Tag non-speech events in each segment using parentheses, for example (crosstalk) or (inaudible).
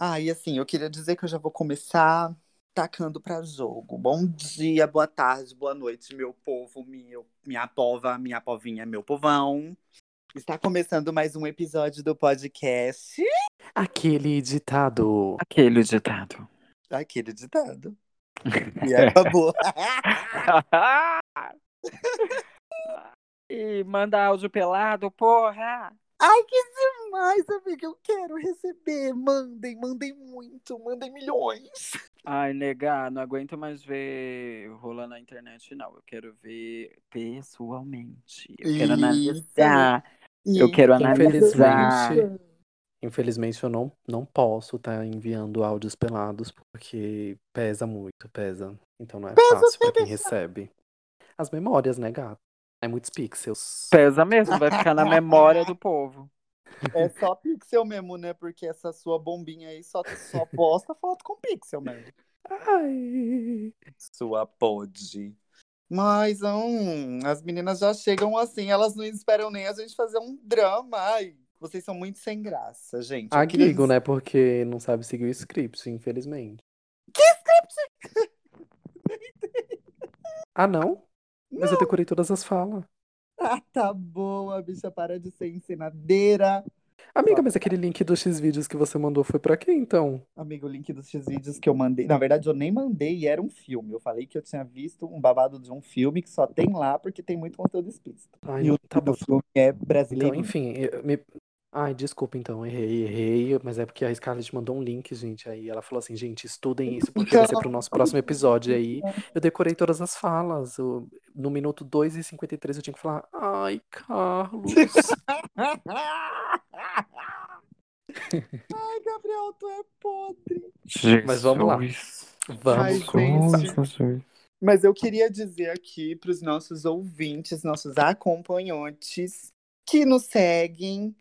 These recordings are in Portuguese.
Ah, e assim, eu queria dizer que eu já vou começar tacando para jogo. Bom dia, boa tarde, boa noite, meu povo, meu, minha pova, minha povinha, meu povão. Está começando mais um episódio do podcast. Aquele ditado. Aquele ditado. Aquele ditado. (laughs) E acabou. (laughs) e manda áudio pelado, porra! Ai, que demais, amiga. Eu quero receber. Mandem, mandem muito, mandem milhões. Ai, negar, não aguento mais ver rolando na internet, não. Eu quero ver pessoalmente. Eu quero analisar. Eu quero analisar. Infelizmente, infelizmente eu não, não posso estar tá enviando áudios pelados porque pesa muito, pesa. Então não é pesa, fácil para quem recebe. As memórias, né, gato? É muitos pixels. Pesa mesmo, vai ficar na (laughs) memória do povo. É só pixel mesmo, né? Porque essa sua bombinha aí só, só posta foto com pixel mesmo. Ai. Sua pode. Mas um, as meninas já chegam assim, elas não esperam nem a gente fazer um drama. Ai, vocês são muito sem graça, gente. Ah, digo, né? Porque não sabe seguir o script, infelizmente. Que script? ah, não? Mas eu decorei todas as falas. Ah, tá boa, bicha, para de ser ensinadeira. Amiga, mas aquele link dos X-Vídeos que você mandou foi pra quê, então? Amigo, o link dos X-Vídeos que eu mandei. Na verdade, eu nem mandei e era um filme. Eu falei que eu tinha visto um babado de um filme que só tem lá porque tem muito conteúdo explícito. Ai, e o tá bom. filme é brasileiro. Então, enfim, me, Ai, desculpa então, errei, errei, mas é porque a Scarlett mandou um link, gente, aí ela falou assim, gente, estudem isso porque vai ser pro nosso próximo episódio, aí (laughs) eu decorei todas as falas, eu, no minuto 2 e 53 eu tinha que falar, ai, Carlos. (laughs) ai, Gabriel, tu é podre. Jesus. Mas vamos lá. Vamos com Mas eu queria dizer aqui para os nossos ouvintes, nossos acompanhantes que nos seguem,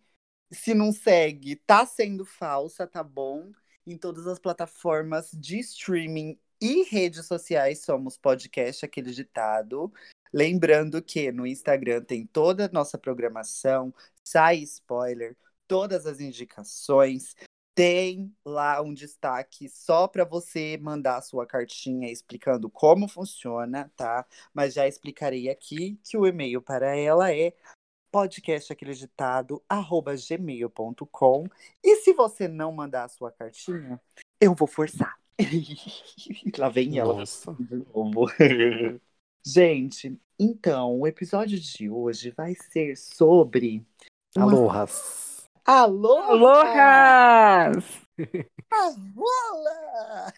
se não segue, tá sendo falsa, tá bom? Em todas as plataformas de streaming e redes sociais somos podcast aquele ditado. Lembrando que no Instagram tem toda a nossa programação, sai spoiler, todas as indicações. Tem lá um destaque só para você mandar a sua cartinha explicando como funciona, tá? Mas já explicarei aqui que o e-mail para ela é podcast acreditado arroba gmail.com e se você não mandar a sua cartinha, eu vou forçar. (laughs) Lá vem ela Nossa. de novo. (laughs) Gente, então, o episódio de hoje vai ser sobre. Uma... Alohas. Aloha! Alohas! Aloha!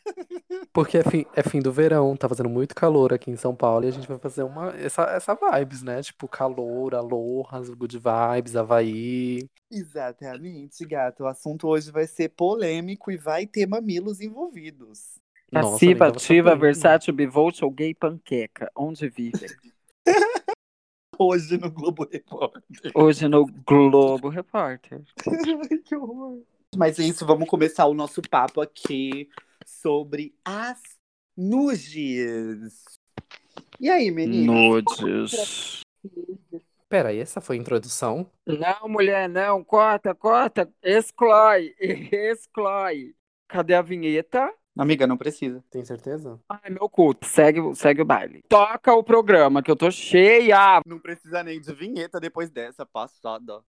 Porque é fim, é fim do verão, tá fazendo muito calor aqui em São Paulo e a gente vai fazer uma essa, essa vibes, né? Tipo, calor, alohas, good vibes, Havaí. Exatamente, gato. O assunto hoje vai ser polêmico e vai ter mamilos envolvidos. Passiva, ativa, versátil, bivolt ou gay panqueca. Onde vive? (laughs) Hoje no Globo Repórter. Hoje no Globo Repórter. (laughs) que horror. Mas é isso, vamos começar o nosso papo aqui sobre as nudes. E aí, menina? Nudes. Pera, e essa foi a introdução? Não, mulher, não. Corta, corta. Exclói. (laughs) Exclói. Cadê a vinheta? Amiga, não precisa. Tem certeza? Ai, meu culto. Segue, segue o baile. Toca o programa, que eu tô cheia. Não precisa nem de vinheta depois dessa passada.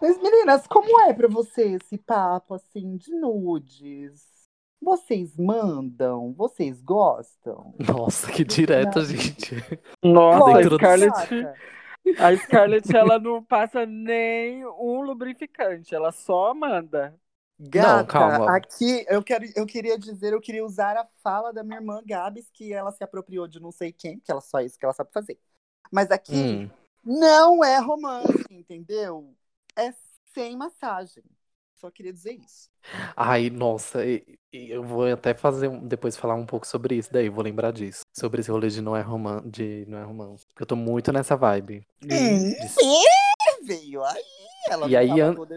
Mas, meninas, como é pra você esse papo, assim, de nudes? Vocês mandam? Vocês gostam? Nossa, que direta, gente. Nossa, a Scarlett, a Scarlett, ela não passa nem um lubrificante, ela só manda. Gata, não, calma. aqui eu, quero, eu queria dizer, eu queria usar a fala da minha irmã Gabs, que ela se apropriou de não sei quem, que ela só é isso que ela sabe fazer. Mas aqui hum. não é romance, entendeu? é sem massagem. Só queria dizer isso. Ai, nossa, eu vou até fazer depois falar um pouco sobre isso, daí vou lembrar disso. Sobre esse rolê de não é romance, de não é romance. Eu tô muito nessa vibe. Hum, veio aí. Ela e aí,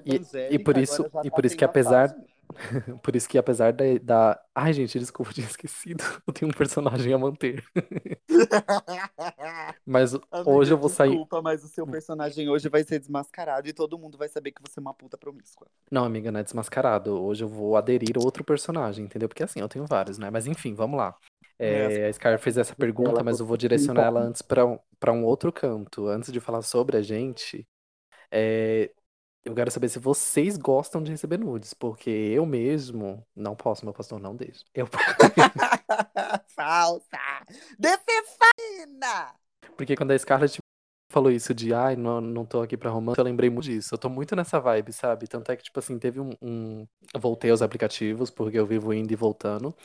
e, e, por isso, e por isso que apesar (laughs) Por isso que apesar da, da... Ai, gente, desculpa, tinha esquecido. (laughs) Eu tenho um personagem a manter. (laughs) mas Amiga, hoje eu vou sair. Desculpa, mas o seu personagem hoje vai ser desmascarado e todo mundo vai saber que você é uma puta promíscua. Não, amiga, não é desmascarado. Hoje eu vou aderir a outro personagem, entendeu? Porque assim, eu tenho vários, né? Mas enfim, vamos lá. É, a Scar fez essa pergunta, mas eu vou direcionar ela antes para um, pra um outro canto. Antes de falar sobre a gente, é, eu quero saber se vocês gostam de receber nudes, porque eu mesmo não posso, meu pastor não deixa. Eu... (laughs) (laughs) Falsa! Defefina! Porque quando a Scarlett falou isso de ai, não, não tô aqui pra romance, eu lembrei muito disso. Eu tô muito nessa vibe, sabe? Tanto é que, tipo assim, teve um. um... Voltei aos aplicativos, porque eu vivo indo e voltando.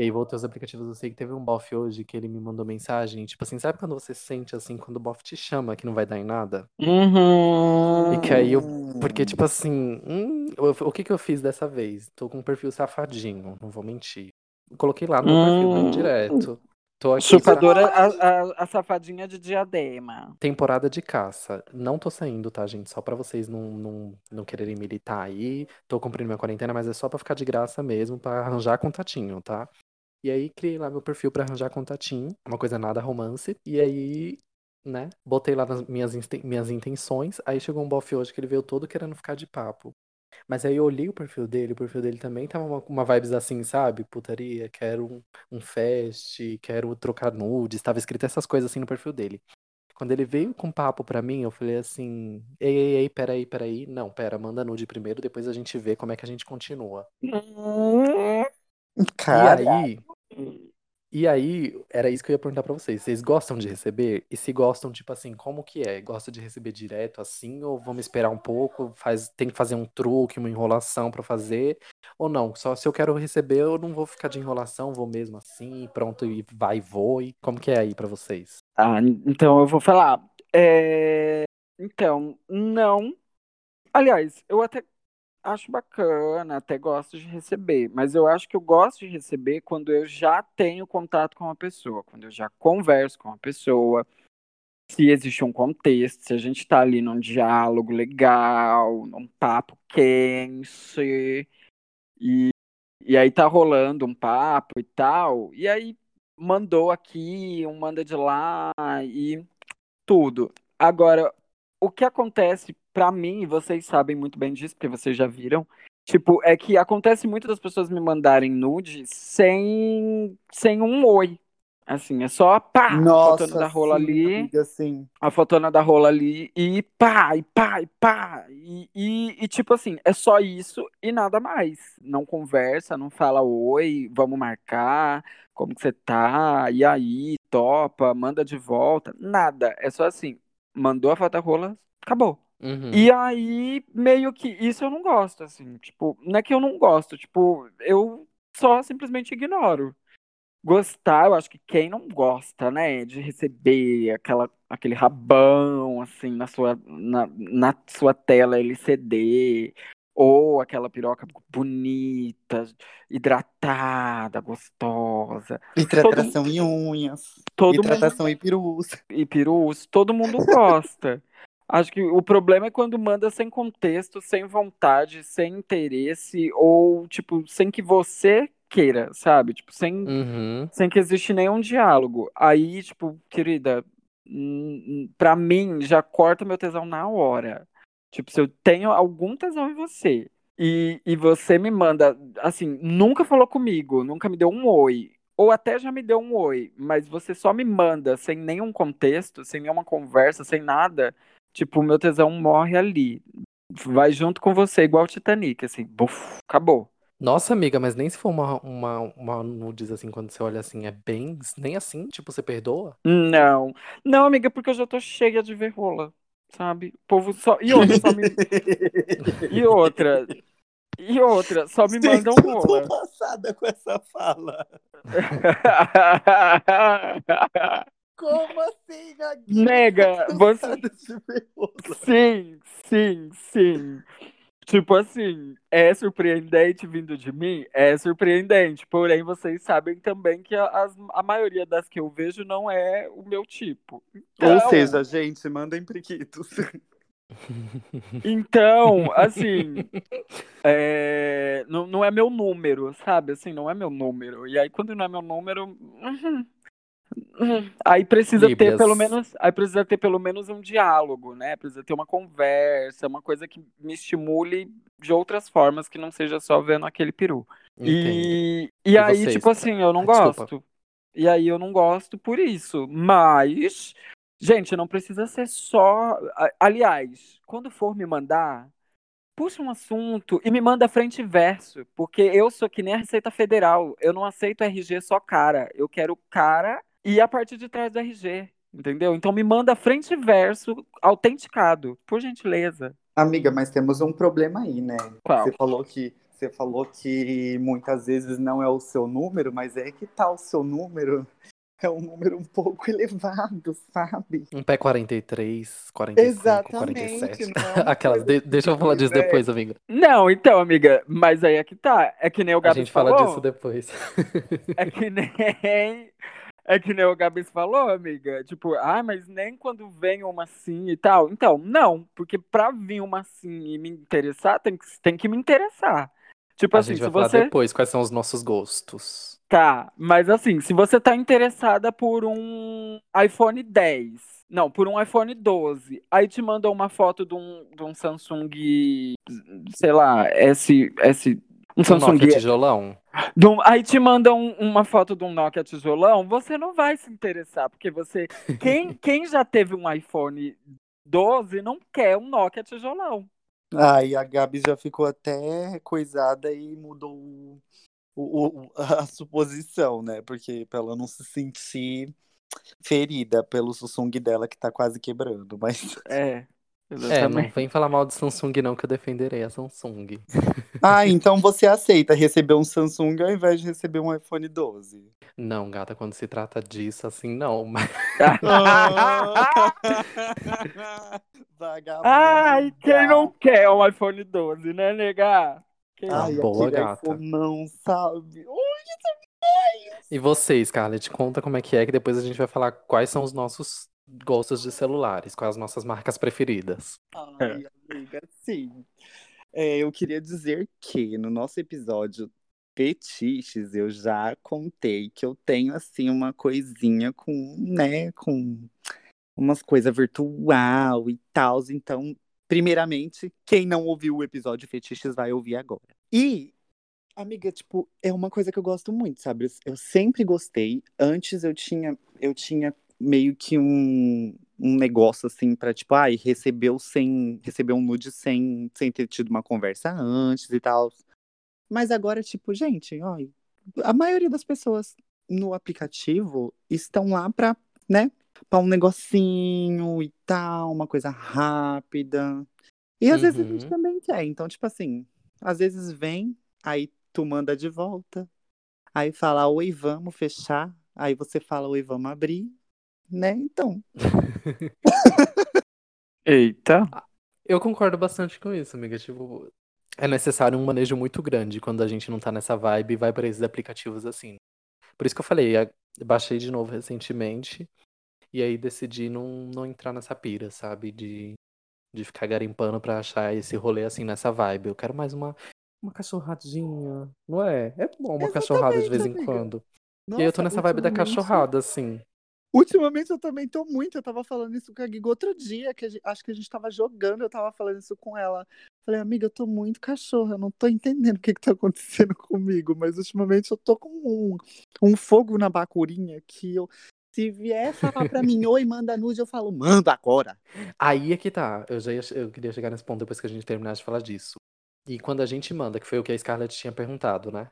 E aí voltei aos aplicativos, eu sei que teve um bof hoje que ele me mandou mensagem, tipo assim, sabe quando você sente assim, quando o bof te chama que não vai dar em nada? Uhum. E que aí eu, porque tipo assim, hum, o que que eu fiz dessa vez? Tô com um perfil safadinho, não vou mentir. Coloquei lá no meu perfil hum. direto. Tô aqui Chupadora, pra... a, a, a, safadinha de diadema. Temporada de caça. Não tô saindo, tá, gente? Só pra vocês não, não, não quererem militar aí. Tô cumprindo minha quarentena, mas é só pra ficar de graça mesmo, pra arranjar contatinho, tá? E aí criei lá meu perfil para arranjar contatinho, uma coisa nada romance. E aí, né, botei lá nas minhas, minhas intenções. Aí chegou um bofe hoje que ele veio todo querendo ficar de papo. Mas aí eu olhei o perfil dele, o perfil dele também tava uma, uma vibes assim, sabe? Putaria, quero um, um fest, quero trocar nudes, tava escrito essas coisas assim no perfil dele. Quando ele veio com papo pra mim, eu falei assim: ei, ei, ei, peraí, peraí. Não, pera, manda nude primeiro, depois a gente vê como é que a gente continua. Cara. E aí, e aí, era isso que eu ia perguntar pra vocês. Vocês gostam de receber? E se gostam, tipo assim, como que é? Gosta de receber direto assim? Ou vamos esperar um pouco? Faz, tem que fazer um truque, uma enrolação para fazer? Ou não? Só se eu quero receber, eu não vou ficar de enrolação, vou mesmo assim, pronto, e vai e vou. E como que é aí para vocês? Ah, então eu vou falar. É... Então, não. Aliás, eu até Acho bacana, até gosto de receber, mas eu acho que eu gosto de receber quando eu já tenho contato com a pessoa, quando eu já converso com a pessoa, se existe um contexto, se a gente tá ali num diálogo legal, num papo quente, e, e aí tá rolando um papo e tal, e aí mandou aqui, um manda de lá, e tudo. Agora, o que acontece para mim, vocês sabem muito bem disso, porque vocês já viram, tipo, é que acontece muito das pessoas me mandarem nude sem, sem um oi. Assim, é só pá, Nossa, a fotona da rola sim, ali. Amiga, sim. A fotona da rola ali e pá, e pá, e pá. E, e, e, tipo assim, é só isso e nada mais. Não conversa, não fala oi, vamos marcar, como que você tá, e aí, topa, manda de volta. Nada. É só assim, mandou a foto da rola, acabou. Uhum. E aí, meio que isso eu não gosto, assim, tipo, não é que eu não gosto, tipo, eu só simplesmente ignoro. Gostar, eu acho que quem não gosta, né, de receber aquela, aquele rabão, assim, na sua, na, na sua tela LCD, ou aquela piroca bonita, hidratada, gostosa. Hidratação todo... em unhas. Todo hidratação mundo... em perus. E perus, todo mundo gosta. Acho que o problema é quando manda sem contexto, sem vontade, sem interesse, ou, tipo, sem que você queira, sabe? Tipo, sem, uhum. sem que existe nenhum diálogo. Aí, tipo, querida, pra mim, já corta meu tesão na hora. Tipo, se eu tenho algum tesão em você e, e você me manda, assim, nunca falou comigo, nunca me deu um oi, ou até já me deu um oi, mas você só me manda sem nenhum contexto, sem nenhuma conversa, sem nada, Tipo, o meu tesão morre ali. Vai junto com você, igual o Titanic, assim, buf, acabou. Nossa, amiga, mas nem se for uma, uma, uma nudes assim, quando você olha assim, é bem. Nem assim, tipo, você perdoa? Não. Não, amiga, porque eu já tô cheia de ver rola, sabe? O povo só. E outra, só me. (laughs) e outra. E outra, só me mandam rola. Eu tô passada com essa fala. (laughs) Como assim, Gagui? Nega, você. Sim, sim, sim. Tipo assim, é surpreendente vindo de mim? É surpreendente. Porém, vocês sabem também que a, a maioria das que eu vejo não é o meu tipo. Então... Ou seja, gente, mandem priquitos. (laughs) Então, (laughs) assim, é, não, não é meu número, sabe? Assim, não é meu número. E aí, quando não é meu número. uhum. Aí precisa ter pelo menos. Aí precisa ter pelo menos um diálogo, né? Precisa ter uma conversa, uma coisa que me estimule de outras formas que não seja só vendo aquele peru. Entendo. E, e E aí, vocês? tipo assim, eu não desculpa. gosto. E aí eu não gosto por isso. Mas, gente, não precisa ser só. Aliás, quando for me mandar, puxa um assunto e me manda frente e verso. Porque eu sou que nem a Receita Federal. Eu não aceito RG só cara. Eu quero cara e a parte de trás do RG. Entendeu? Então me manda frente e verso autenticado, por gentileza. Amiga, mas temos um problema aí, né? Qual? Você falou que você falou que muitas vezes não é o seu número, mas é que tá o seu número. É um número um pouco (laughs) elevado, sabe? Um pé 43, 45, Exatamente, 47. não é uma Aquelas, de- deixa eu falar disso é. depois, amiga. Não, então, amiga, mas aí é que tá. É que nem o A Gabs gente fala falou. disso depois. É que nem. (laughs) É que nem o Gabs falou, amiga. Tipo, ah, mas nem quando vem uma assim e tal. Então, não, porque pra vir uma assim e me interessar, tem que, tem que me interessar. Tipo A assim, gente se vai falar você. depois quais são os nossos gostos. Tá, mas assim, se você tá interessada por um iPhone 10, não, por um iPhone 12, aí te manda uma foto de um, de um Samsung, sei lá, S, S, um Um Samsung Nokia tijolão. um- aí te mandam um- uma foto de um Nokia tijolão, você não vai se interessar, porque você. (laughs) Quem, quem já teve um iPhone 12 não quer um Nokia tijolão. Ai, a Gabi já ficou até coisada e mudou o, o- o- a suposição, né? Porque pra ela não se sentir ferida pelo Samsung dela que tá quase quebrando. Mas. É, É, não exatamente. vem falar mal de Samsung não, que eu defenderei a Samsung. (laughs) Ah, então você aceita receber um Samsung ao invés de receber um iPhone 12. Não, gata, quando se trata disso, assim, não. (laughs) Mas. (laughs) Ai, quem não quer um iPhone 12, né, nega? Quem Ah, Ai, boa, aquele gata. iPhoneão, sabe? E você, Scarlett, conta como é que é, que depois a gente vai falar quais são os nossos gostos de celulares, quais as nossas marcas preferidas. Ai, amiga, sim. É, eu queria dizer que no nosso episódio Fetiches, eu já contei que eu tenho, assim, uma coisinha com, né, com umas coisas virtual e tal. Então, primeiramente, quem não ouviu o episódio Fetiches vai ouvir agora. E, amiga, tipo, é uma coisa que eu gosto muito, sabe? Eu, eu sempre gostei. Antes eu tinha, eu tinha meio que um, um negócio assim pra, tipo, ai, recebeu sem. Recebeu um nude sem, sem ter tido uma conversa antes e tal. Mas agora, tipo, gente, ó, a maioria das pessoas no aplicativo estão lá pra, né, pra um negocinho e tal, uma coisa rápida. E às vezes a gente Uhum. também quer. Então, tipo assim, às vezes vem, aí tu manda de volta, aí fala, oi, vamos fechar. Aí você fala, oi, vamos abrir, né? Então, (laughs) Eita. Eu concordo bastante com isso, amiga. Tipo, é necessário um manejo muito grande quando a gente não tá nessa vibe e vai para esses aplicativos assim. Por isso que eu falei, baixei de novo recentemente e aí decidi não, não entrar nessa pira, sabe? De, de ficar garimpando pra achar esse rolê assim nessa vibe. Eu quero mais uma, uma cachorradinha, não é? É bom uma cachorrada de vez em Exatamente, amiga. quando. E aí eu tô nossa, nessa vibe da cachorrada, assim. Ultimamente eu também tô muito. Eu tava falando isso com a Giga outro dia, que gente- acho que a gente tava jogando, eu tava falando isso com ela. Falei, amiga, eu tô muito cachorra, eu não tô entendendo o que que tá acontecendo (laughs) comigo, mas ultimamente eu tô com um, um fogo na bacurinha que eu. Se vier falar pra mim, oi, manda nude, eu falo, manda agora. Aí é que tá. Eu já ia, eu queria chegar nesse ponto depois que a gente terminar de falar disso. E quando a gente manda, que foi o que a Scarlett tinha perguntado, né?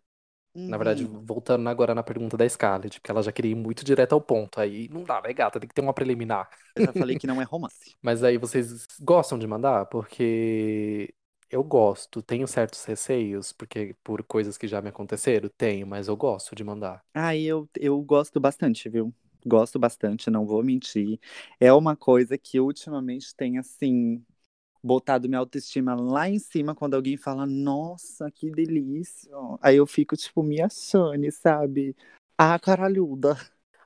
Na verdade, Uhum. voltando agora na pergunta da Scarlett, porque ela já queria ir muito direto ao ponto. Aí não dá, né, gata? Tem que ter uma preliminar. Eu já falei que não é romance. (laughs) Mas aí vocês gostam de mandar? Porque eu gosto. Tenho certos receios, porque por coisas que já me aconteceram, tenho, mas eu gosto de mandar. Ah, eu, eu gosto bastante, viu? Gosto bastante, não vou mentir. É uma coisa que ultimamente tem, assim, botado minha autoestima lá em cima quando alguém fala, nossa, que delícia. Aí eu fico, tipo, me achando, sabe? Ah, caralhuda.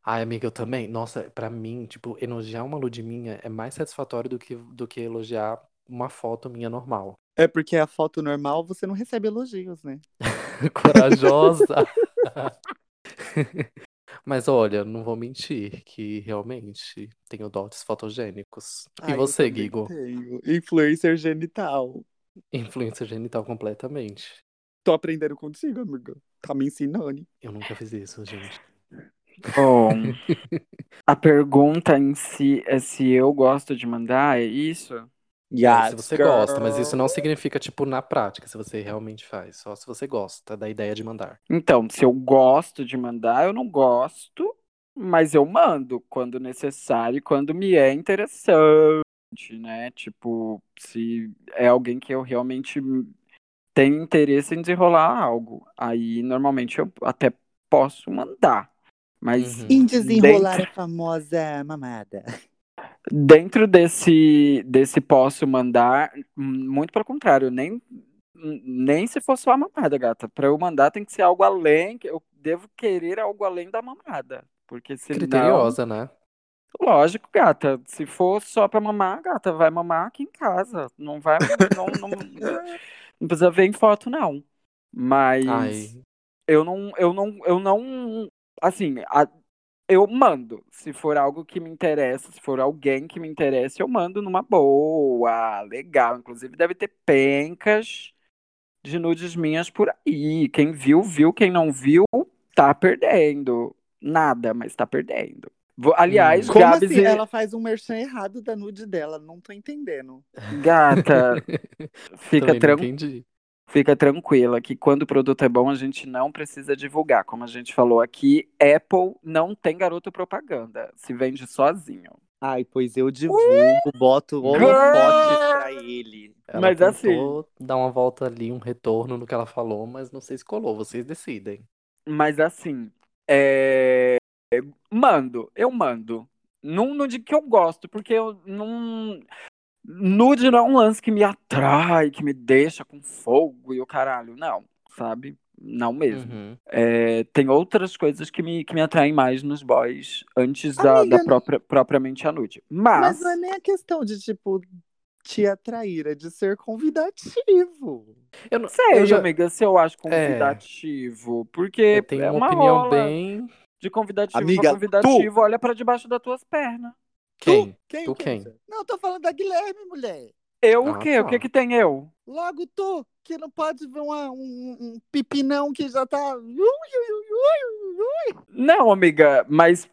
Ai, amiga, eu também. Nossa, pra mim, tipo, elogiar uma lua de minha é mais satisfatório do que, do que elogiar uma foto minha normal. É porque a foto normal você não recebe elogios, né? (laughs) Corajosa. (laughs) Mas olha, não vou mentir que realmente tenho dotes fotogênicos. E Ai, eu você, também Gigo? tenho. Influencer genital. Influência genital completamente. Tô aprendendo contigo, amiga. Tá me ensinando. Eu nunca fiz isso, gente. Bom, (laughs) a pergunta em si é se eu gosto de mandar, é isso? É, se você gosta, mas isso não significa, tipo, na prática, se você realmente faz. Só se você gosta da ideia de mandar. Então, se eu gosto de mandar, eu não gosto, mas eu mando quando necessário, e quando me é interessante, né? Tipo, se é alguém que eu realmente tenho interesse em desenrolar algo, aí normalmente eu até posso mandar. Mas Uhum. Em desenrolar dentro, a famosa mamada. Dentro desse, desse posso mandar, muito pelo contrário, nem, nem se for só a mamada, gata. Pra eu mandar tem que ser algo além, que eu devo querer algo além da mamada. Porque senão. Criteriosa, né? Lógico, gata. Se for só pra mamar, gata, vai mamar aqui em casa. Não vai. Não, não, não precisa ver em foto, não. Mas Ai, eu não. Eu não. Eu não. Assim, a- eu mando. Se for algo que me interessa, se for alguém que me interessa, eu mando numa boa. Legal. Inclusive, deve ter pencas de nudes minhas por aí. Quem viu, viu. Quem não viu, tá perdendo. Nada, mas tá perdendo. Aliás. Como Gabs assim? e- Ela faz um merchan errado da nude dela. Não tô entendendo. Gata, (laughs) fica, também não tran entendi. Fica tranquila que quando o produto é bom, a gente não precisa divulgar. Como a gente falou aqui, Apple não tem garoto propaganda. Se vende sozinho. Ai, pois eu divulgo, boto holofotes pra ele. Ela Mas tentou dar uma volta ali, um retorno no que ela falou, mas não sei se colou, vocês decidem. Mas assim, é... mando, eu mando. Num nude que eu gosto, porque eu não. Nude não é um lance que me atrai, que me deixa com fogo e o caralho. Não, sabe? Não mesmo. Uhum. É, tem outras coisas que me, que me atraem mais nos boys antes da, Amiga, da própria, propriamente a nude. Mas, Mas não é nem a questão de, tipo, te atrair, é de ser convidativo. Eu não sei, eu já- amiga, se eu acho É. convidativo. Porque eu tenho é uma uma opinião rola bem. de convidativo Amiga, pra convidativo. Olha pra debaixo das tuas pernas. Quem? Tu? Quem? Tu o quê, quem? Zé? Não, eu tô falando da Guilherme, mulher. Eu o Ah, quê? O tá. que que tem eu? Logo tu, que não pode ver uma- um, um pipinão que já tá. Ui, ui, ui, ui, ui. Não, amiga, mas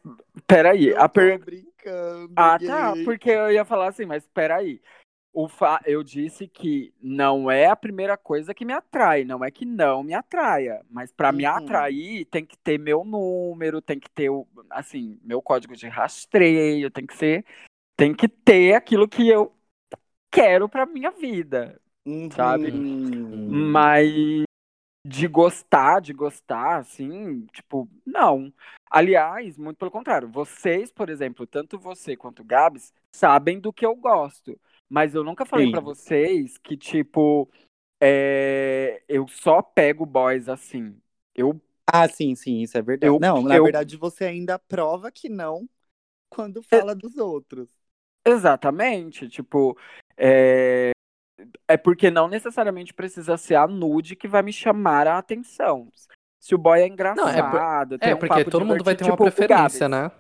peraí. Eu A tô per... brincando. Ah, tá, porque eu ia falar assim, mas peraí. Fa... Eu disse que não é a primeira coisa que me atrai, não é que não me atraia, mas me Uhum. atrair tem que ter meu número, tem que ter o, assim, meu código de rastreio, tem que ser, tem que ter aquilo que eu quero pra minha vida, Uhum. sabe? Mas de gostar, de gostar, assim, tipo, não. Aliás, muito pelo contrário, vocês, por exemplo, tanto você quanto o Gabs, sabem do que eu gosto. Mas eu nunca falei pra vocês que, tipo, é, eu só pego boys assim. Eu, Ah, sim, sim, isso é verdade. Eu- não, na eu- verdade você ainda prova que não quando fala dos outros. exatamente, tipo, é, é porque não necessariamente precisa ser a nude que vai me chamar a atenção. Se o boy é engraçado, tem É, um porque papo todo mundo vai ter uma tipo, o preferência, né?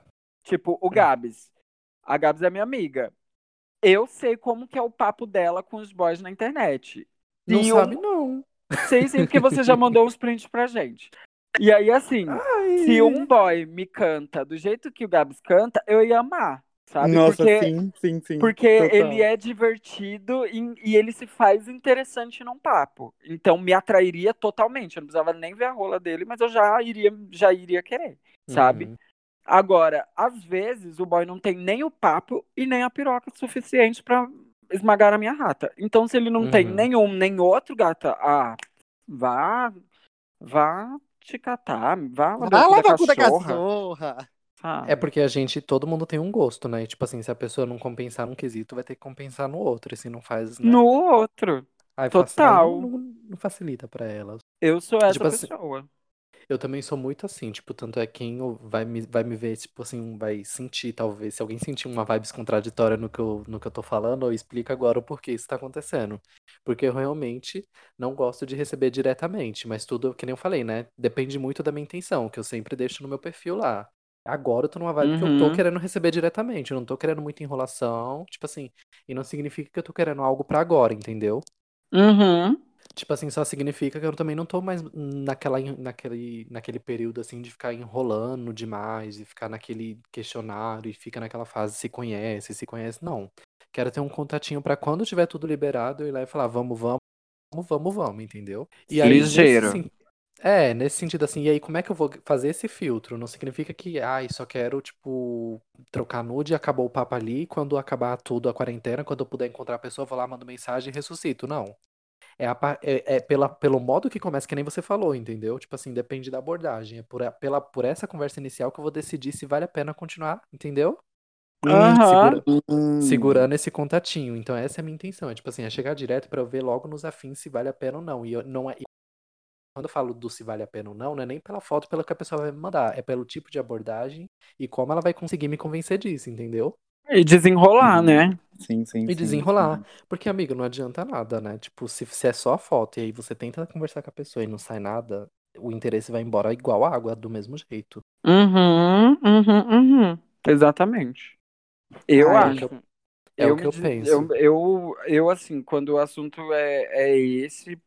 Tipo, o Gabs. A Gabs é minha amiga. Eu sei como que é o papo dela com os boys na internet. Não E sabe, eu não. sei sim, porque você já mandou os prints pra gente. E aí, assim, se um boy me canta do jeito que o Gabs canta, eu ia amar, sabe? Nossa, porque sim, sim, sim. porque total. ele é divertido e, e ele se faz interessante num papo. Então me atrairia totalmente. Eu não precisava nem ver a rola dele, mas eu já iria, já iria querer, sabe? Uhum. Agora, às vezes o boy não tem nem o papo e nem a piroca suficiente pra esmagar a minha rata. Então, se ele não tem Uhum. nenhum nem outro, gata, ah, vá, vá te catar, vá Vai lavar lá a pra puta cachorra. cachorra. sabe? É porque a gente, todo mundo tem um gosto, né? Tipo assim, se a pessoa não compensar num quesito, vai ter que compensar no outro. E se não faz, né? No outro. Aí total. Não, não- não facilita pra elas. Eu sou essa Tipo assim, pessoa. Eu também sou muito assim, tipo, tanto é quem vai me, vai me ver, tipo assim, vai sentir, talvez. Se alguém sentir uma vibes contraditória no que eu, no que eu tô falando, eu explico agora o porquê isso tá acontecendo. Porque eu realmente não gosto de receber diretamente, mas tudo, que nem eu falei, né? Depende muito da minha intenção, que eu sempre deixo no meu perfil lá. Agora eu tô numa vibe que eu tô Uhum. querendo receber diretamente, eu não tô querendo muita enrolação, tipo assim, e não significa que eu tô querendo algo pra agora, entendeu? Uhum. Tipo assim, só significa que eu também não tô mais naquela, naquele, naquele período assim de ficar enrolando demais e ficar naquele questionário e fica naquela fase se conhece, se conhece. Não. Quero ter um contatinho pra quando tiver tudo liberado eu ir lá e falar, vamos, vamos, vamos, vamos, entendeu? E aí, Ligeiro. É, nesse sentido assim, e aí como é que eu vou fazer esse filtro? Não significa que, ai, só quero, tipo, trocar nude e acabou o papo ali, quando acabar tudo a quarentena, quando eu puder encontrar a pessoa, eu vou lá, mando mensagem e ressuscito. Não. É, a é- é pela, pelo modo que começa, que nem você falou, entendeu? Tipo assim, depende da abordagem. É por, a- pela, por essa conversa inicial que eu vou decidir se vale a pena continuar, entendeu? Aham. Segura- Hum. segurando esse contatinho. Então essa é a minha intenção. É tipo assim, é chegar direto pra eu ver logo nos afins se vale a pena ou não. E eu, não é. Quando eu falo do se vale a pena ou não, não é nem pela foto pela que a pessoa vai me mandar. É pelo tipo de abordagem e como ela vai conseguir me convencer disso, entendeu? E desenrolar, Uhum. né? Sim, sim, E sim, desenrolar. sim. Porque, amigo, não adianta nada, né? Tipo, se, se é só a foto e aí você tenta conversar com a pessoa e não sai nada, o interesse vai embora igual a água, do mesmo jeito. Uhum, uhum, uhum. Exatamente. Eu Ah, é o acho. que eu- é o que eu diz- penso. Eu, eu, eu, assim, quando o assunto é, é esse,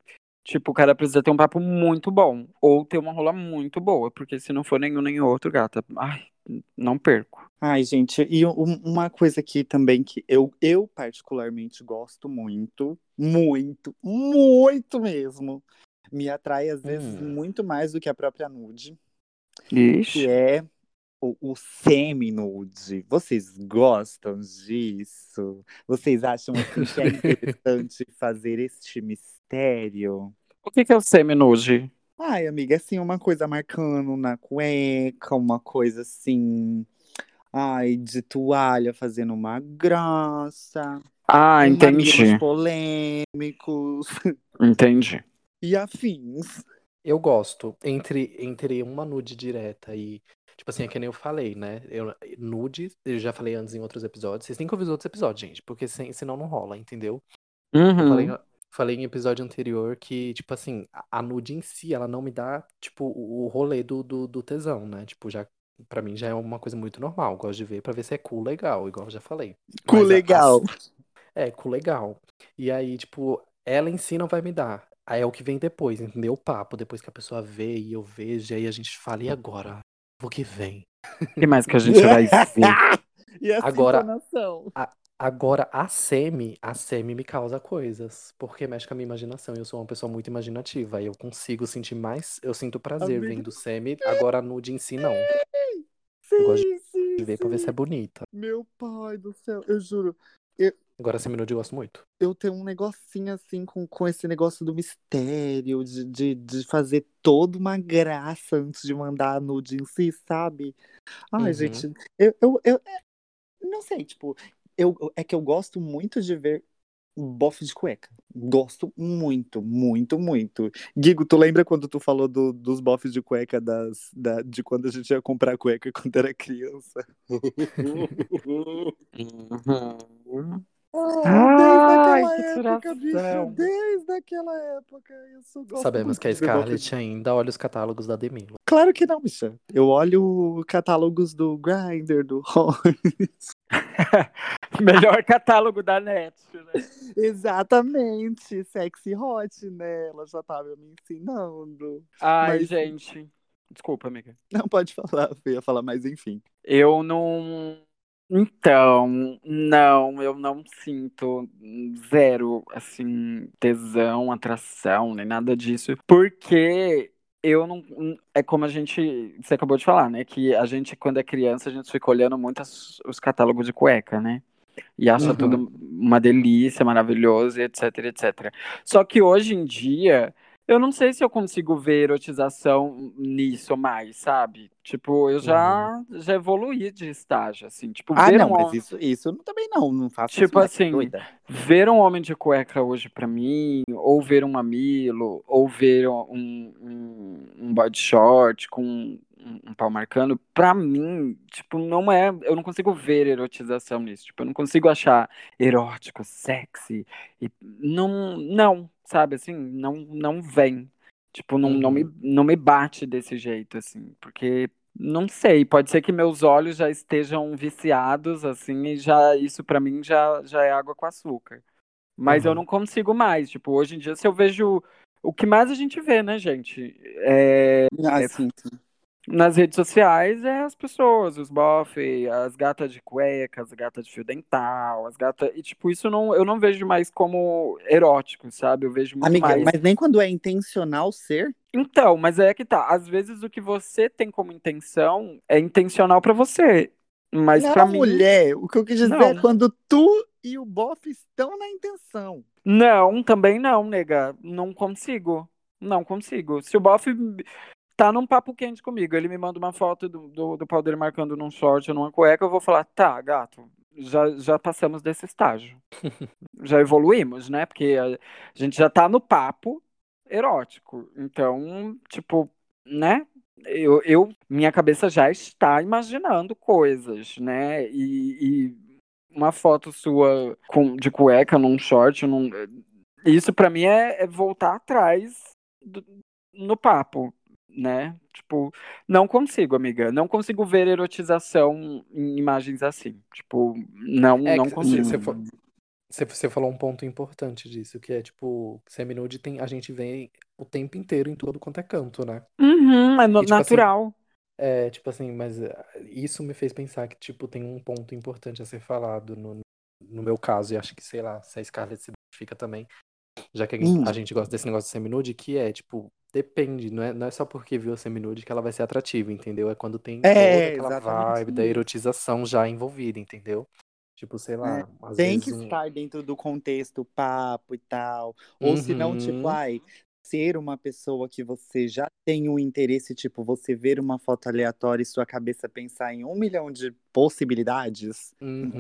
tipo, o cara precisa ter um papo muito bom. Ou ter uma rola muito boa. Porque se não for nenhum nem outro, gata, ai, não perco. Ai, gente, e um- uma coisa aqui também que eu, eu particularmente gosto muito, muito, muito mesmo, me atrai às vezes Hum. muito mais do que a própria nude, Ixi. que é o, o semi-nude. Vocês gostam disso? Vocês acham assim que é (laughs) interessante fazer este mistério? O que, que é o semi-nude? Ai, amiga, assim, uma coisa marcando na cueca, uma coisa assim. Ai, de toalha fazendo uma graça. Ah, entendi. polêmicos (laughs) Entendi. e afins. Eu gosto. Entre, entre uma nude direta e. Tipo assim, é que nem eu falei, né? Eu, nude, eu já falei antes em outros episódios. Vocês têm que ouvir os outros episódios, gente. Porque sem, senão não rola, entendeu? Eu falei, Uhum. Falei em episódio anterior que, tipo assim, a, a nude em si, ela não me dá, tipo, o rolê do, do, do tesão, né? Tipo, já. Pra mim já é uma coisa muito normal. Gosto de ver pra ver se é cool legal, igual eu já falei. Com Mas a- legal. É, com legal. E aí, tipo, ela em si não vai me dar. Aí é o que vem depois, entendeu? O papo, depois que a pessoa vê e eu vejo, aí a gente fala, e agora? O que vem? O que mais que a gente vai (laughs) ver? e essa Agora- entonação. Agora, a semi, a semi me causa coisas, porque mexe com a minha imaginação. Eu sou uma pessoa muito imaginativa, eu consigo sentir mais, eu sinto prazer Amiga. vendo semi, agora a nude em si não. Sim, gosto sim, De ver pra ver se é sim. bonita. Meu pai do céu, eu juro. Agora a semi nude eu gosto muito. eu tenho um negocinho assim com, com esse negócio do mistério, de, de, de fazer toda uma graça antes de mandar a nude em si, sabe? Ai, Uhum. gente, eu, eu, eu é, não sei, tipo, eu, é que eu gosto muito de ver bofe de cueca. Gosto muito, muito, muito. Gigo, tu lembra quando tu falou do- dos bofes de cueca das, da, de quando a gente ia comprar cueca quando era criança? (laughs) Uhum. Ah, Ai, desde que aquela época, bicho, desde aquela época. Gosto Sabemos que a Scarlett ainda olha os catálogos da Demi. Claro que não, bicha. Eu olho catálogos do Grindr, do Horns. (laughs) Melhor catálogo da net, né? Exatamente. Sexy hot, né? Ela já tava me ensinando. Ai, Mas- gente. Desculpa, amiga. Não pode falar, eu ia falar, mas enfim. Eu não. Então, não, eu não sinto zero, assim, tesão, atração, nem nada disso, porque eu não. É como a gente. Você acabou de falar, né? Que a gente, quando é criança, a gente fica olhando muito as- os catálogos de cueca, né? E acha Uhum. tudo uma delícia, maravilhoso, etc, etc. Só que hoje em dia, Eu não sei se eu consigo ver erotização nisso mais, sabe? Tipo, eu já, Uhum. já evoluí de estágio, assim. Tipo, Ah, ver não, um mas homem- isso, isso eu também não, não faço Tipo isso, assim, doida. ver um homem de cueca hoje pra mim, ou ver um mamilo, ou ver um, um, um body short com um, um pau marcando, pra mim, tipo, não é. Eu não consigo ver erotização nisso. Tipo, eu não consigo achar erótico, sexy. E não, não, sabe assim, não, não vem. Tipo, não, não, me, não me bate desse jeito, assim, porque não sei, pode ser que meus olhos já estejam viciados, assim, e já isso pra mim já, já é água com açúcar. Mas eu Uhum. não consigo mais. Tipo, hoje em dia, se eu vejo. O que mais a gente vê, né, gente? É, Ah, é- sim, sim. Nas redes sociais é as pessoas, os bofe, as gatas de cueca, as gatas de fio dental, as gatas. E, tipo, isso não, eu não vejo mais como erótico, sabe? Eu vejo muito Amiga, mais. mas nem quando é intencional ser. Então, mas é que tá. Às vezes o que você tem como intenção é intencional pra você. Mas pra mim. mulher, o que eu quis dizer Não. é quando tu e o bofe estão na intenção. Não, também não, nega. Não consigo. Não consigo. Se o bofe tá num papo quente comigo, ele me manda uma foto do, do, do pau dele marcando num short ou numa cueca, eu vou falar, tá, gato, já, já passamos desse estágio. (laughs) já evoluímos, né? Porque a gente já tá no papo erótico. Então, tipo, né? Eu, eu, minha cabeça já está imaginando coisas, né? E, e uma foto sua com, de cueca num short, num, isso pra mim é, é voltar atrás do- no papo, né? Tipo, não consigo, amiga. Não consigo ver erotização em imagens assim. Tipo, não, É não consigo. você, você- falou um ponto importante disso, que é tipo, seminude tem, a gente vê o tempo inteiro em todo quanto é canto, né? Uhum, é E, tipo assim, natural. É, tipo assim, mas eh, isso me fez pensar que, tipo, tem um ponto importante a ser falado no, no meu caso, e acho que, sei lá, se a Scarlett se identifica também, já que a, Hum. a gente gosta desse negócio de seminude, que é, tipo, depende, não é, não é só porque viu a seminude que ela vai ser atrativa, entendeu? É quando tem É, toda aquela exatamente vibe da erotização já envolvida, entendeu? Tipo, sei lá, às Tem que um... estar dentro do contexto, papo e tal. Ou se não, tipo, Uhum. ai, ser uma pessoa que você já tem um interesse, tipo, você ver uma foto aleatória e sua cabeça pensar em um milhão de possibilidades.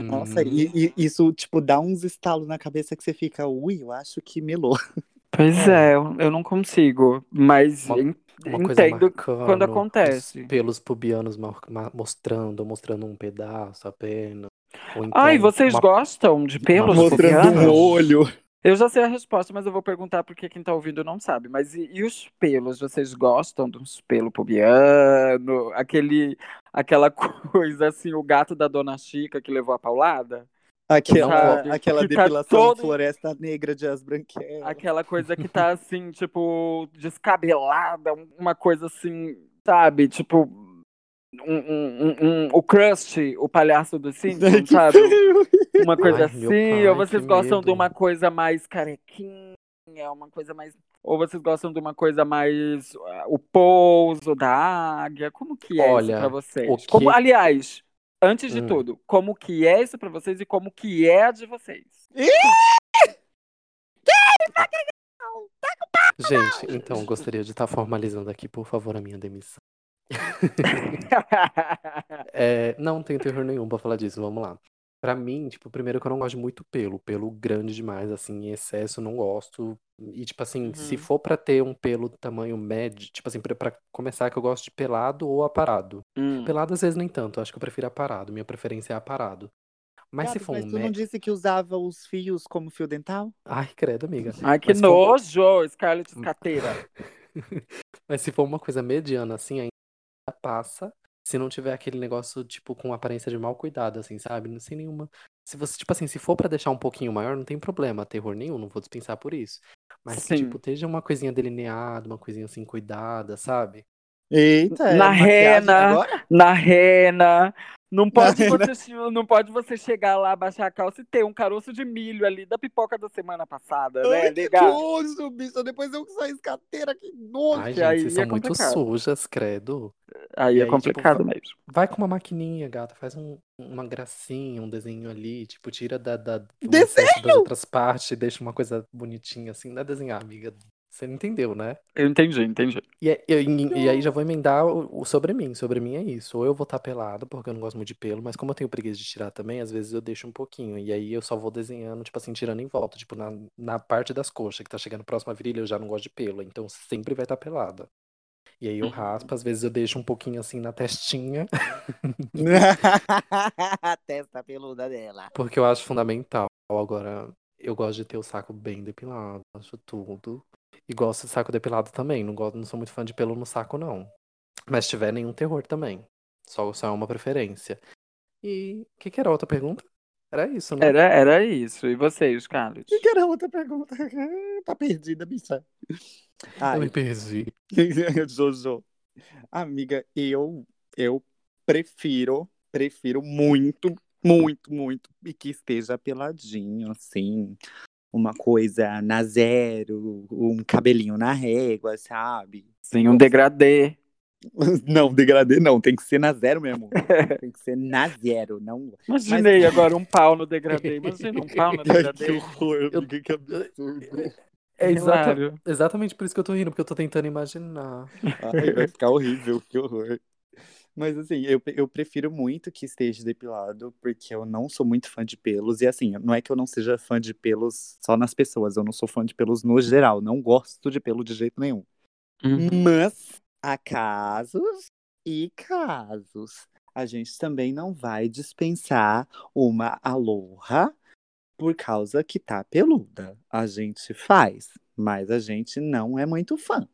Nossa, Uhum. e, e isso, tipo, dá uns estalos na cabeça que você fica, ui, eu acho que melou. Pois É. é, eu, eu não consigo. Mas Uma- en- Uma coisa entendo marcando, quando os acontece. pelos pubianos mar- ma- mostrando, mostrando um pedaço apenas. Ou Ai, então vocês uma- gostam de pelos Mostrando Mostrando pubianos? um olho. Eu já sei a resposta, mas eu vou perguntar porque quem tá ouvindo não sabe. Mas e, e os pelos? Vocês gostam dos pelos pubiano? Aquele, aquela (laughs) coisa assim, o gato da Dona Chica que levou a paulada? Aquela, Sabe? aquela Que tá depilação todo- floresta negra de as branquelas. Aquela coisa que tá assim, (laughs) tipo, descabelada, uma coisa assim, sabe? Tipo, um, um- um- o Krusty, o palhaço do (laughs) Simpsons, sabe? Uma coisa Ai, assim, pai, ou vocês gostam de medo. uma coisa mais carequinha, uma coisa mais. Ou vocês gostam de uma coisa mais. ah, o pouso da águia? Como que é Olha, isso pra vocês? que- Como, aliás, antes de Hum. tudo, como que é isso pra vocês e como que é a de vocês? Gente, então, gostaria de estar formalizando aqui, por favor, a minha demissão. (laughs) É, não tenho terror nenhum pra falar disso, vamos lá. Pra mim, tipo, primeiro que eu não gosto de muito pelo, pelo grande demais, assim, em excesso, não gosto. E, tipo assim, se Uhum. for pra ter um pelo tamanho médio, tipo assim, pra, pra começar que eu gosto de pelado ou aparado. Hum. Pelado às vezes nem tanto, acho que eu prefiro aparado, minha preferência é aparado. Mas se Gato, for mas um tu não médio. disse que usava os fios como fio dental? Ai, credo, amiga. Ai, que Mas se for- nojo, Scarlett (laughs) Escateira. Mas se for uma coisa mediana, assim, ainda passa. Se não tiver aquele negócio, tipo, com aparência de mal cuidado, assim, sabe? Sem nenhuma. Se você, tipo assim, se for pra deixar um pouquinho maior, não tem problema, terror nenhum, não vou dispensar por isso. Mas Sim. tipo, esteja uma coisinha delineada, uma coisinha assim, cuidada, sabe? Eita, é Na maquiagem rena. agora? Na rena. Não pode, rena. você, não pode você chegar lá, baixar a calça e ter um caroço de milho ali da pipoca da semana passada, né? Ai, que Legal. nojo, bicho. Depois eu saio escateira, que nojo. Ai, que gente, aí vocês é são muito complicado. sujas, credo. Aí é aí, tipo, complicado fa- mesmo. Vai com uma maquininha, gata, faz um- uma gracinha, um desenho ali, tipo, tira da, da, das outras partes e deixa uma coisa bonitinha, assim, não é desenhar, amiga. Você não entendeu, né? Eu entendi, entendi. E, é- eu- e- e aí já vou emendar o, o sobre mim. Sobre mim é isso. Ou eu vou estar pelado, porque eu não gosto muito de pelo, mas como eu tenho preguiça de tirar também, às vezes eu deixo um pouquinho. E aí eu só vou desenhando, tipo assim, tirando em volta. Tipo, na, na parte das coxas, que tá chegando próximo à virilha, eu já não gosto de pelo. Então sempre vai estar pelada. E aí eu raspo, às vezes eu deixo um pouquinho assim na testinha, (laughs) a testa peluda dela. porque eu acho fundamental. Agora, eu gosto de ter o saco bem depilado, acho tudo. E gosto de saco depilado também. Não, gosto, não sou muito fã de pelo no saco, não. Mas se tiver nenhum terror também. Só, só é uma preferência. E o que, que era a outra pergunta? Era isso, né? Era, era isso. E vocês, Carlos? Que era outra pergunta? (laughs) tá perdida, bicha. Eu Ai, me perdi. (laughs) Jojo. Amiga, eu eu prefiro, prefiro muito, muito, muito e que esteja peladinho, assim, uma coisa na zero, um cabelinho na régua, sabe? Sim, um degradê. (laughs) Não, degradê não, tem que ser na zero mesmo. (laughs) Tem que ser na zero, não. Imaginei agora um pau no degradê. Imagina um pau no (laughs) degradê. que horror, Eu- que absurdo. É exata- exatamente por isso que eu tô rindo, porque eu tô tentando imaginar. Ai, vai ficar horrível, que horror. Mas assim, eu, eu prefiro muito que esteja depilado, porque eu não sou muito fã de pelos. E assim, não é que eu não seja fã de pelos só nas pessoas, eu não sou fã de pelos no geral. Não gosto de pelo de jeito nenhum. Uhum. Mas há casos e casos. A gente também não vai dispensar uma aloha por causa que tá peluda. A gente faz, mas a gente não é muito fã.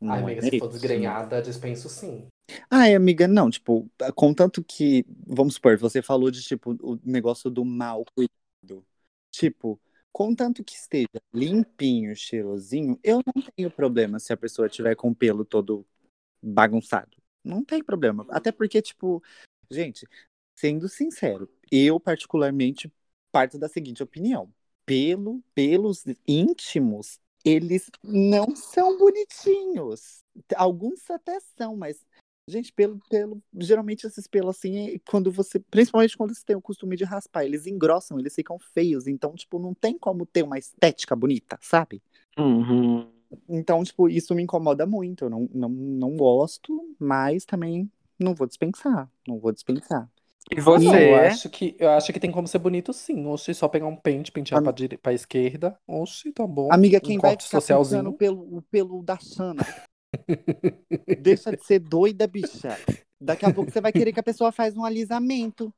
Não Ai, é amiga, se for desgrenhada, dispenso sim. Ai, amiga, não, tipo, contanto que, vamos supor, você falou de, tipo, o negócio do mal cuidado. Tipo, contanto que esteja limpinho, cheirosinho, eu não tenho problema se a pessoa tiver com o pelo todo bagunçado. Não tem problema. Até porque, tipo, gente, sendo sincero, eu particularmente parto da seguinte opinião. Pelo, pelos íntimos, eles não são bonitinhos. Alguns até são, mas Gente, pelo, pelo, geralmente esses pelos assim, é quando você, principalmente quando você tem o costume de raspar, eles engrossam, eles ficam feios, então, tipo, não tem como ter uma estética bonita, sabe? Uhum. Então, tipo, isso me incomoda muito, eu não, não, não gosto, mas também não vou dispensar, não vou dispensar. E Não, você? eu acho que eu acho que tem como ser bonito sim. Oxi, só pegar um pente, pentear Am- pra, dire... pra esquerda. Oxi, tá bom. Amiga, um quem vai corte ficar socialzinho. pelo, o pelo da Xana? (laughs) Deixa de ser doida, bicha. Daqui a pouco você vai querer que a pessoa faz um alisamento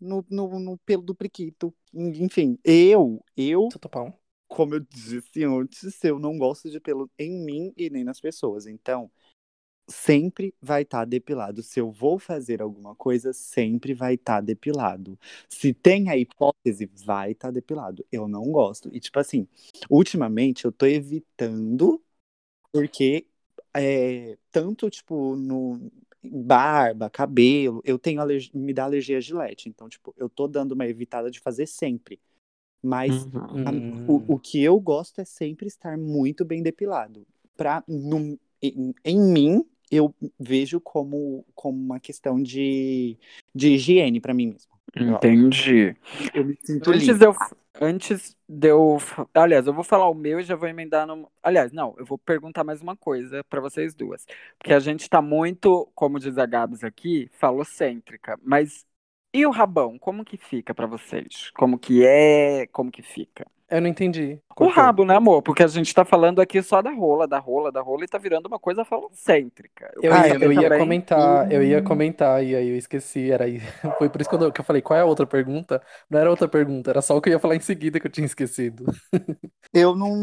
no, no, no pelo do priquito. Enfim, eu, eu Tô topão. como eu disse antes, eu não gosto de pelo em mim e nem nas pessoas. Então, sempre vai estar depilado. Se eu vou fazer alguma coisa, sempre vai estar depilado. Se tem a hipótese, vai estar depilado. Eu não gosto. E, tipo assim, ultimamente eu tô evitando, porque é, tanto, tipo, no barba, cabelo, eu tenho alergia, me dá alergia a gilete. Então, tipo, eu tô dando uma evitada de fazer sempre. Mas Uhum. a- o, o que eu gosto é sempre estar muito bem depilado. Pra, em, em mim, eu vejo como, como uma questão de, de higiene pra mim mesmo. Entendi. Eu me sinto Antes limpo. eu, antes de eu. Aliás, eu vou falar o meu e já vou emendar no. Aliás, não, eu vou perguntar mais uma coisa pra vocês duas. Porque a gente tá muito, como diz a Gabs aqui, falocêntrica. Mas e o rabão? Como que fica pra vocês? Como que é? Como que fica? Eu não entendi. O rabo, né, amor? Porque a gente tá falando aqui só da rola, da rola, da rola e tá virando uma coisa falocêntrica. Eu, Ah, ia, eu eu ia também. comentar, eu ia comentar, e aí eu esqueci. Era aí. (laughs) Foi por isso que eu, que eu falei, qual é a outra pergunta? Não era outra pergunta, era só o que eu ia falar em seguida que eu tinha esquecido. (laughs) Eu não,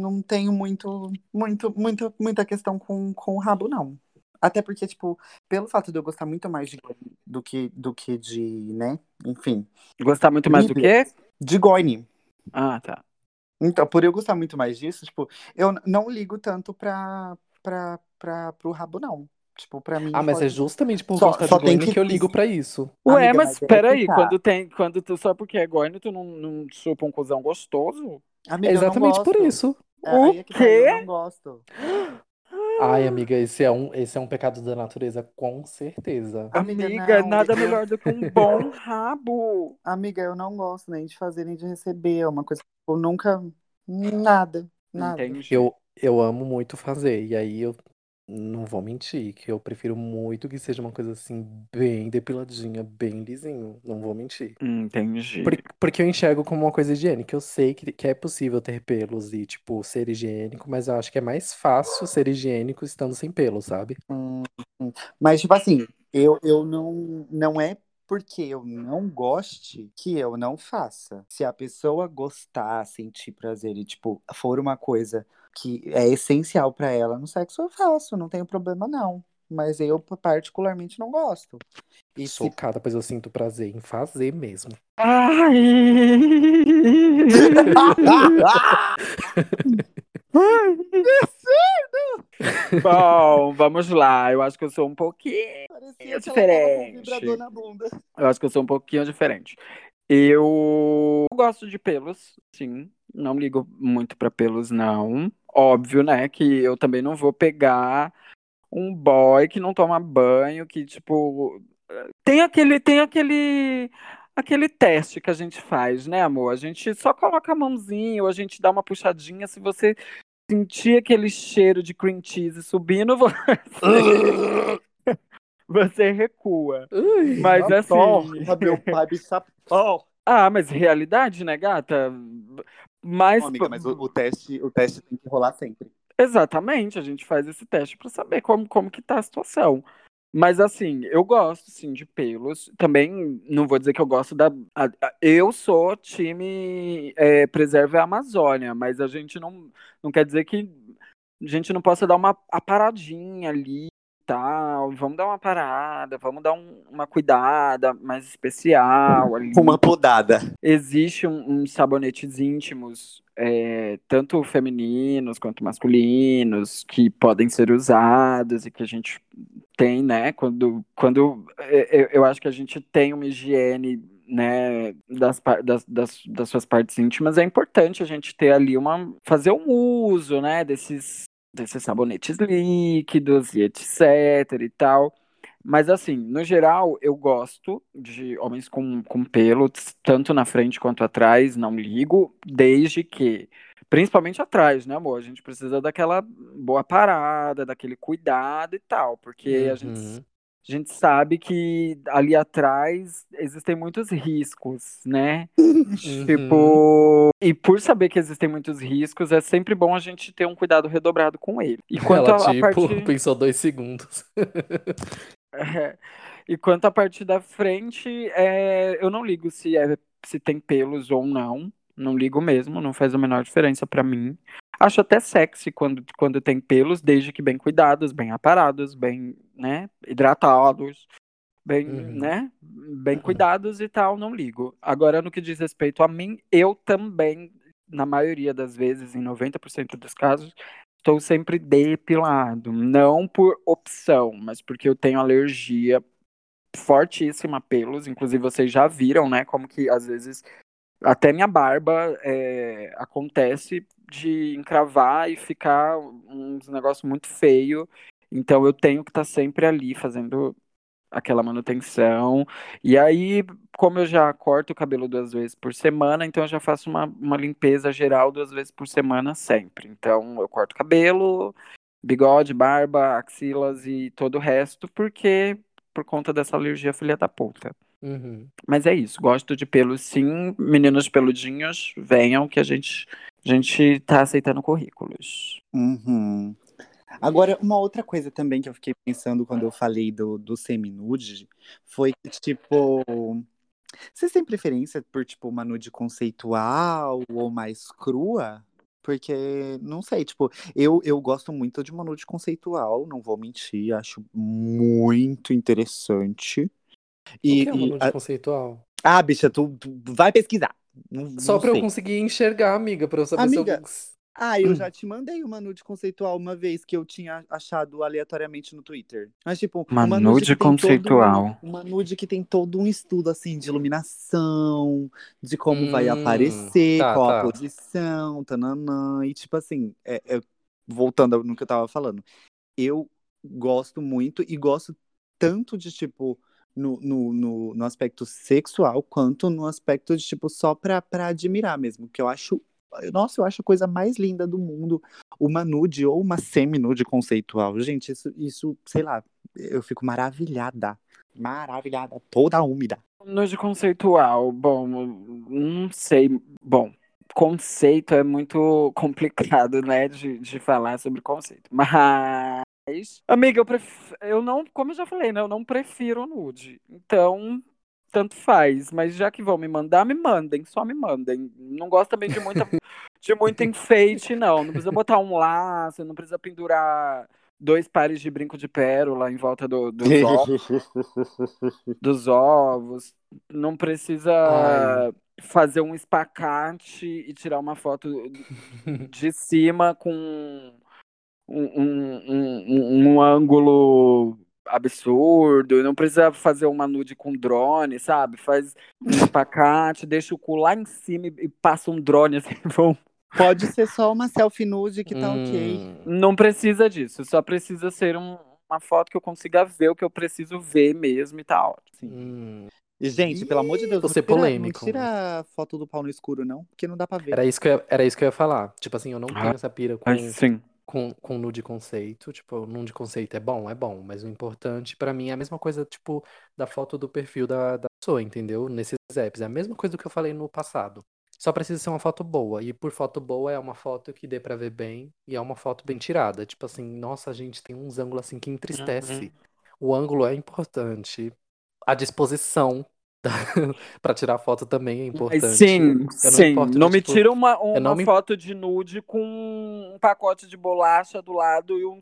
não tenho muito, muito, muita, muita questão com, com o rabo, não. Até porque, tipo, pelo fato de eu gostar muito mais de do que, do que de, né? Enfim, Gostar muito mais do quê? de goine. Ah, tá. Então, por eu gostar muito mais disso, tipo, eu não ligo tanto pra, pra, pra, pro rabo, não. Tipo, pra mim. Ah, mas é pode- justamente por Só- gostar só de tem que- que eu ligo pra isso. Ué, Amiga, mas mas é peraí, tá. quando tem, quando tu, só porque é gônio, tu não, não chupa um cuzão gostoso? Amiga, É eu não exatamente por isso. É, aí é que tá, eu quê? não gosto. (gasps) Ai, amiga, esse é um, esse é um pecado da natureza, com certeza. Amiga, Amiga, não, nada eu- melhor do que um bom (laughs) rabo. Amiga, eu não gosto nem de fazer nem de receber. É uma coisa que eu nunca. Nada. Nada. Entendi. Eu, eu amo muito fazer. E aí eu não vou mentir, que eu prefiro muito que seja uma coisa assim, bem depiladinha, bem lisinho. Não vou mentir. Entendi. Por- porque eu enxergo como uma coisa higiênica. Eu sei que, que é possível ter pelos e, tipo, ser higiênico, mas eu acho que é mais fácil ser higiênico estando sem pelo, sabe? Hum, hum. Mas, tipo assim, eu, eu não. Não é porque eu não goste que eu não faça. Se a pessoa gostar, sentir prazer e, tipo, for uma coisa que é essencial pra ela no sexo, eu faço, não tenho problema não. Mas eu particularmente não gosto. E se Socada, pois eu sinto prazer em fazer mesmo. Ai! (laughs) Bom, vamos lá. Eu acho que eu sou um pouquinho. Parecia que ela tava com diferente. vibrador na bunda. Eu acho que eu sou um pouquinho diferente. Eu gosto de pelos, sim. Não ligo muito pra pelos, não. Óbvio, né? Que eu também não vou pegar um boy que não toma banho, que, tipo. Tem aquele, tem aquele, aquele teste que a gente faz, né, amor? A gente só coloca a mãozinha ou a gente dá uma puxadinha. Se você sentir aquele cheiro de cream cheese subindo, (laughs) você, você recua. Mas assim. Adoro, meu pai bichapão. (laughs) Ah, mas realidade, né, gata? Mas, Não, amiga, mas o, o teste, o teste tem que rolar sempre. exatamente, a gente faz esse teste pra saber como, como que tá a situação. Mas assim, eu gosto sim de pelos. Também não vou dizer que eu gosto da. a- a- eu sou time é, Preserve a Amazônia, mas a gente não, não quer dizer que a gente não possa dar uma a paradinha ali tal. Vamos dar uma parada, vamos dar um- uma cuidada mais especial ali. Uma podada. Existe um, uns sabonetes íntimos, é, tanto femininos quanto masculinos, que podem ser usados e que a gente tem, né? Quando, quando é, é, eu acho que a gente tem uma higiene, né, das, das, das, das suas partes íntimas, é importante a gente ter ali uma. fazer um uso, né, desses, desses sabonetes líquidos e etc e tal. Mas assim, no geral, eu gosto de homens com, com pelo, tanto na frente quanto atrás, não ligo, desde que, principalmente atrás, né, amor? A gente precisa daquela boa parada, daquele cuidado e tal, porque a gente, Uhum. A gente sabe que ali atrás existem muitos riscos, né? Uhum. Tipo, e por saber que existem muitos riscos, é sempre bom a gente ter um cuidado redobrado com ele. E quanto Ela, a, a tipo, parte. (laughs) pensou dois segundos. É, (laughs) E quanto à parte da frente, é, eu não ligo se, é, se tem pelos ou não. Não ligo mesmo, não faz a menor diferença pra mim. Acho até sexy quando, quando tem pelos, desde que bem cuidados, bem aparados, bem, né, hidratados, bem, Uhum. né, bem cuidados e tal, não ligo. Agora, no que diz respeito a mim, eu também, na maioria das vezes, em 90% dos casos, estou sempre depilado. Não por opção, mas porque eu tenho alergia fortíssima a pelos. Inclusive, vocês já viram, né? Como que às vezes até minha barba é, acontece de encravar e ficar uns negócio muito feio. Então eu tenho que estar sempre ali fazendo aquela manutenção. E aí, como eu já corto o cabelo duas vezes por semana, então eu já faço uma, uma limpeza geral duas vezes por semana sempre. Então eu corto cabelo, bigode, barba, axilas e todo o resto, porque por conta dessa alergia filha da puta. Uhum. Mas é isso, gosto de pelos sim, meninos peludinhos, venham que a gente, a gente tá aceitando currículos. Uhum. Agora, uma outra coisa também que eu fiquei pensando quando eu falei do, do semi-nude foi que, tipo, vocês têm preferência por, tipo, uma nude conceitual ou mais crua? Porque, não sei, tipo, eu, eu gosto muito de uma nude conceitual, não vou mentir, acho muito interessante. O E, que é uma nude a- conceitual? ah, bicha, tu, tu vai pesquisar. Não, Só não pra eu sei. conseguir enxergar, amiga, pra eu saber Amiga, se eu. Ah, eu já (clears throat) te mandei uma nude conceitual uma vez que eu tinha achado aleatoriamente no Twitter. Mas, tipo, Uma nude nude tem conceitual. Todo, uma nude que tem todo um estudo, assim, de iluminação, de como vai Hum, aparecer, tá, qual a tá. posição, tananã. E, tipo assim, é- é- voltando no que eu tava falando, eu gosto muito e gosto tanto de, tipo, no, no, no, no aspecto sexual, quanto no aspecto de, tipo, só pra, pra admirar mesmo, que eu acho Nossa, eu acho a coisa mais linda do mundo. Uma nude ou uma semi-nude conceitual. Gente, isso, isso, sei lá, eu fico maravilhada. Maravilhada. Toda úmida. Nude conceitual, bom, não sei. Bom, conceito é muito complicado, né, de, de falar sobre conceito. Mas, amiga, eu, pref... eu não, como eu já falei, né, eu não prefiro nude. Então, tanto faz. Mas já que vão me mandar, me mandem, só me mandem. Não gosto também de muita, (laughs) de muito enfeite, não. Não precisa botar um laço, não precisa pendurar dois pares de brinco de pérola em volta do, dos, (laughs) ovos, dos ovos. Não precisa Ai. fazer um espacate e tirar uma foto de cima com um, um, um, um ângulo absurdo, não precisa fazer uma nude com drone, sabe? Faz um espacate, deixa o cu lá em cima e, passa um drone (laughs) assim, vão. Pode ser só uma selfie nude que tá hum. ok. Não precisa disso, só precisa ser um, uma foto que eu consiga ver o que eu preciso ver mesmo e tal. Assim. Hum. E, gente, pelo amor de Deus, você polêmico. Não tira a foto do pau no escuro, não, porque não dá pra ver. Era isso que eu ia, era isso que eu ia falar. Tipo assim, eu não tenho ah, essa pira com, sim com, com nude conceito. Tipo, nude conceito é bom, é bom, mas o importante para mim é a mesma coisa, tipo, da foto do perfil da, da pessoa, entendeu? Nesses apps. É a mesma coisa do que eu falei no passado. Só precisa ser uma foto boa. E por foto boa é uma foto que dê pra ver bem e é uma foto bem tirada. Tipo assim, nossa, a gente tem uns ângulos assim que entristece. Uhum. O ângulo é importante. A disposição (laughs) para tirar foto também é importante. Sim, eu sim. Não, não me tipo, tira uma, uma me... foto de nude com um pacote de bolacha do lado e um,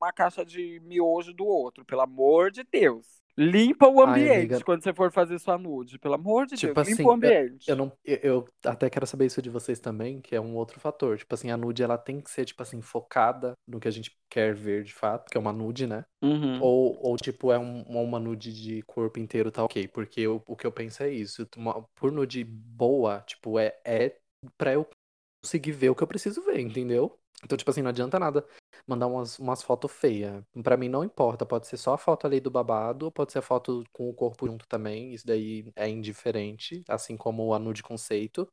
uma caixa de miojo do outro, pelo amor de Deus. Limpa o ambiente Ai, quando você for fazer sua nude, pelo amor de tipo Deus. Assim, limpa o ambiente. Eu, eu não, eu, eu, até quero saber isso de vocês também, que é um outro fator. Tipo assim, a nude ela tem que ser tipo assim focada no que a gente quer ver de fato, que é uma nude, né? Uhum. Ou, ou tipo é um, uma nude de corpo inteiro tá ok, porque eu, o que eu penso é isso. Uma, por nude boa, tipo é é para eu conseguir ver o que eu preciso ver, entendeu? Então, tipo assim, não adianta nada mandar umas, umas fotos feias. Pra mim não importa, pode ser só a foto ali do babado, pode ser a foto com o corpo junto também, isso daí é indiferente, assim como a nude conceito.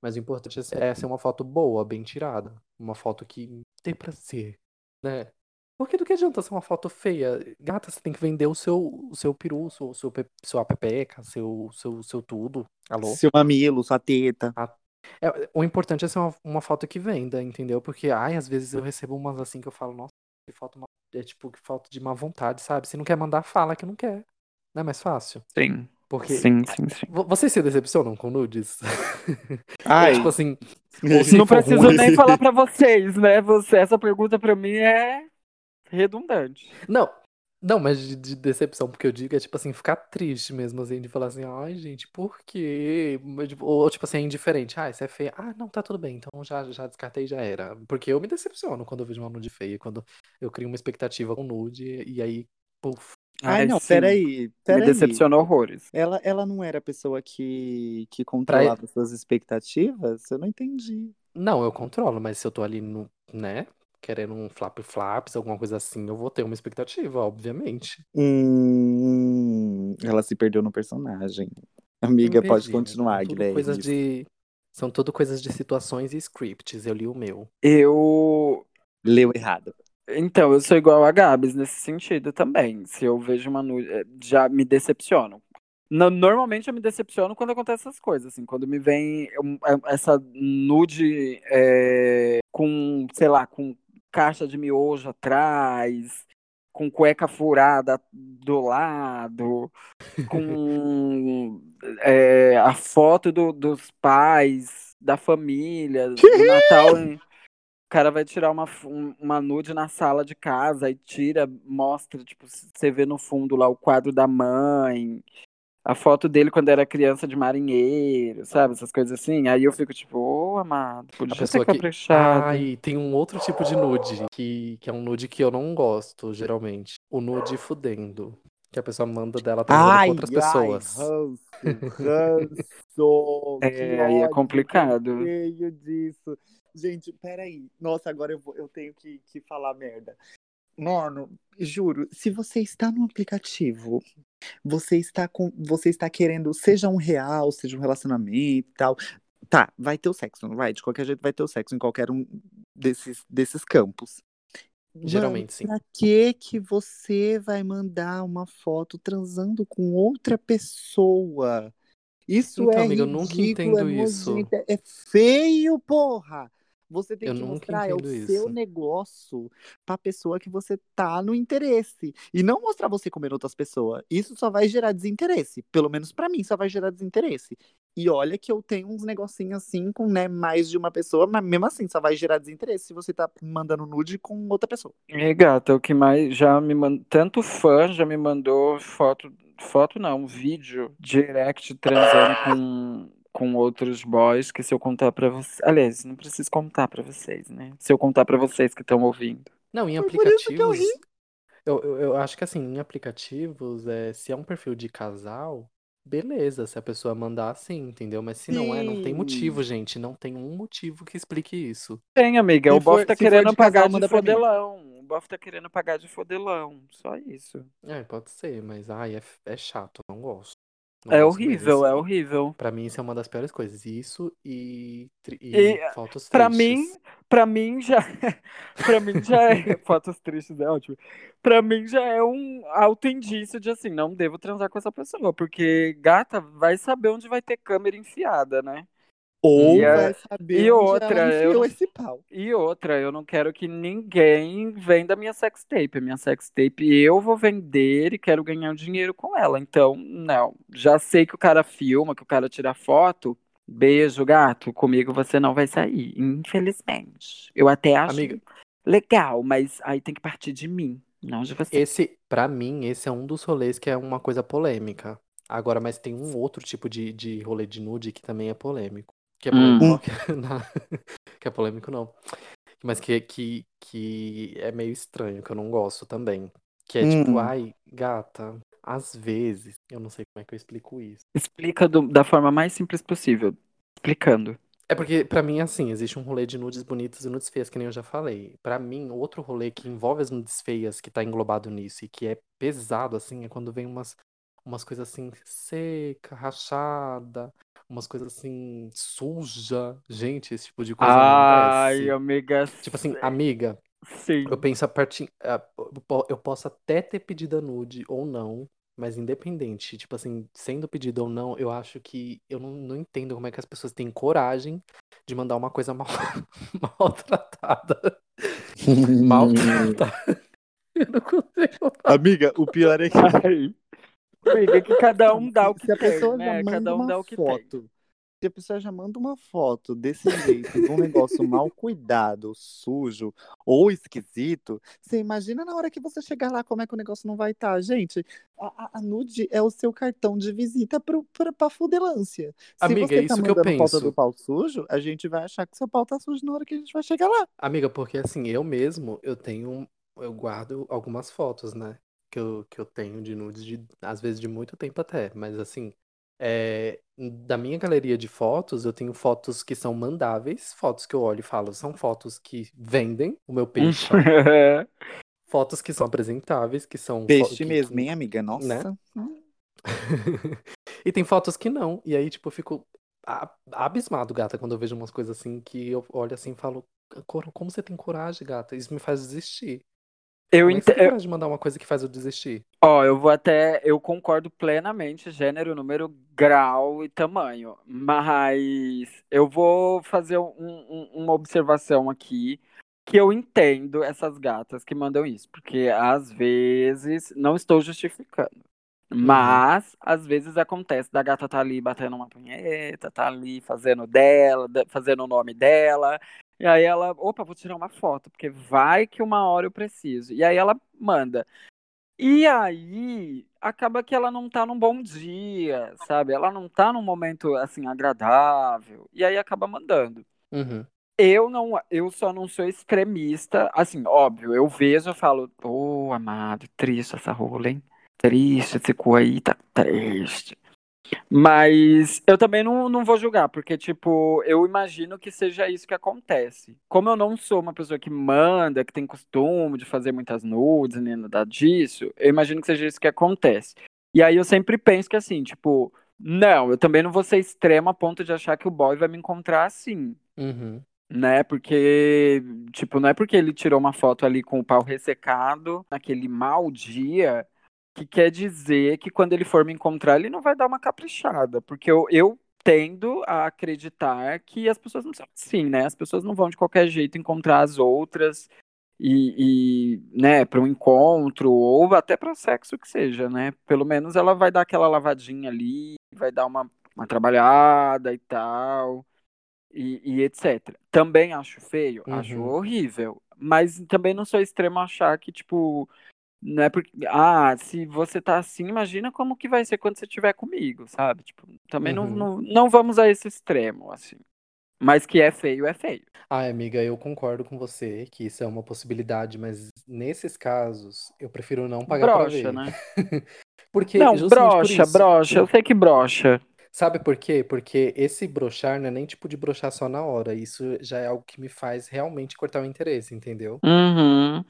Mas o importante é ser uma foto boa, bem tirada. Uma foto que tem pra ser, né? Porque do que adianta ser uma foto feia? Gata, você tem que vender o seu, o seu peru, o seu, seu, sua pepeca, seu, seu, seu tudo. Alô? Seu mamilo, sua teta. A é, o importante é ser uma, uma foto que venda, entendeu? Porque, ai, às vezes eu recebo umas assim que eu falo, nossa, que falta uma, é tipo, que falta de má vontade, sabe? Se não quer mandar, fala que não quer. Não é mais fácil? Sim. Porque sim, sim, sim. Vocês se decepcionam com nudes? (laughs) Ai. tipo assim. (laughs) não preciso nem falar para vocês, né? Você, essa pergunta para mim é redundante. Não, não, mas de, de decepção, porque eu digo é tipo assim, ficar triste mesmo, assim, de falar assim, ai, gente, por quê? Tipo, ou tipo assim, é indiferente. Ah, isso é feio. Ah, não, tá tudo bem, então já, já descartei já era. Porque eu me decepciono quando eu vejo uma nude feia, quando eu crio uma expectativa com nude, e aí, puf. Ai, não, sim. peraí, peraí. Me decepcionou horrores. Ela, ela não era a pessoa que, que controlava pra... suas expectativas? Eu não entendi. Não, eu controlo, mas se eu tô ali no, né, querendo um flap flaps, alguma coisa assim, eu vou ter uma expectativa, obviamente. Hum, ela se perdeu no personagem. Amiga, pode continuar, Guilherme. Coisas de... São tudo coisas de situações e scripts. Eu li o meu. Eu. Leu errado. Então, eu sou igual a Gabs nesse sentido também. Se eu vejo uma nude, eh, já me decepciono. Normalmente eu me decepciono quando acontecem essas coisas, assim, quando me vem é, essa nude é, com, sei lá, com caixa de miojo atrás, com cueca furada do lado, com é, (laughs) a foto do, dos pais, da família, do Natal. o cara vai tirar uma, uma nude na sala de casa e tira, mostra, tipo, você vê no fundo lá o quadro da mãe a foto dele quando era criança de marinheiro, sabe? Essas coisas assim. Aí eu fico tipo, ô, oh, amado, podia ser caprichado. Ah, e tem um outro tipo de nude, que, que é um nude que eu não gosto, geralmente. O nude fudendo. Que a pessoa manda dela transando com outras ai, pessoas. Ranço, (laughs) ranço, é, aí é complicado. Cheio disso. Gente, peraí. Nossa, agora eu, vou, eu tenho que, que falar merda. Mano, juro, se você está no aplicativo, você está com, você está querendo, seja um real, seja um relacionamento e tal, Tá, vai ter o sexo, não vai? De qualquer jeito vai ter o sexo em qualquer um desses, desses campos. Geralmente, sim. Pra que que você vai mandar uma foto transando com outra pessoa? Isso Então, é amiga, eu nunca ridículo, é entendo isso. é- é feio, porra! Você tem Eu que mostrar é o entendo seu isso. negócio pra pessoa que você tá no interesse. E não mostrar você comendo outras pessoas. Isso só vai gerar desinteresse. Pelo menos pra mim, só vai gerar desinteresse. E olha que eu tenho uns negocinhos assim com né, mais de uma pessoa, mas mesmo assim só vai gerar desinteresse se você tá mandando nude com outra pessoa. E gata, o que mais já me mandou. Tanto fã já me mandou foto. Foto não, vídeo direct transando com, com outros boys que se eu contar pra vocês. Aliás, não preciso contar pra vocês, né? Se eu contar pra vocês que estão ouvindo. Não, em Foi por isso que eu aplicativos. ri. Eu, eu, eu acho que assim, em aplicativos, é, se é um perfil de casal, beleza, se a pessoa mandar assim, entendeu? Mas se não é, não tem Sim. motivo, gente. Não tem um motivo que explique isso. Tem, amiga. Se o Boff for- tá for querendo de pagar casal, de fodelão. O Boff tá querendo pagar de fodelão. Só isso. É, pode ser, mas ai, é, é chato, não gosto. É horrível, Isso- é horrível. Pra mim, isso é uma das piores coisas. Isso e, e E, fotos Pra tristes. mim, pra mim já, (laughs) pra mim já é (laughs) fotos tristes é ótimo. Pra mim já é um alto indício de assim, não devo transar com essa pessoa, porque gata vai saber onde vai ter câmera enfiada, né? Ou E a- vai saber e onde outra, ela enfiou eu- esse pau. E outra, eu não quero que ninguém venda minha sextape. A minha sextape eu vou vender e quero ganhar dinheiro com ela. Então, não. Já sei que o cara filma, que o cara tira foto. Beijo, gato. Comigo você não vai sair, infelizmente. Eu até acho Amiga. legal, mas aí tem que partir de mim, não de você. Esse, pra mim, esse é um dos rolês que é uma coisa polêmica. Agora, mas tem um outro tipo de, de rolê de nude que também é polêmico. Que é Hum. polêmico, não, (laughs) que, é polêmico não. Mas que, que, que é meio estranho, que eu não gosto também. Que é tipo, Hum. ai, gata, às vezes, eu não sei como é que eu explico isso. Explica do- da forma mais simples possível. Explicando. É porque, pra mim, assim, existe um rolê de nudes bonitas e nudes feias, que nem eu já falei. Pra mim, outro rolê que envolve as nudes feias, que tá englobado nisso e que é pesado, assim, é quando vem umas, umas coisas assim, seca, rachada, umas coisas assim, suja. Gente, esse tipo de coisa não Ai, desce. amiga. Tipo assim, amiga, Sim. eu penso a partir. a- Eu po- eu posso até ter pedido a nude ou não, mas independente, tipo assim, sendo pedido ou não, eu acho que eu não, não entendo como é que as pessoas têm coragem de mandar uma coisa mal, (laughs) maltratada. (laughs) Maltratada. (laughs) Eu não consigo. Amiga, o pior é que. Amiga, que cada um dá o que se a tem, pessoa né? já manda Cada um uma dá o que tem. foto, se a pessoa já manda uma foto desse jeito, de um negócio mal cuidado, sujo ou esquisito, você imagina na hora que você chegar lá como é que o negócio não vai estar. Gente, a, a- a nude é o seu cartão de visita pro, pra, pra fudelância. Se Amiga, você é tá isso que eu mandando foto penso. do pau sujo, a gente vai achar que seu pau tá sujo na hora que a gente vai chegar lá. Amiga, porque assim, eu mesmo, eu tenho. Eu guardo algumas fotos, né? Que eu, que eu tenho de nudes, de, às vezes de muito tempo até. Mas assim, é, da minha galeria de fotos, eu tenho fotos que são mandáveis, fotos que eu olho e falo, são fotos que vendem o meu peixe. (laughs) Fotos que são apresentáveis, que são. Peixe que- mesmo, hein, amiga? Nossa. (laughs) e tem fotos que não. E aí, tipo, eu fico abismado, gata, quando eu vejo umas coisas assim que eu olho assim e falo, "Cor- como você tem coragem, gata? Isso me faz desistir. Eu Como que você ente... tem coragem de mandar uma coisa que faz eu desistir? Ó, eu vou até. Eu concordo plenamente, gênero, número, grau e tamanho. Mas eu vou fazer um- um- uma observação aqui. Que eu entendo essas gatas que mandam isso. Porque às vezes. Não estou justificando. Mas, às vezes acontece da gata tá ali batendo uma punheta, tá ali fazendo dela, fazendo o nome dela. E aí ela, opa, vou tirar uma foto, porque vai que uma hora eu preciso. E aí ela manda. E aí, acaba que ela não tá num bom dia, sabe? Ela não tá num momento, assim, agradável. E aí acaba mandando. Uhum. Eu não, eu só não sou extremista. Assim, óbvio, eu vejo e falo, ô, amado, triste essa rola, hein? Triste, esse cu aí tá triste. Mas eu também não, não vou julgar, porque, tipo, eu imagino que seja isso que acontece. Como eu não sou uma pessoa que manda, que tem costume de fazer muitas nudes, nem nada disso, eu imagino que seja isso que acontece. E aí eu sempre penso que, assim, tipo, Não, eu também não vou ser extremo a ponto de achar que o boy vai me encontrar assim. Uhum. Né? Porque, tipo, não é porque ele tirou uma foto ali com o pau ressecado naquele mau dia que quer dizer que quando ele for me encontrar, ele não vai dar uma caprichada. Porque eu, eu tendo a acreditar que as pessoas não são assim, né? As pessoas não vão de qualquer jeito encontrar as outras e, e né, para um encontro ou até para sexo que seja, né? Pelo menos ela vai dar aquela lavadinha ali, vai dar uma, uma trabalhada e tal. E, e, etc. Também acho feio, uhum. acho horrível. Mas também não sou extremo achar que, tipo, não é porque. Ah, se você tá assim, imagina como que vai ser quando você estiver comigo, sabe? Tipo, também uhum. não, não, não vamos a esse extremo, assim. Mas que é feio, é feio. Ah, amiga, eu concordo com você que isso é uma possibilidade, mas nesses casos, eu prefiro não pagar brocha, pra ver. né? (laughs) porque Não, brocha, brocha, eu sei que brocha. Sabe por quê? Porque esse brochar não é nem tipo de brochar só na hora. Isso já é algo que me faz realmente cortar o interesse, entendeu? Uhum.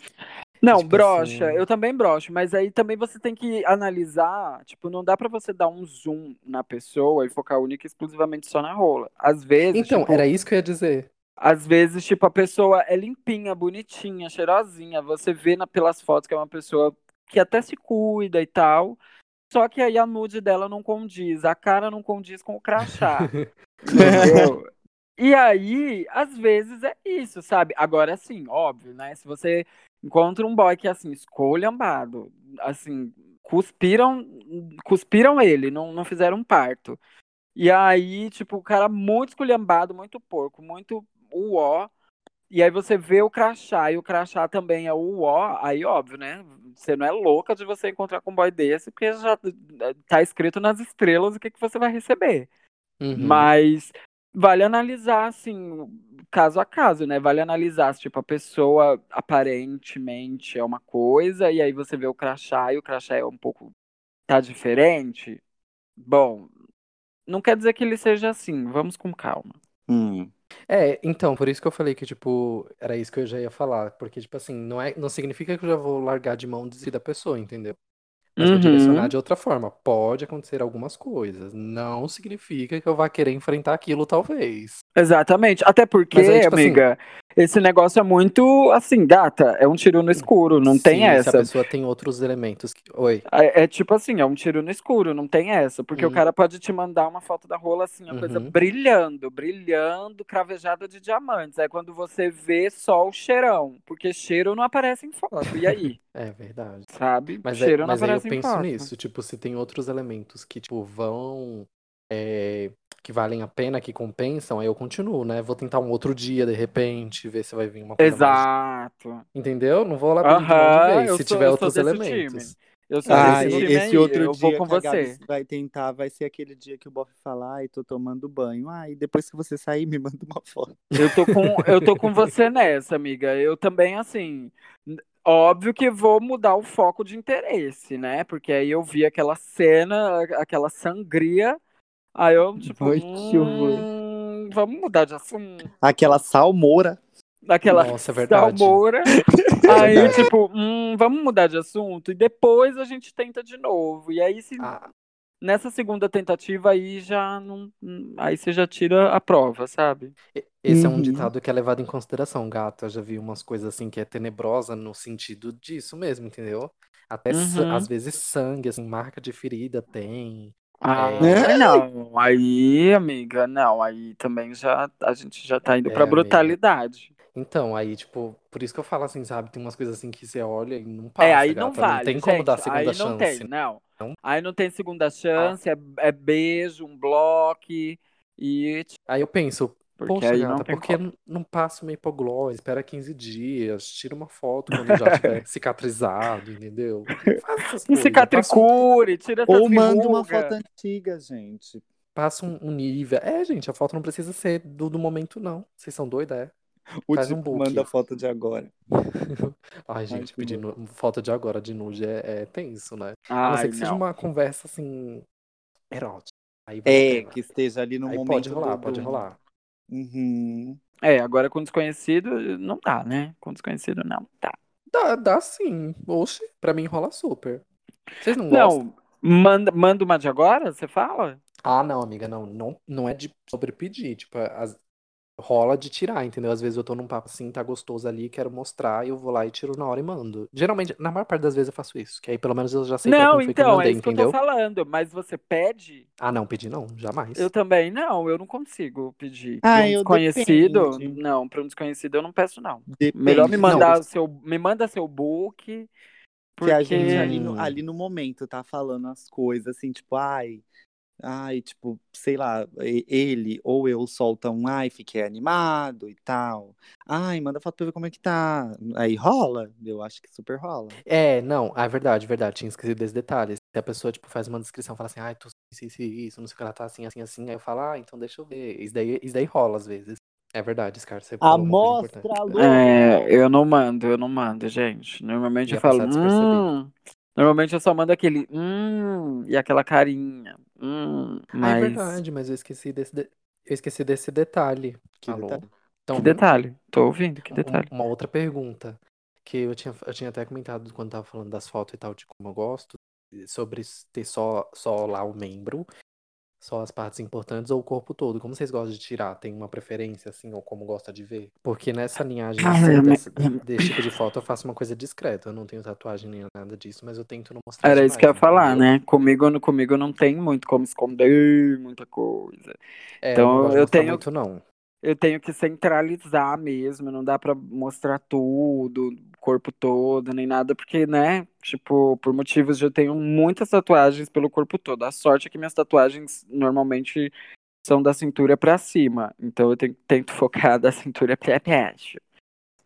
Não, tipo brocha, assim... eu também brocho, mas aí também você tem que analisar, tipo, não dá para você dar um zoom na pessoa e focar única e exclusivamente só na rola. Às vezes. Então, tipo, era isso que eu ia dizer. Às vezes, tipo, a pessoa é limpinha, bonitinha, cheirosinha. Você vê na, pelas fotos que é uma pessoa que até se cuida e tal. Só que aí a nude dela não condiz, a cara não condiz com o crachá. (laughs) entendeu? E aí, às vezes é isso, sabe? Agora, assim, óbvio, né? Se você encontra um boy que assim, escolhambado, assim, cuspiram, cuspiram ele, não, não fizeram um parto. E aí, tipo, o cara muito esculhambado, muito porco, muito uó. E aí você vê o crachá, e o crachá também é o uó, aí óbvio, né? Você não é louca de você encontrar com um boy desse, porque já tá escrito nas estrelas o que, que você vai receber. Uhum. Mas vale analisar, assim, caso a caso, né? Vale analisar se, tipo, a pessoa aparentemente é uma coisa, e aí você vê o crachá e o crachá é um pouco. tá diferente. Bom, não quer dizer que ele seja assim, vamos com calma. Hum. É, então, por isso que eu falei que, tipo, era isso que eu já ia falar. Porque, tipo assim, não, é, não significa que eu já vou largar de mão de si da pessoa, entendeu? Mas vou direcionar uhum. de outra forma. Pode acontecer algumas coisas. Não significa que eu vá querer enfrentar aquilo, talvez. Exatamente. Até porque, tipo assim amiga, assim, esse negócio é muito assim, gata, é um tiro no escuro, não sim, tem essa. Se a pessoa tem outros elementos. Que... Oi. É, é, tipo assim, é um tiro no escuro, não tem essa. Porque uhum. o cara pode te mandar uma foto da rola assim, a uhum. coisa brilhando, brilhando, cravejada de diamantes. É quando você vê só o cheirão. Porque cheiro não aparece em foto. E aí? (laughs) é verdade. Sabe? Mas, é, cheiro é, mas não aparece eu penso nisso, tipo, se tem outros elementos que, tipo, vão. É, que valem a pena, que compensam, aí eu continuo, né? Vou tentar um outro dia, de repente, ver se vai vir uma coisa Exato. Mais... Entendeu? Não vou lá uh -huh, de vez, se sou, tiver outros elementos. Time. Eu sou ah, esse, esse outro eu dia com você. vai tentar, vai ser aquele dia que o Boff falar, e tô tomando banho. Ah, e depois que você sair, me manda uma foto. Eu tô com, eu tô com você nessa, amiga. Eu também, assim, Óbvio que vou mudar o foco de interesse, né? Porque aí eu vi aquela cena, aquela sangria. Aí eu, tipo, Ai, que hum, vamos mudar de assunto. Aquela salmoura. Aquela Nossa, é salmoura. (laughs) aí, tipo, hum, vamos mudar de assunto. E depois a gente tenta de novo. E aí, se ah. nessa segunda tentativa, aí já não. Aí você já tira a prova, sabe? Esse uhum. é um uhum. ditado que é levado em consideração, gato. Eu já vi umas coisas assim que é tenebrosa no sentido disso mesmo, entendeu? Até uhum. às vezes sangue, assim, marca de ferida tem. Ah, é... não. Aí, amiga, não. Aí também já a gente já tá indo é, pra brutalidade. Amiga. Então, aí, tipo, por isso que eu falo assim, sabe? Tem umas coisas assim que você olha e não passa. É, aí gata. não vale. Não tem como gente, dar segunda aí chance. Não tem, não. não. Aí não tem segunda chance, ah. é, é beijo, um bloco. E. Aí eu penso, porque Poxa, gata, porque como. não passa uma hipoglose, espera 15 dias, tira uma foto quando já (laughs) tiver cicatrizado, entendeu? Um cicatricure, tira essa Ou manda uma foto antiga, gente. Passa um, um, nível. É, gente, a foto não precisa ser do, do momento, não. Vocês são doidos, é? O Faz tipo um manda a foto de agora. (laughs) Ai, gente, Ai, pedindo foto de agora de nude é, é tenso, né? Ai, a não ser que não. seja uma conversa, assim, erótica. é, que esteja ali no Aí momento. Pode rolar, do... pode rolar. Uhum. É, agora com desconhecido não dá, né? Com desconhecido não dá. Dá, dá sim. Oxe, pra mim rola super. Vocês não gostam? Não, manda, manda uma de agora, você fala? Ah, não, amiga, não. Não, não é de sobre pedir. Tipo, as, rola de tirar, entendeu? Às vezes eu tô num papo assim, tá gostoso ali, quero mostrar, e eu vou lá e tiro na hora e mando. Geralmente, na maior parte das vezes eu faço isso, que aí pelo menos eu já sei Não, pra quem foi que eu então, é mandei, isso que eu entendeu? tô falando. Mas você pede? Ah, não, pedir não, jamais. Eu também não, eu não consigo pedir. Pra Ah, um eu desconhecido, depende. não, para um desconhecido eu não peço, não. Depende. Melhor me Não, mandar o seu. Me manda seu book. Porque a Porque. gente ali no, ali no momento tá falando as coisas assim, tipo, ai, ai, tipo, sei lá, ele ou eu soltam um ai, fiquei animado e tal. Ai, manda foto pra ver como é que tá. Aí rola, eu acho que super rola. É, não, é verdade, verdade, tinha esquecido desse detalhe. Se a pessoa, tipo, faz uma descrição, fala assim, ai, tu isso, isso, isso, não sei o que, ela tá assim, assim, assim, aí eu falo, ah, então deixa eu ver. Isso daí, isso daí rola às vezes. É verdade, Scar, você. Amostra, Lu! É, eu não mando, eu não mando, gente. Normalmente Ia eu falo. Hum. Normalmente eu só mando aquele. Hum. E aquela carinha. Hum. Ah, é Mas. verdade, mas eu esqueci desse, de- eu esqueci desse detalhe. Que Alô? detalhe. Então, Que detalhe. Tô ouvindo, que detalhe. uma outra pergunta, que eu tinha, eu tinha até comentado quando tava falando das fotos e tal, de como eu gosto, sobre ter só, só lá o membro, só as partes importantes ou o corpo todo. Como vocês gostam de tirar? Tem uma preferência, assim, ou como gosta de ver? Porque nessa linhagem Ah, assim, me- dessa- desse tipo de foto, eu faço uma coisa discreta. Eu não tenho tatuagem nem nada disso, mas eu tento não mostrar Era isso demais, que eu ia falar, entendeu? né? Comigo, comigo não tem muito como esconder muita coisa. É, Então, eu eu tenho- muito, não. Eu tenho que centralizar mesmo, não dá pra mostrar tudo, corpo todo, nem nada, porque, né, tipo, por motivos de eu tenho muitas tatuagens pelo corpo todo. A sorte é que minhas tatuagens normalmente são da cintura pra cima, então eu tenho- tento (laughs) focar da cintura pra baixo.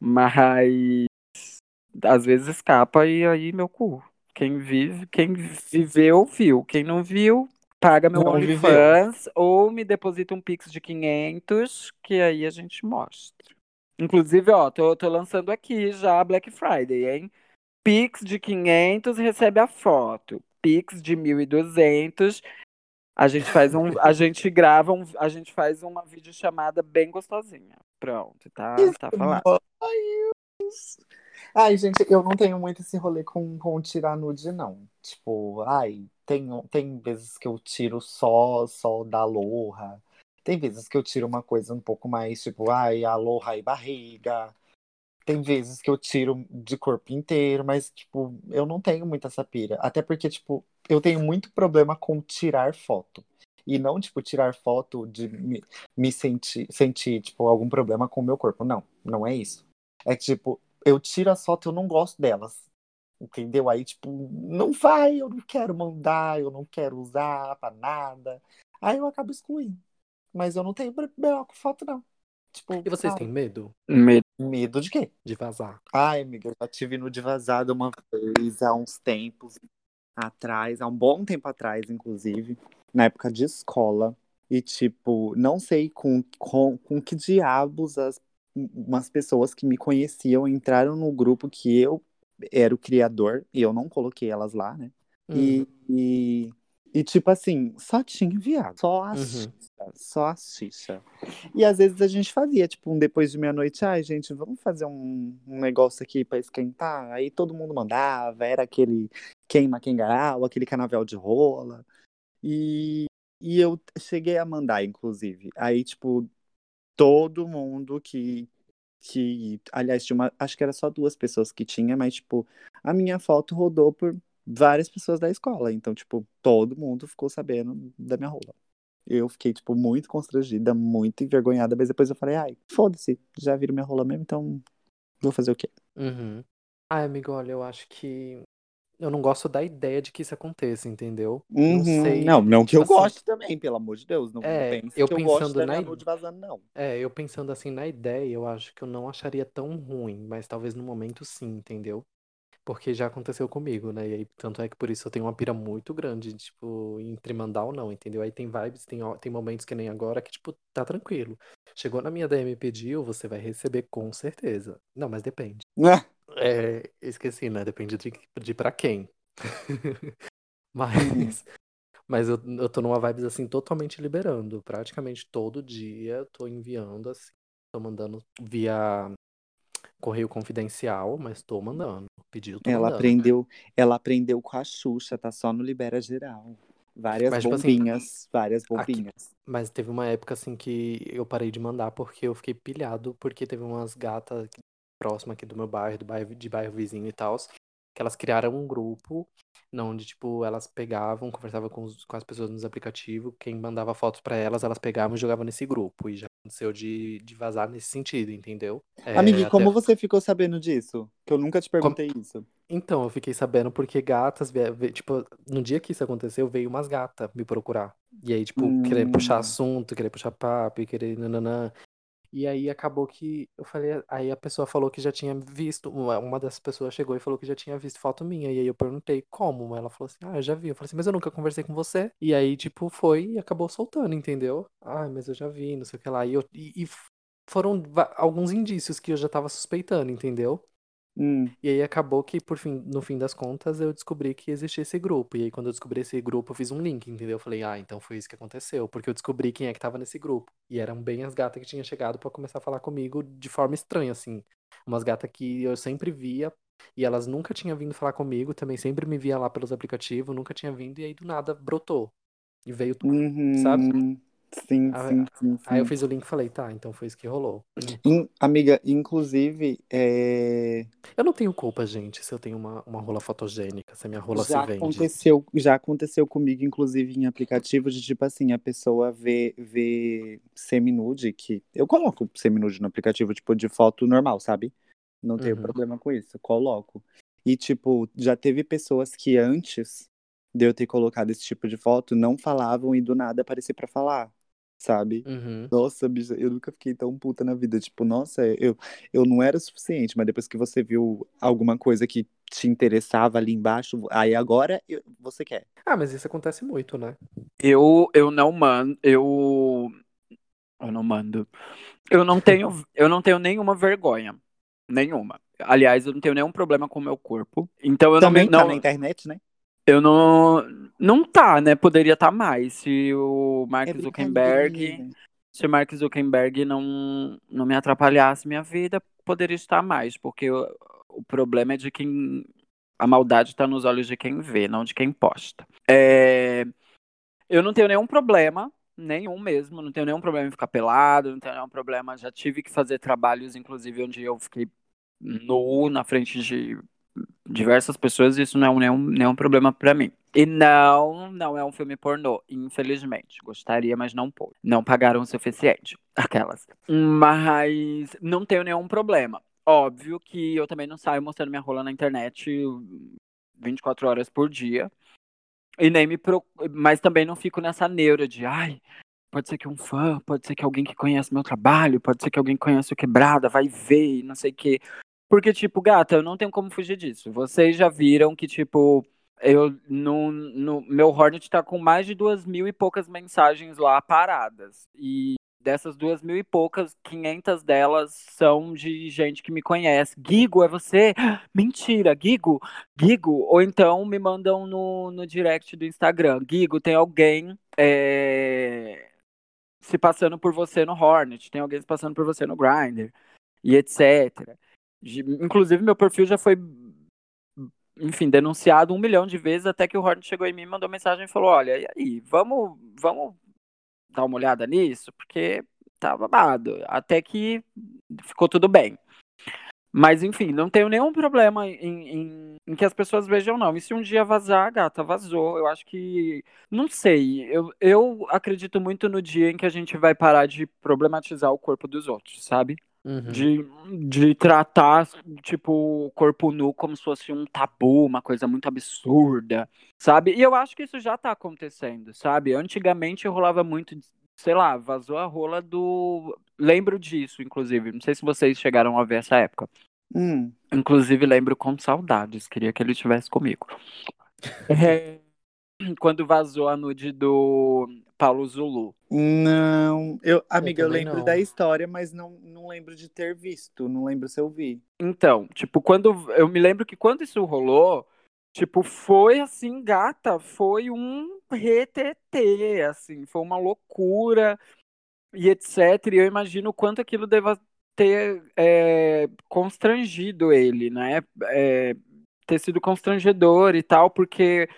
Mas às vezes escapa e aí meu cu. Quem vive, quem viveu, viu. Quem não viu, paga meu OnlyFans ou me deposita um Pix de 500, que aí a gente mostra. Inclusive, ó, tô, tô lançando aqui já a Black Friday, hein? Pix de 500 recebe a foto. Pix de 1.200 a gente faz um, a (laughs) gente grava um, a gente faz uma videochamada bem gostosinha. Pronto, tá, tá Deus. Ai, gente, eu não tenho muito esse rolê com, com tirar nude, não. Tipo, ai, tem, tem vezes que eu tiro só, só da Aloha. Tem vezes que eu tiro uma coisa um pouco mais, tipo, ai, Aloha e barriga. Tem vezes que eu tiro de corpo inteiro, mas, tipo, eu não tenho muito essa pira. Até porque, tipo, eu tenho muito problema com tirar foto. E não, tipo, tirar foto de me, me sentir, sentir, tipo, algum problema com o meu corpo. Não, não é isso. É tipo, eu tiro as fotos, eu não gosto delas. Entendeu? Aí, tipo, não vai, eu não quero mandar, eu não quero usar pra nada. Aí eu acabo excluindo. Mas eu não tenho problema com foto, não. Tipo, E vocês ah, têm medo Medo. medo de quê? de vazar? Ai, amiga, eu já tive no de vazado uma vez, há uns tempos atrás, há um bom tempo atrás, inclusive, na época de escola. E, tipo, não sei com, com, com que diabos as, umas pessoas que me conheciam entraram no grupo que eu era o criador, e eu não coloquei elas lá, né? Hum, E, e, e, tipo assim, só tinha viado. Só a Uhum. xixa. Só a xixa. E às vezes a gente fazia, tipo, um depois de meia-noite, ai, gente, vamos fazer um, um negócio aqui pra esquentar. Aí todo mundo mandava, era aquele queima quem garal, aquele canavial de rola. E, e eu cheguei a mandar, inclusive. Aí, tipo, todo mundo que. que aliás, tinha uma, acho que era só duas pessoas que tinha, mas, tipo, a minha foto rodou por várias pessoas da escola. Então, tipo, todo mundo ficou sabendo da minha rola. Eu fiquei, tipo, muito constrangida, muito envergonhada, mas depois eu falei, ai, foda-se, já viram minha rola mesmo, então vou fazer o quê? Uhum. Ai, amigo, olha, eu acho que eu não gosto da ideia de que isso aconteça, entendeu? Não sei. Uhum. Não, não que eu tipo assim, goste também, pelo amor de Deus. Não É, pense eu que eu gosto pensando da na nude vazando, não. É, eu pensando assim na ideia, eu acho que eu não acharia tão ruim, mas talvez no momento sim, entendeu? Porque já aconteceu comigo, né? E aí, tanto é que por isso eu tenho uma pira muito grande, tipo, entre mandar ou não, entendeu? Aí tem vibes, tem, tem momentos que nem agora que, tipo, tá tranquilo. Chegou na minha DM e pediu, você vai receber com certeza. Não, mas depende. É, esqueci, né? Depende de, de pra quem. (laughs) Mas, mas eu, eu tô numa vibes assim, totalmente liberando. Praticamente todo dia tô enviando assim. Tô mandando via correio confidencial, mas tô mandando. Pedido, tô Ela mandando. aprendeu, ela aprendeu com a Xuxa, tá só no Libera Geral. Várias Mas, tipo assim, bombinhas, várias aqui- bombinhas. Mas teve uma época assim que eu parei de mandar porque eu fiquei pilhado, porque teve umas gatas próximas aqui do meu bairro, do bairro de bairro vizinho e tal, que elas criaram um grupo onde, tipo, elas pegavam, conversavam com, os- com as pessoas nos aplicativos, quem mandava fotos pra elas, elas pegavam e jogavam nesse grupo. E já aconteceu de, de vazar nesse sentido, entendeu? É, Amiga, até- como você ficou sabendo disso? Que eu nunca te perguntei isso. Então, eu fiquei sabendo porque gatas, tipo, no dia que isso aconteceu, veio umas gatas me procurar. E aí, tipo, querer puxar Hum. assunto, querer puxar papo, querer nananã. E aí acabou que eu falei, aí a pessoa falou que já tinha visto, uma uma dessas pessoas chegou e falou que já tinha visto foto minha. E aí eu perguntei como? Ela falou assim: "Ah, eu já vi". Eu falei assim: "Mas eu nunca conversei com você". E aí, tipo, foi e acabou soltando, entendeu? Ah, mas eu já vi, não sei o que lá. E, eu, e, e foram alguns indícios que eu já tava suspeitando, entendeu? Hum, E aí acabou que, por fim, no fim das contas, eu descobri que existia esse grupo. E aí, quando eu descobri esse grupo, eu fiz um link, entendeu? Eu falei, ah, então foi isso que aconteceu. Porque eu descobri quem é que tava nesse grupo. E eram bem as gatas que tinham chegado pra começar a falar comigo de forma estranha, assim. Umas gatas que eu sempre via. E elas nunca tinham vindo falar comigo, também sempre me via lá pelos aplicativos, nunca tinha vindo, e aí do nada brotou. E veio tudo. uhum, Sabe? Sim, Ah, sim, sim, Aí eu sim. fiz o link e falei, tá, então foi isso que rolou. In- amiga, inclusive, é, Eu não tenho culpa, gente, se eu tenho uma, uma rola fotogênica, se a minha rola já se vende. aconteceu, já aconteceu comigo, inclusive, em aplicativo de tipo assim, a pessoa vê, vê semi-nude, que eu coloco semi-nude no aplicativo, tipo, de foto normal, sabe? Não tenho Uhum. problema com isso, coloco. E, tipo, já teve pessoas que antes de eu ter colocado esse tipo de foto, não falavam e do nada aparecer pra falar, sabe? Uhum. Nossa, bicha, eu nunca fiquei tão puta na vida. Tipo, nossa, eu, eu não era o suficiente, mas depois que você viu alguma coisa que te interessava ali embaixo, aí agora eu- você quer. Ah, mas isso acontece muito, né? Eu, eu não mando, eu, eu não mando. Eu não tenho, eu não tenho nenhuma vergonha, nenhuma. Aliás, eu não tenho nenhum problema com o meu corpo. Então eu Também não, tá não na internet, né? Eu não, não tá, né? Poderia estar mais se o Mark É Zuckerberg, se o Mark Zuckerberg não, não me atrapalhasse minha vida, poderia estar mais, porque o, o problema é de quem a maldade está nos olhos de quem vê, não de quem posta. É, eu não tenho nenhum problema, nenhum mesmo, não tenho nenhum problema em ficar pelado, não tenho nenhum problema. Já tive que fazer trabalhos, inclusive, onde eu fiquei nu na frente de diversas pessoas, isso não é um- nenhum, problema pra mim. E não, não é um filme pornô, infelizmente. Gostaria, mas não pôde. Não pagaram o suficiente. Aquelas. Mas não tenho nenhum problema. Óbvio que eu também não saio mostrando minha rola na internet 24 horas por dia. E nem me pro... Mas também não fico nessa neura de ai, pode ser que um fã, pode ser que alguém que conhece meu trabalho, pode ser que alguém que conhece o quebrada vai ver e não sei o quê. Porque, tipo, gata, eu não tenho como fugir disso. Vocês já viram que, tipo, eu no, no meu Hornet tá com mais de duas mil e poucas mensagens lá paradas. E dessas duas mil e poucas, 500 delas são de gente que me conhece. Gigo, é você? (gasps) Mentira, Gigo, Gigo. Ou então me mandam no, no direct do Instagram. Gigo, tem alguém é, se passando por você no Hornet, tem alguém se passando por você no Grindr, e etc. Inclusive, meu perfil já foi, enfim, denunciado um milhão de vezes, até que o Hornet chegou em mim mandou mensagem e falou: Olha, e aí, vamos, vamos dar uma olhada nisso? Porque tá babado. Até que ficou tudo bem. Mas, enfim, não tenho nenhum problema em, em- em que as pessoas vejam, não. E se um dia vazar, gata, vazou. Eu acho que. Não sei. Eu, eu acredito muito no dia em que a gente vai parar de problematizar o corpo dos outros, sabe? Uhum. De, de tratar, tipo, o corpo nu como se fosse um tabu, uma coisa muito absurda, sabe? E eu acho que isso já tá acontecendo, sabe? Antigamente rolava muito, sei lá, vazou a rola do. Lembro disso, inclusive. Não sei se vocês chegaram a ver essa época. Hum, Inclusive, lembro com saudades. Queria que ele estivesse comigo. É, (laughs) (clears throat) Quando vazou a nude do Paulo Zulu. não, eu, amiga, eu, também lembro não. da história, mas não, não lembro de ter visto. Não lembro se eu vi. Então, tipo, quando. Eu me lembro que quando isso rolou, tipo, foi assim, gata, foi um retetê, assim, foi uma loucura e etc. E eu imagino o quanto aquilo deva ter é, constrangido ele, né? É, ter sido constrangedor e tal, porque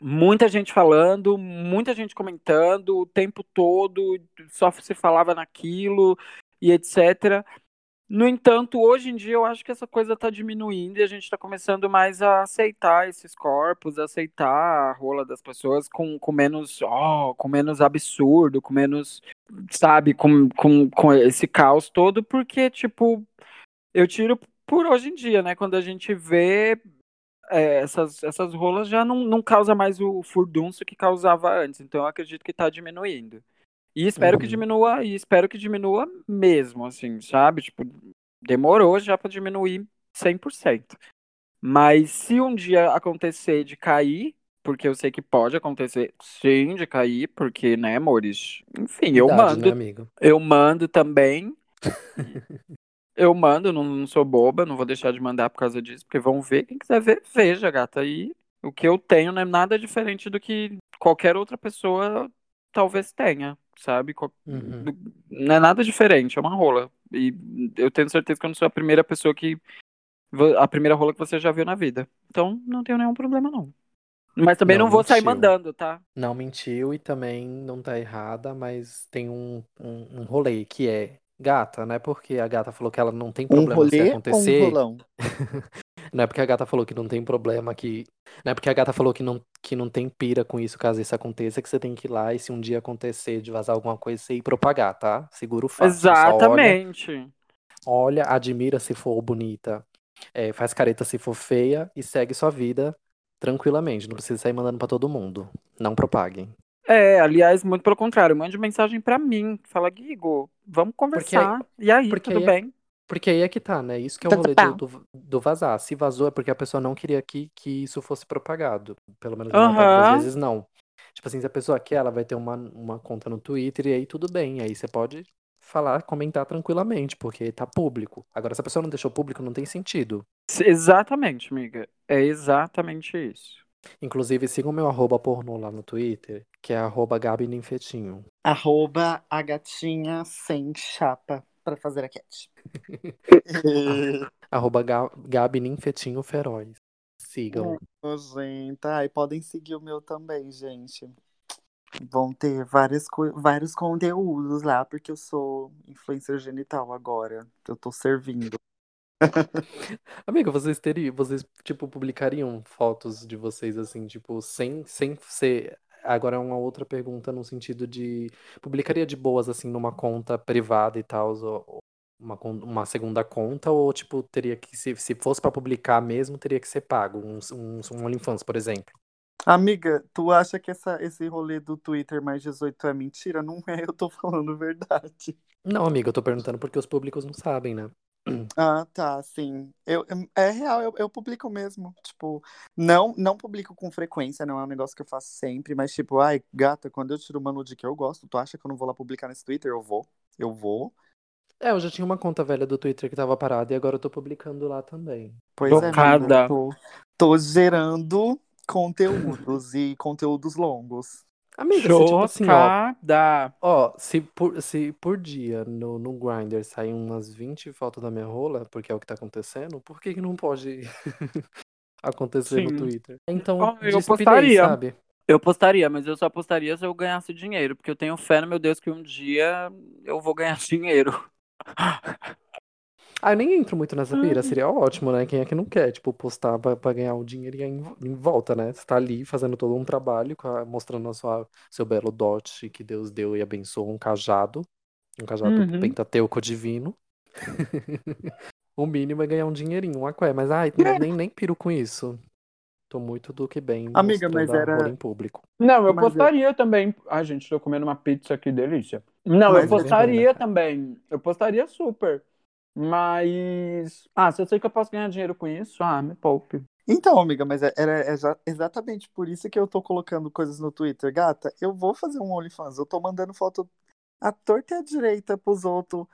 muita gente falando, muita gente comentando o tempo todo, só se falava naquilo e etc. No entanto, hoje em dia eu acho que essa coisa está diminuindo e a gente está começando mais a aceitar esses corpos, aceitar a rola das pessoas com, com menos, oh, com menos absurdo, com menos, sabe, com, com, com esse caos todo, porque, tipo, eu tiro por hoje em dia, né? Quando a gente vê é, essas, essas rolas já não, não causa mais o furdunço que causava antes. Então eu acredito que está diminuindo. E espero uhum. que diminua, e espero que diminua mesmo, assim, sabe? Tipo, demorou já para diminuir 100%. Mas se um dia acontecer de cair, porque eu sei que pode acontecer, sim, de cair, porque, né, amores? Enfim, eu Verdade, mando. Né, amigo? Eu mando também. (laughs) Eu mando, não, não, sou boba, não vou deixar de mandar por causa disso, porque vão ver. Quem quiser ver, veja, gata. E o que eu tenho não é nada diferente do que qualquer outra pessoa talvez tenha, sabe? Uhum. Não é nada diferente, é uma rola. E eu tenho certeza que eu não sou a primeira pessoa que. A primeira rola que você já viu na vida. Então não tenho nenhum problema, não. Mas também não, não vou mentiu. sair mandando, tá? Não mentiu e também não tá errada, mas tem um, um, um rolê que é Gata, não é porque a gata falou que ela não tem problema um rolê se acontecer. Ou um rolão? (laughs) não é porque a gata falou que não tem problema que. Não é porque a gata falou que não, que não tem pira com isso caso isso aconteça, que você tem que ir lá e se um dia acontecer de vazar alguma coisa, você ir propagar, tá? Segura o fato. Exatamente. Olha, olha, admira se for bonita, é, faz careta se for feia e segue sua vida tranquilamente. Não precisa sair mandando para todo mundo. Não propaguem. É, aliás, muito pelo contrário, mande mensagem para mim. Fala, Guigo, vamos conversar. Aí, e aí, tudo aí é bem? porque aí é que tá, né? Isso que é o rolê do, do, do, vazar. Se vazou é porque a pessoa não queria que, que isso fosse propagado. Pelo menos uhum. às vezes não. Tipo assim, se a pessoa quer, ela vai ter uma, uma conta no Twitter e aí tudo bem. Aí você pode falar, comentar tranquilamente, porque tá público. Agora, se a pessoa não deixou público, não tem sentido. Exatamente, amiga. É exatamente isso. Inclusive, sigam meu arroba pornô lá no Twitter, que é arroba Gabi Ninfetinho. Arroba a gatinha sem chapa para fazer a cat. (laughs) arroba Gabi Ninfetinho Feroz. Sigam. Oh, gente, ai, podem seguir o meu também, gente. Vão ter várias vários conteúdos lá, porque eu sou influencer genital agora. Eu tô servindo. (laughs) Amiga, vocês teriam, vocês, tipo, publicariam fotos de vocês, assim, tipo, sem, sem ser. Agora é uma outra pergunta no sentido de. Publicaria de boas, assim, numa conta privada e tal, ou uma, uma segunda conta, ou, tipo, teria que, se, se fosse para publicar mesmo, teria que ser pago, um, um, um OnlyFans, por exemplo? Amiga, tu acha que essa, esse rolê do Twitter mais 18 é mentira? Não é, eu tô falando verdade. Não, amiga, eu tô perguntando porque os públicos não sabem, né? (clears throat) Ah, tá, sim. Eu, é real, eu, eu publico mesmo. Tipo, não, não publico com frequência, não é um negócio que eu faço sempre, mas tipo, ai, gata, quando eu tiro uma nude que eu gosto, tu acha que eu não vou lá publicar nesse Twitter? Eu vou, eu vou. É, eu já tinha uma conta velha do Twitter que tava parada e agora eu tô publicando lá também. Pois é, amiga, tô, tô gerando conteúdos e conteúdos longos. Amiga, se, tipo assim, ó, ó, se por, se por dia no, no Grindr saem umas 20 fotos da minha rola, porque é o que tá acontecendo, por que, que não pode (laughs) acontecer Sim. no Twitter? Então, oh, eu postaria. sabe? Eu postaria, mas eu só postaria se eu ganhasse dinheiro, porque eu tenho fé no meu Deus que um dia eu vou ganhar (laughs) dinheiro. Ah, eu nem entro muito nessa pira, seria ótimo, né? Quem é que não quer, tipo, postar pra, pra ganhar o dinheiro e em, em volta, né? Você tá ali fazendo todo um trabalho, mostrando a sua, seu belo dote que Deus deu e abençoou, um cajado, um cajado uhum. pentateuco divino. (laughs) o mínimo é ganhar um dinheirinho, um aqué, mas ai, é. nem, nem piro com isso. Tô muito do que bem. Amiga, mas era. Em público. Não, eu mas postaria eu... também. Ai, gente, tô comendo uma pizza aqui, delícia. Não, mas eu postaria também. Eu postaria super. Mas. Ah, se eu sei que eu posso ganhar dinheiro com isso, ah, me poupe. Então, amiga, mas é, era exatamente por isso que eu tô colocando coisas no Twitter. Gata, eu vou fazer um OnlyFans. Eu tô mandando foto à torta e à direita pros outros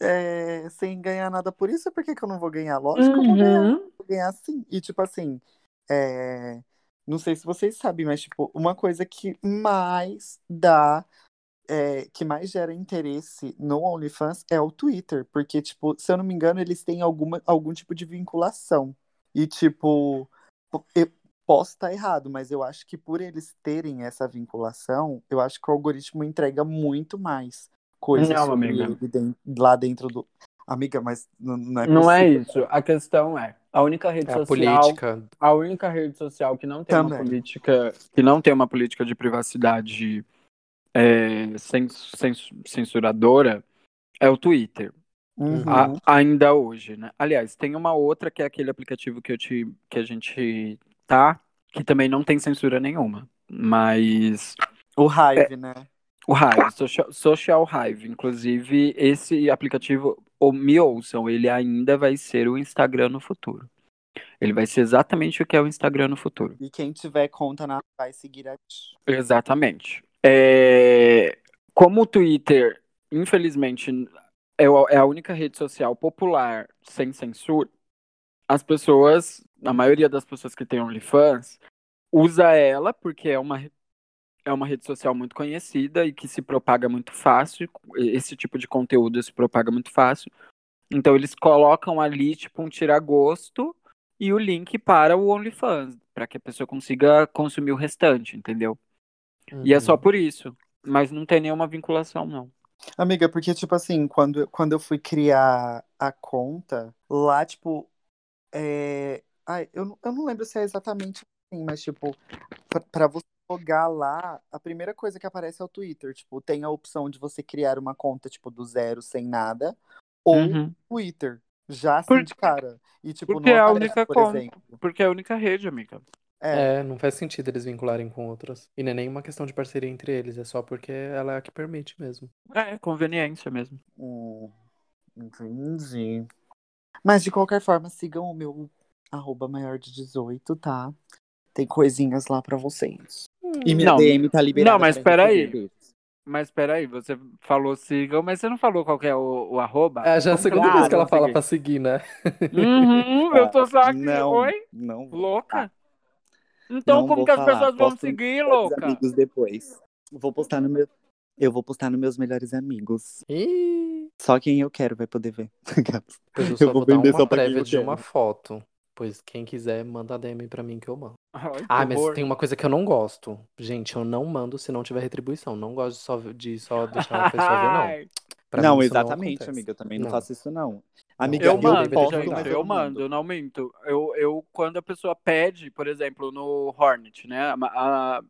é, sem ganhar nada por isso. Por que, que eu não vou ganhar? Lógico uhum. que eu vou ganhar. Uhum. Vou ganhar sim. E, tipo assim, é, não sei se vocês sabem, mas, tipo, uma coisa que mais dá é, que mais gera interesse no OnlyFans é o Twitter, porque, tipo, se eu não me engano, eles têm alguma, algum tipo de vinculação. E, tipo, eu, Posso estar errado, mas eu acho que por eles terem essa vinculação, eu acho que o algoritmo entrega muito mais coisas Não, amiga. ele den- lá dentro do. Amiga, mas não, não é Não é possível. isso. A questão é, a única rede É a social, política. a única rede social que não tem uma Também. política, que não tem uma política de privacidade é, cens- cens- censuradora é o Twitter. Uhum. A- ainda hoje, né? Aliás, tem uma outra que é aquele aplicativo que eu te, que a gente tá, que também não tem censura nenhuma. Mas O Hive, né? o Hive, Social, Social Hive, inclusive esse aplicativo, ou me ouçam, ele ainda vai ser o Instagram no futuro. Ele vai ser exatamente o que é o Instagram no futuro. E quem tiver conta na vai seguir a Exatamente. É, Como o Twitter, infelizmente, é é a única rede social popular sem censura, as pessoas, a maioria das pessoas que têm OnlyFans, usa ela porque é uma, é uma rede social muito conhecida e que se propaga muito fácil. Esse tipo de conteúdo se propaga muito fácil. Então eles colocam ali, tipo, um tiragosto e o link para o OnlyFans, para que a pessoa consiga consumir o restante, entendeu? E é só Uhum. por isso. Mas não tem nenhuma vinculação, não. Amiga, porque, tipo assim, quando, quando eu fui criar a conta, lá, tipo, é... Ai, eu, não- eu não lembro se é exatamente assim, mas, tipo, pra, pra você logar lá, a primeira coisa que aparece é o Twitter. Tipo, tem a opção de você criar uma conta, tipo, do zero, sem nada, ou Uhum. Twitter, já assim Por- de cara. E, tipo, Porque não é a aparece, única por conta. exemplo. Porque é a única rede, amiga. É, É, não faz sentido eles vincularem com outras. E não é nenhuma questão de parceria entre eles, é só porque ela é a que permite mesmo. É, conveniência mesmo. hum, entendi. Mas, de qualquer forma, sigam o meu arroba maior de 18, tá? Tem coisinhas lá pra vocês. E minha Não, DM tá liberada. não, mas peraí. Mas peraí, você falou sigam, mas você não falou qual que é o, o arroba? É, já é a segunda eu vez que ela fala seguir? pra seguir, né? Uhum, eu tô só aqui. Não, Oi? não. vou. Louca? Então Não como que as falar. pessoas vão Posto seguir, louca? amigos depois. Vou postar no meu. Eu vou postar nos meus melhores amigos. Ih, Só quem eu quero vai poder ver. (laughs) eu Eu vou vender uma só pra quem prévia eu de uma foto. Pois quem quiser, manda DM pra mim que eu mando. (laughs) Ai, Ah, mas horror. tem uma coisa que eu não gosto. Gente, eu não mando se não tiver retribuição. Não gosto de só, de só deixar a pessoa ver, não. (laughs) Pra não, mim exatamente, acontece. amiga. Eu também não, Não. faço isso, não. Amiga, Eu Amiga, mando, deveria gente, mandar. eu mando, eu não minto. Eu, eu, quando a pessoa pede, por exemplo, no Hornet, né? A, a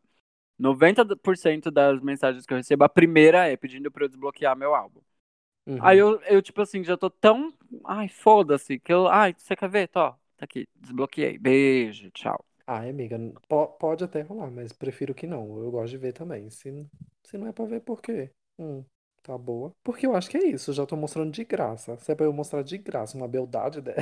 90% das mensagens que eu recebo, a primeira é pedindo pra eu desbloquear meu álbum. Uhum. Aí eu, eu, tipo assim, já tô tão. Ai, foda-se, que eu. Ai, você quer ver? Tó, tá aqui, desbloqueei. Beijo, tchau. Ai, amiga, po- pode até rolar, mas prefiro que não. Eu gosto de ver também. Se, se não é pra ver, por quê? Hum, tá boa. Porque eu acho que é isso, já tô mostrando de graça. Se é pra eu mostrar de graça uma beldade (laughs) dela.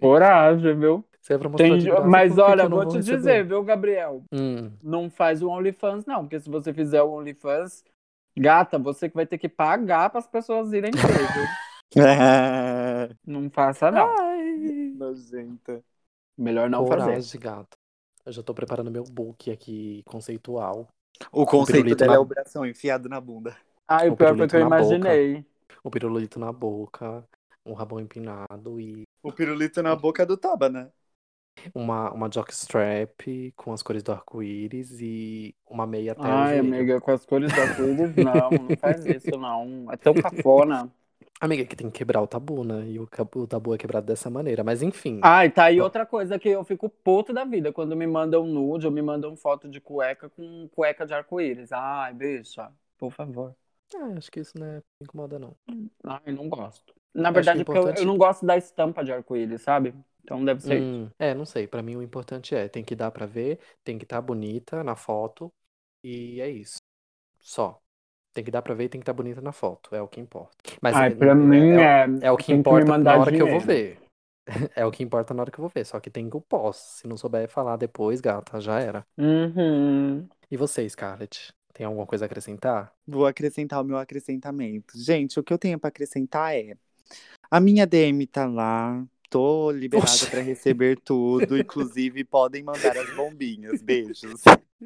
Coragem, viu? Se é pra mostrar Tem, de graça, mas por que que olha, eu não vou vou te receber? dizer, viu, Gabriel? Hum, Não faz o OnlyFans, não, porque se você fizer o OnlyFans, gata, você que vai ter que pagar para as pessoas irem ver, viu? (laughs) Não faça, não. Nojenta. Melhor não coragem, fazer. gato. Eu já tô preparando meu book aqui conceitual. O conceito pirulito dela na- é o bração enfiado na bunda. Ai, o O pior foi que eu na boca. imaginei. O pirulito na boca, um rabão empinado e O pirulito na boca do Taba, né? uma, uma jockstrap com as cores do arco-íris e uma meia até o Ai, amiga, com as cores da arco-íris, não, não faz isso, não. É tão cafona. Amiga, que tem que quebrar o tabu, né? E o, o tabu é quebrado dessa maneira. Mas enfim. Ai, tá aí outra coisa que eu fico puto da vida, quando me mandam nude ou me mandam foto de cueca com cueca de arco-íris. Ai, bicha, por favor. Ah, acho que isso não é me incomoda, não. Ai, não gosto. Na verdade, é eu, importante- eu não gosto da estampa de arco-íris, sabe? Então deve ser. Hum, é, não sei. Pra mim o importante é, tem que dar pra ver, tem que estar bonita na foto e é isso. Só. Tem que dar pra ver e tem que estar bonita na foto. É o que importa. Mas Ai, é, pra mim é, é. é o que importa mandar na hora que eu vou dinheiro. ver. (laughs) É o que importa na hora que eu vou ver. Só que tem que o pós. Se não souber falar depois, gata, já era. Uhum. E você, Scarlett? Tem alguma coisa a acrescentar? Vou acrescentar o meu acrescentamento. Gente, o que eu tenho pra acrescentar é. A minha DM tá lá, Estou liberada para receber tudo, inclusive podem mandar as bombinhas. Beijos.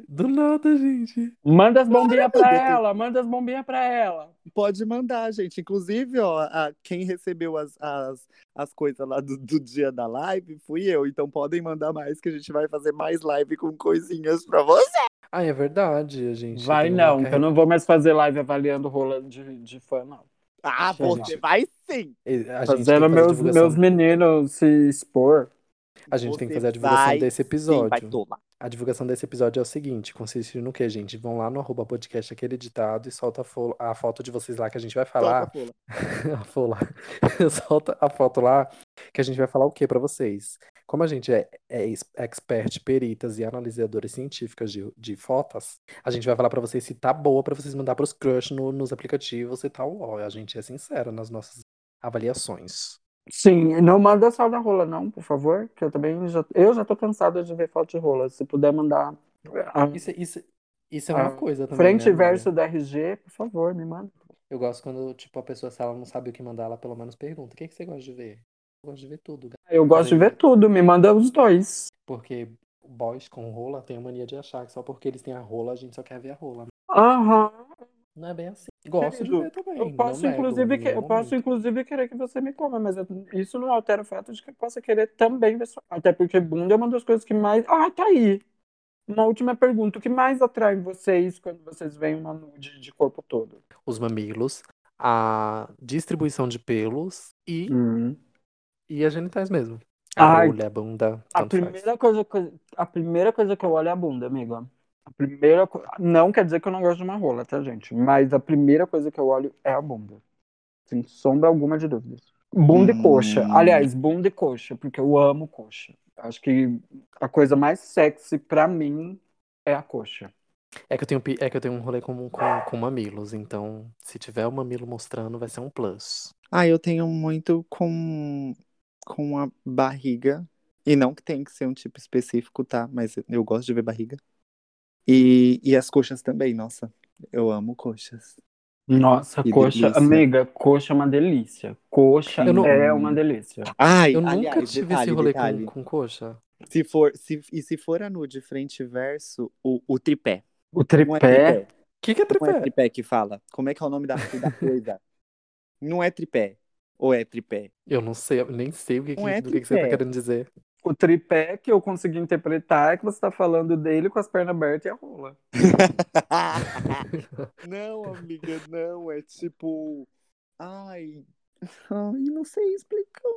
Do nada, gente. Manda as bombinhas tem- ela, manda as bombinhas pra ela. Pode mandar, gente. Inclusive, ó, a- quem recebeu as, as, as coisas lá do, do dia da live fui eu. Então podem mandar mais, que a gente vai fazer mais live com coisinhas pra você. Ah, é verdade, a gente. Vai não, que eu não vou mais fazer live avaliando rola de, de fã, não. Ah, você vai sim! Fazendo meus, meus meninos se expor. A gente tem que Você fazer a divulgação vai desse sim, episódio. vai tomar. A divulgação desse episódio é o seguinte: consiste no que, gente? Vão lá no arroba podcast aquele editado e solta a, fo- a foto de vocês lá que a gente vai falar. Fula. a foto lá. (laughs) (laughs) Solta a foto lá que a gente vai falar o que pra vocês. Como a gente é, é ex- expert, peritas e analisadores científicas de, de fotos, a gente vai falar pra vocês se tá boa pra vocês mandar pros crush no- nos aplicativos e tal. Ó, a gente é sincero nas nossas avaliações. Sim, não manda só da rola, não, por favor. Que eu também já, eu já tô cansada de ver foto de rola. Se puder mandar a Isso, isso, isso é uma Ah, coisa também. frente né, e amiga? verso da RG, por favor, me manda. Eu gosto quando, tipo, a pessoa, se ela não sabe o que mandar, ela pelo menos pergunta: o que, que você gosta de ver? Eu gosto de ver tudo. Eu gosto de ver tudo, me manda os dois. Porque boys com rola tem a mania de achar que só porque eles têm a rola, a gente só quer ver a rola. Aham. Não é bem assim. Gosto Querido, de ver também. Eu posso, não inclusive, que- eu posso, inclusive, querer que você me coma, mas eu- isso não altera o fato de que eu possa querer também ver sua. Até porque bunda é uma das coisas que mais. Ah, tá aí. Uma última pergunta. O que mais atrai vocês quando vocês veem uma nude de corpo todo? Os mamilos, a distribuição de pelos e, e as genitais mesmo. A Ai, rolha, a bunda, A faz. primeira, coisa, que- a primeira coisa que eu olho é a bunda, amiga. A primeira co- Não quer dizer que eu não gosto de uma rola, tá, gente? Mas a primeira coisa que eu olho é a bunda. Sem sombra alguma de dúvidas. Bunda e Hum. coxa. Aliás, bunda e coxa, porque eu amo coxa. Acho que a coisa mais sexy pra mim é a coxa. É que eu tenho, é que eu tenho um rolê comum com, com mamilos, então se tiver o mamilo mostrando, vai ser um plus. Ah, eu tenho muito com, com a barriga. E não que tem que ser um tipo específico, tá? Mas eu gosto de ver barriga. E, e as coxas também, nossa. Eu amo coxas. Nossa, Que coxa, delícia. amiga, coxa é uma delícia. Coxa não- é uma delícia. Ai, Eu nunca aliás, tive detalhe, esse rolê detalhe. com, com coxa. Se for, se, e se for a nude frente e verso, o, o tripé. O é tripé. tripé. O que, que é Não é tripé? tripé que fala. Como é que é o nome da, da coisa? (laughs) Não é tripé. Ou é tripé? Eu não sei, eu nem sei o que, que- é do que, que você tá tripé. querendo dizer. O tripé que eu consegui interpretar é que você tá falando dele com as pernas abertas e a rola. (laughs) não, amiga, não. É tipo. Ai. Ai, não sei explicar.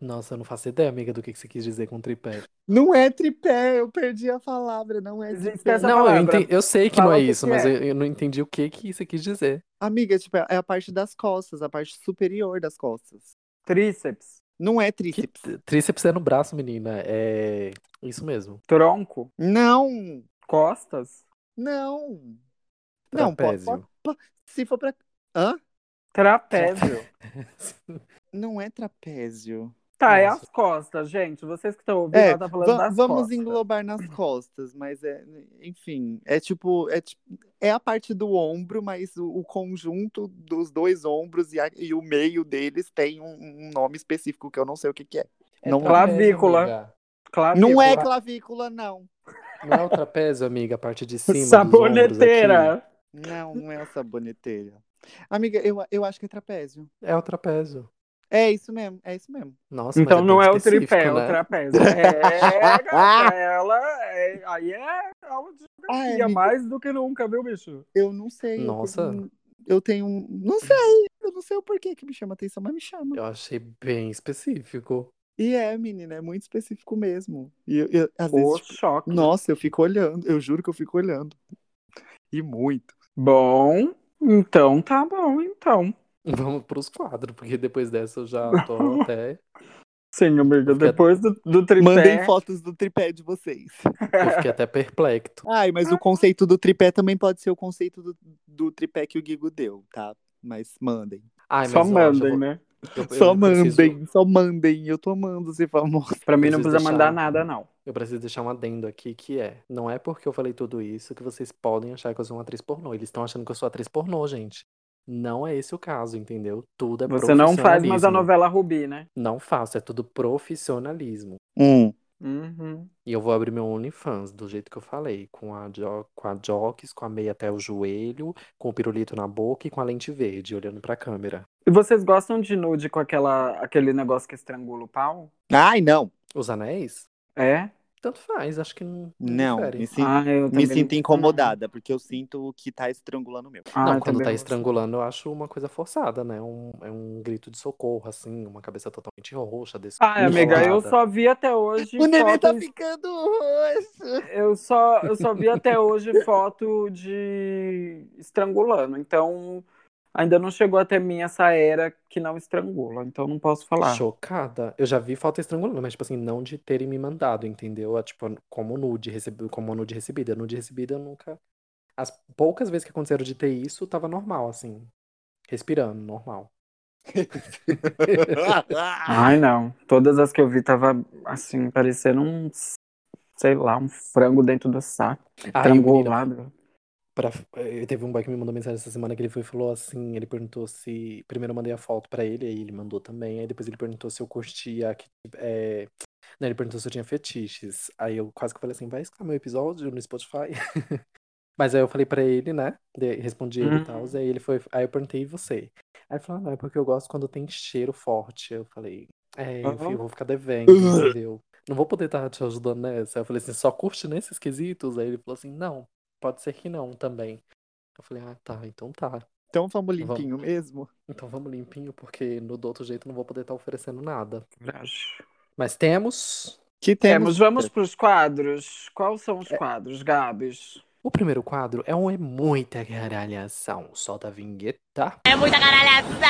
Nossa, eu não faço ideia, amiga, do que, que você quis dizer com tripé. Não é tripé, eu perdi a palavra, não é Existe tripé. essa não, eu, palavra. enten- eu sei que Fala não é o que isso, que mas é. eu, eu não entendi o que, que você quis dizer. Amiga, tipo, é a parte das costas, a parte superior das costas. Tríceps, Não é Que tríceps. t- tríceps é no braço, menina. É isso mesmo. tronco, Não, costas, não. Não, pode, Trapézio. pode, pode- Se for pra. Hã? trapézio. (laughs) Não é trapézio. Tá, é as costas, gente. Vocês que estão ouvindo, É, ela tá falando va- das vamos costas. englobar nas costas, mas é, enfim, é tipo, é é a parte do ombro, mas o, o conjunto dos dois ombros e, a- e o meio deles tem um, um nome específico que eu não sei o que, que é. É Não- trapézio, Clavícula. Clavícula. Não é clavícula, não. Não é o trapézio, amiga, a parte de cima. Saboneteira. Não, não é a saboneteira. Amiga, eu, eu acho que é trapézio. É o trapézio. É isso mesmo, é isso mesmo. Nossa, Então mas não é o tripé, é né? o trapézio. É, (laughs) ela. é- aí é aula de Ai, geografia, amiga. mais do que nunca, viu, bicho? Eu não sei. eu Nossa. tenho- Eu tenho um. Não sei. Eu não sei o porquê que me chama atenção, mas me chama. Eu achei bem específico. E é, menina, é muito específico mesmo. E eu, eu- às O vezes, tipo, choque. nossa, eu fico olhando. Eu juro que eu fico olhando. E muito. Bom, então tá bom, então. (laughs) Vamos pros quadros, porque depois dessa eu já tô até. Sim, amiga, depois do, do tripé. Mandem fotos do tripé de vocês. Eu fiquei até perplexo. Ai, mas o conceito do tripé também pode ser o conceito do, do tripé que o Gigo deu, tá? Mas mandem. Ai, Só mas, ó, já mandem, vou- né? eu- eu só preciso- mandem, só mandem. Eu tô amando ser famoso. Pra mim não precisa deixar- mandar nada, não. Eu preciso deixar um adendo aqui que é: não é porque eu falei tudo isso que vocês podem achar que eu sou uma atriz pornô. Eles estão achando que eu sou atriz pornô, gente. Não é esse o caso, entendeu? Tudo é Você não faz mais a novela Rubi, né? Não faço, é tudo profissionalismo. Hum. Uhum. E eu vou abrir meu OnlyFans, do jeito que eu falei, com a, jo com a Jocks, com a meia até o joelho, com o pirulito na boca e com a lente verde, olhando pra câmera. E vocês gostam de nude com aquela, aquele negócio que estrangula o pau? Ai, não. Os anéis? É? Tanto faz, acho que não, Não, difere. me, sin- Ah, eu me sinto incomodada, porque eu sinto que tá estrangulando o meu. Ah, Não, quando tá estrangulando, eu acho uma coisa forçada, né? Um, é um grito de socorro, assim, uma cabeça totalmente roxa, desse Ai, amiga, eu só vi até hoje O neném tá fotos... ficando roxo. Eu só, eu só vi até hoje foto de estrangulando. Então, ainda não chegou até mim essa era que não estrangula. Então, não posso falar. Chocada. Eu já vi foto estrangulando, mas, tipo assim, não de terem me mandado, entendeu? É, Tipo, como nude, recebi, como nude recebida. Nude recebida eu nunca. As poucas vezes que aconteceram de ter isso, tava normal, assim. Respirando, normal. (laughs) Ai, não. Todas as que eu vi tava, assim, parecendo um, sei lá, um frango dentro do saco. Ai, Estrangulado. Pra, eh, teve um boy que me mandou mensagem essa semana que ele foi e falou assim, ele perguntou se. Primeiro eu mandei a foto pra ele, aí ele mandou também, aí depois ele perguntou se eu curtia que. É... Ele perguntou se eu tinha fetiches. Aí eu quase que falei assim, vai escutar meu episódio no Spotify? (laughs) Mas aí eu falei pra ele, né? Respondi ele e tal. Uhum. Aí ele foi. Aí eu perguntei e você. Aí ele falou, ah, não, é porque eu gosto quando tem cheiro forte. Eu falei, é, eu fi- eu vou ficar devendo, (laughs) entendeu? Não vou poder estar te ajudando nessa. Aí eu falei assim, só curte nesses quesitos? Aí ele falou assim, não, pode ser que não também. Eu falei, ah, tá, então tá. Então vamos limpinho mesmo? Então vamos limpinho, porque no do outro jeito eu não vou poder estar oferecendo nada. Verdade. Mas temos. Que Temos, temos. vamos pros quadros. Quais são os quadros, Gabs? O primeiro quadro é um É Muita Caralhação. Solta a vinheta. É muita caralhação!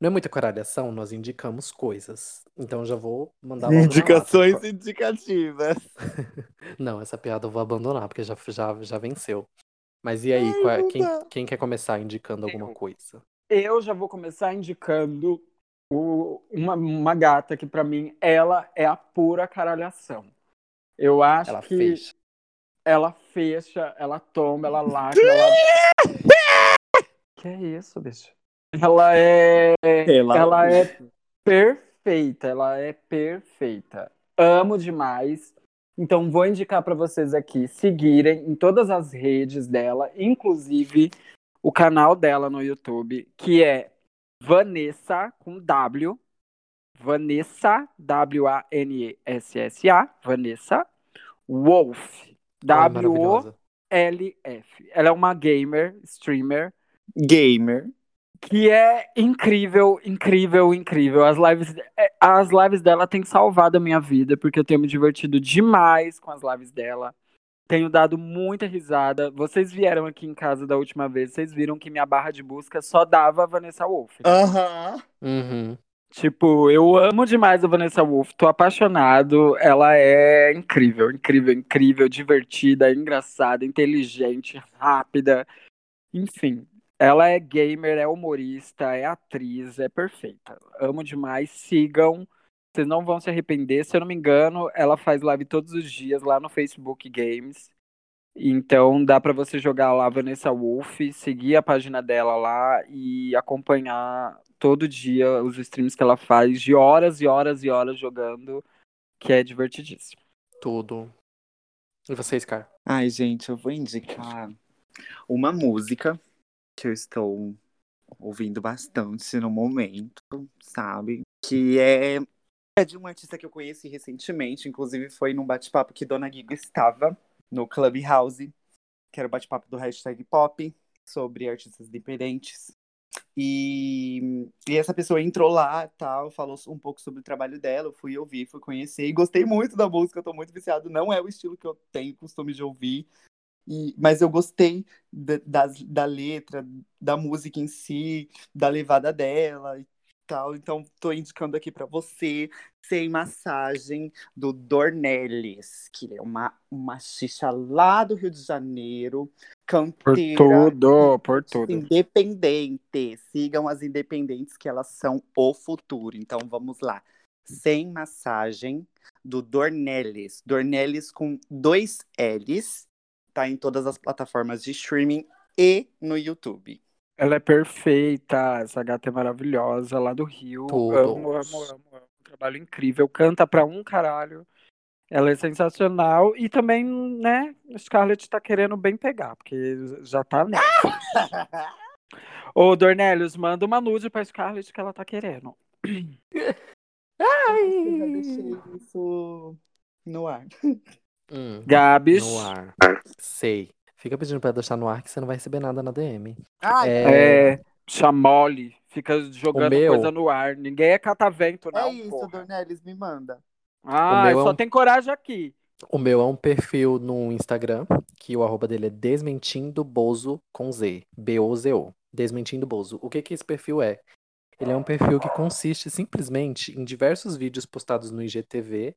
Não é muita caralhação, nós indicamos coisas. Então eu já vou mandar logo Indicações lata. indicativas. (laughs) Não, essa piada eu vou abandonar, porque já, já, já venceu. Mas e aí, Ai, qual é- quem, quem quer começar indicando alguma Eu. coisa? Eu já vou começar indicando o- uma, uma gata que, pra mim, ela é a pura caralhação. Eu acho Ela que fez. ela fecha, ela toma, ela (laughs) lacra, ela. (laughs) que é isso, bicho? Ela é. Ela- Ela é perfeita, ela é perfeita. Amo demais. Então vou indicar para vocês aqui seguirem em todas as redes dela, inclusive o canal dela no YouTube, que é Vanessa com W, Vanessa W A N E S S A, Vanessa Wolf, Ai, W O maravilhosa. L F. Ela é uma gamer, streamer Gamer. Que é incrível, incrível, incrível. As lives, é, as lives dela têm salvado a minha vida, porque eu tenho me divertido demais com as lives dela. Tenho dado muita risada. Vocês vieram aqui em casa da última vez, vocês viram que minha barra de busca só dava Vanessa Wolff. Aham. Uhum. Tipo, eu amo demais a Vanessa Wolff, tô apaixonado. Ela é incrível, incrível, incrível, divertida, engraçada, inteligente, rápida. Enfim, ela é gamer, é humorista, é atriz, é perfeita. Amo demais. Sigam, vocês não vão se arrepender. Se eu não me engano, ela faz live todos os dias lá no Facebook Games. Então dá pra você jogar lá Vanessa Wolff, seguir a página dela lá e acompanhar todo dia os streams que ela faz de horas e horas e horas jogando, que é divertidíssimo. Tudo. E você, Scar? Ai, gente, eu vou indicar uma música que eu estou ouvindo bastante no momento, sabe? Que é, é de um artista que eu conheci recentemente, inclusive foi num bate-papo que Dona Giga estava no Clubhouse, que era o bate-papo do hashtag pop, sobre artistas independentes. E, e essa pessoa entrou lá, tal, falou um pouco sobre o trabalho dela, eu fui ouvir, fui conhecer e gostei muito da música, eu tô muito viciado. Não é o estilo que eu tenho costume de ouvir, e, mas eu gostei da, das- da letra, da música em si, da levada dela e tal. Então, tô indicando aqui pra você, Sem Massagem, do Dornelles, que é uma, uma xixa lá do Rio de Janeiro, Por canteira tudo, por tudo. independente. Sigam as independentes, que elas são o futuro. Então, vamos lá. Sem Massagem, do Dornelles. Dornelles com dois L's. Tá em todas as plataformas de streaming e no YouTube. Ela é perfeita, essa gata é maravilhosa, lá do Rio. Todos. Amo, amo, amo, amo. Um trabalho incrível, canta pra um caralho. Ela é sensacional. E também, né, Scarlett tá querendo bem pegar, porque já tá nessa. (laughs) Ô, Dornelius, manda uma nude pra Scarlett que ela tá querendo. Eu já deixei isso no ar. Hum, Gabs. no ar. Sei. Fica pedindo pra deixar no ar que você não vai receber nada na DM. Ai, É, É, chamole. Fica jogando meu- coisa no ar. Ninguém é catavento, é não. isso, porra. Dornelis, me manda. Ah, é só um- tem coragem aqui. O meu é um perfil no Instagram, que o arroba dele é Desmentindo Bozo com Z. B-O-Z-O. Desmentindo Bozo. O que que esse perfil é? Ele é um perfil que consiste simplesmente em diversos vídeos postados no IGTV,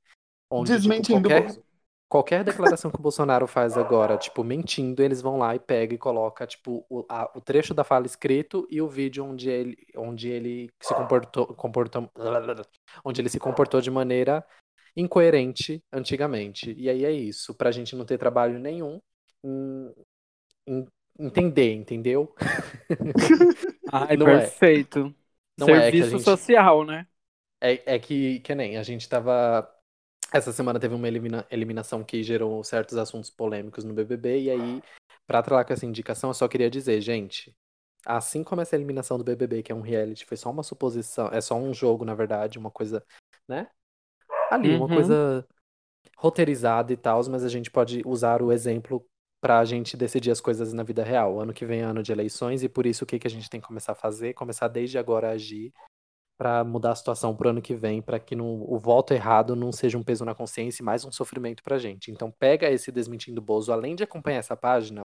onde tipo, Desmentindo qualquer, Bozo. Qualquer declaração que o Bolsonaro faz agora, tipo, mentindo, eles vão lá e pegam e colocam, tipo, o, a- o trecho da fala escrito e o vídeo onde ele, onde ele se comportou, comportou, onde ele se comportou de maneira incoerente antigamente. E aí é isso, pra gente não ter trabalho nenhum em, em entender, entendeu? (laughs) Ai, Não é. perfeito. Não é a Serviço gente- social, né? É, é que, que nem, a gente tava. Essa semana teve uma elimina- eliminação que gerou certos assuntos polêmicos no BBB, e aí, pra atrelar com essa indicação, eu só queria dizer, gente, assim como essa eliminação do BBB, que é um reality, foi só uma suposição, é só um jogo, na verdade, uma coisa, né? Ali, uma Uhum. coisa roteirizada e tal, mas a gente pode usar o exemplo pra gente decidir as coisas na vida real. Ano que vem é ano de eleições, e por isso o que, que a gente tem que começar a fazer? Começar desde agora a agir pra mudar a situação pro ano que vem, pra que não- o voto errado não seja um peso na consciência e mais um sofrimento pra gente. Então pega esse Desmentindo Bozo, além de acompanhar essa página,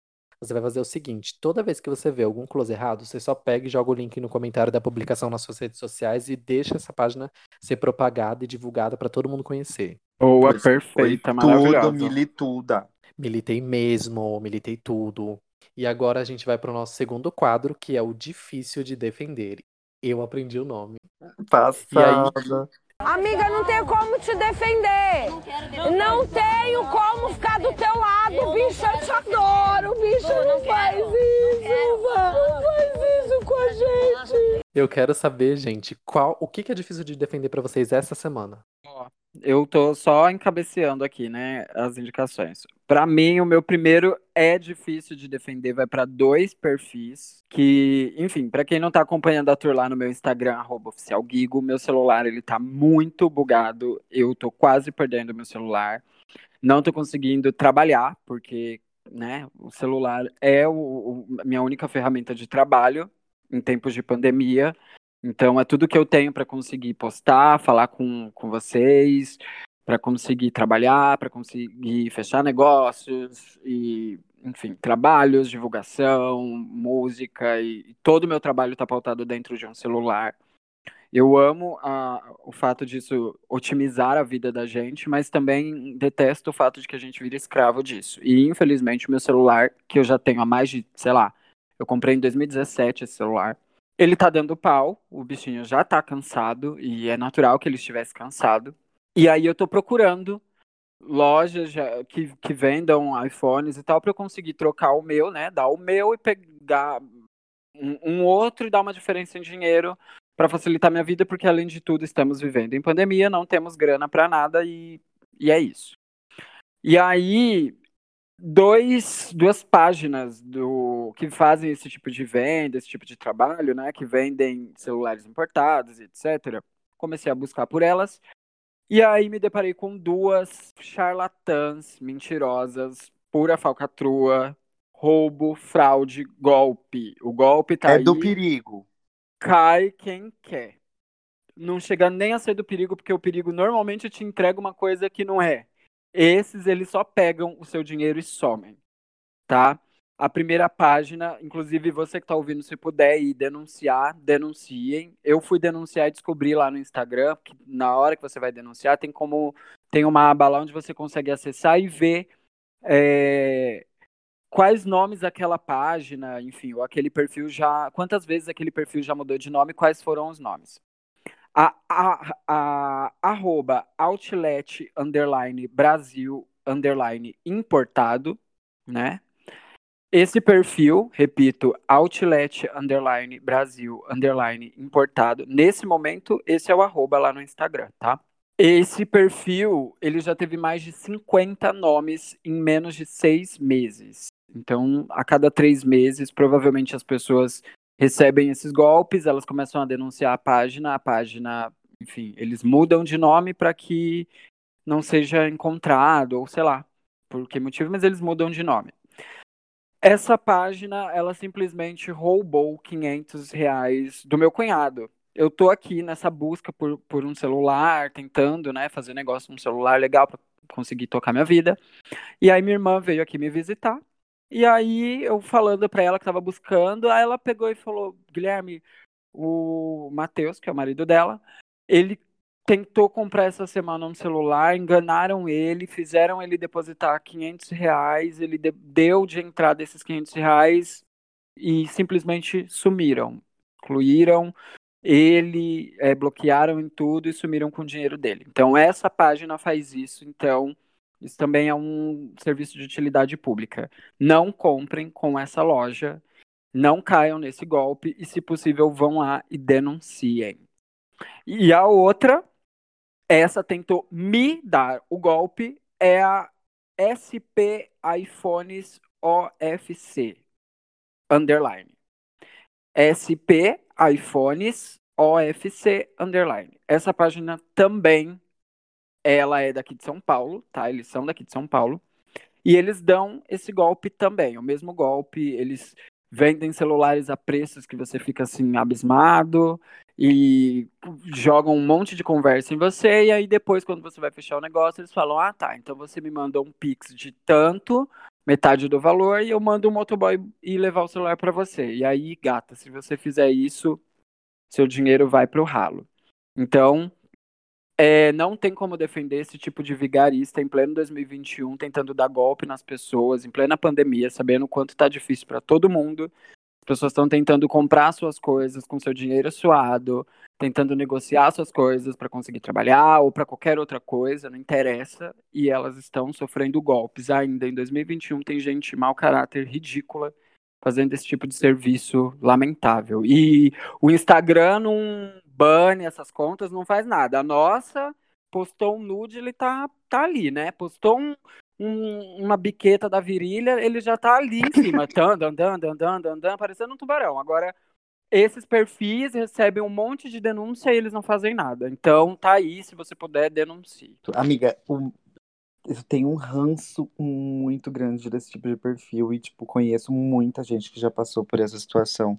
você vai fazer o seguinte, toda vez que você vê algum close errado, você só pega e joga o link no comentário da publicação nas suas redes sociais e deixa essa página ser propagada e divulgada pra todo mundo conhecer. Boa, Pois perfeita, Tudo, maravilhosa. milituda. Militei mesmo, militei tudo. E agora a gente vai pro nosso segundo quadro, que é o difícil de defender. Eu aprendi o nome. Passada. Amiga, não tenho como te defender. Não tenho como ficar do teu lado, bicho. Eu te adoro, bicho. Não faz isso, não faz isso com a gente. Eu quero saber, gente, qual, o que que é difícil de defender pra vocês essa semana? Eu tô só encabeceando aqui, né, as indicações. Pra mim, o meu primeiro é difícil de defender, vai pra dois perfis que, enfim, pra quem não tá acompanhando a tour lá no meu Instagram arroba oficial Guigo, meu celular ele tá muito bugado, eu tô quase perdendo meu celular. Não tô conseguindo trabalhar porque, né, o celular é o, o- minha única ferramenta de trabalho em tempos de pandemia. Então é tudo que eu tenho para conseguir postar, falar com, com vocês, para conseguir trabalhar, para conseguir fechar negócios e, enfim, trabalhos, divulgação, música e, e todo o meu trabalho está pautado dentro de um celular. Eu amo a- o fato disso otimizar a vida da gente, mas também detesto o fato de que a gente vira escravo disso. E infelizmente o meu celular, que eu já tenho há mais de, sei lá, eu comprei em 2017 esse celular. Ele tá dando pau, o bichinho já tá cansado, e é natural que ele estivesse cansado. E aí eu tô procurando lojas que, que vendam iPhones e tal, pra eu conseguir trocar o meu, né? Dar o meu e pegar um, um outro e dar uma diferença em dinheiro para facilitar minha vida, porque além de tudo estamos vivendo em pandemia, não temos grana pra nada e, e é isso. E aí, dois, duas páginas do que fazem esse tipo de venda, esse tipo de trabalho, né, que vendem celulares importados, etc. Comecei a buscar por elas. E aí me deparei com duas charlatãs mentirosas, pura falcatrua, roubo, fraude, golpe. O golpe tá É aí, do perigo. cai quem quer. Não chega nem a ser do perigo, porque o perigo normalmente te entrega uma coisa que não é. Esses, eles só pegam o seu dinheiro e somem, tá? A primeira página, inclusive você que tá ouvindo, se puder ir denunciar, denunciem. Eu fui denunciar e descobri lá no Instagram que na hora que você vai denunciar, tem como tem uma aba lá onde você consegue acessar e ver é, quais nomes aquela página, enfim, ou aquele perfil já. Quantas vezes aquele perfil já mudou de nome, quais foram os nomes. A, a, a, arroba outlet underline Brasil underline importado, né? Esse perfil, repito, Outlet Underline Brasil Underline Importado. Nesse momento, esse é o arroba lá no Instagram, tá? Esse perfil, ele já teve mais de 50 nomes em menos de seis meses. Então, a cada três meses, provavelmente as pessoas recebem esses golpes, elas começam a denunciar a página, a página, enfim, eles mudam de nome para que não seja encontrado, ou sei lá, por que motivo, mas eles mudam de nome. Essa página, ela simplesmente roubou 500 reais do meu cunhado. Eu tô aqui nessa busca por, por um celular, tentando, né, fazer negócio num celular legal para conseguir tocar minha vida. E aí minha irmã veio aqui me visitar. E aí eu falando para ela que tava buscando, aí ela pegou e falou: "Guilherme, o Matheus, que é o marido dela, ele tentou comprar essa semana um celular, enganaram ele, fizeram ele depositar 500 reais, ele deu de entrada esses 500 reais e simplesmente sumiram. Excluíram ele, é, bloquearam em tudo e sumiram com o dinheiro dele. Então, essa página faz isso. Então, isso também é um serviço de utilidade pública. Não comprem com essa loja, não caiam nesse golpe e, se possível, vão lá e denunciem. E a outra essa tentou me dar o golpe é a SP iPhones OFC underline. SP iPhones OFC underline. Essa página também ela é daqui de São Paulo, tá? Eles são daqui de São Paulo. E eles dão esse golpe também, o mesmo golpe, eles vendem celulares a preços que você fica assim abismado e jogam um monte de conversa em você, e aí depois, quando você vai fechar o negócio, eles falam: ah, tá, então você me mandou um Pix de tanto, metade do valor, e eu mando um motoboy ir levar o celular para você. E aí, gata, se você fizer isso, seu dinheiro vai pro ralo. Então, é, não tem como defender esse tipo de vigarista em pleno 2021, tentando dar golpe nas pessoas, em plena pandemia, sabendo o quanto tá difícil para todo mundo pessoas estão tentando comprar suas coisas com seu dinheiro suado, tentando negociar suas coisas para conseguir trabalhar ou para qualquer outra coisa, não interessa, e elas estão sofrendo golpes ainda. Em 2021 tem gente mau caráter, ridícula, fazendo esse tipo de serviço lamentável. E o Instagram não bane essas contas, não faz nada. A nossa postou um nude, ele tá, tá ali, né? Postou um, um, uma biqueta da virilha, ele já tá ali em cima, (laughs) andando, andando, andando, andando, parecendo um tubarão. Agora, esses perfis recebem um monte de denúncia e eles não fazem nada. Então, tá aí, se você puder, denuncie. Amiga, eu tenho um ranço muito grande desse tipo de perfil e, tipo, conheço muita gente que já passou por essa situação.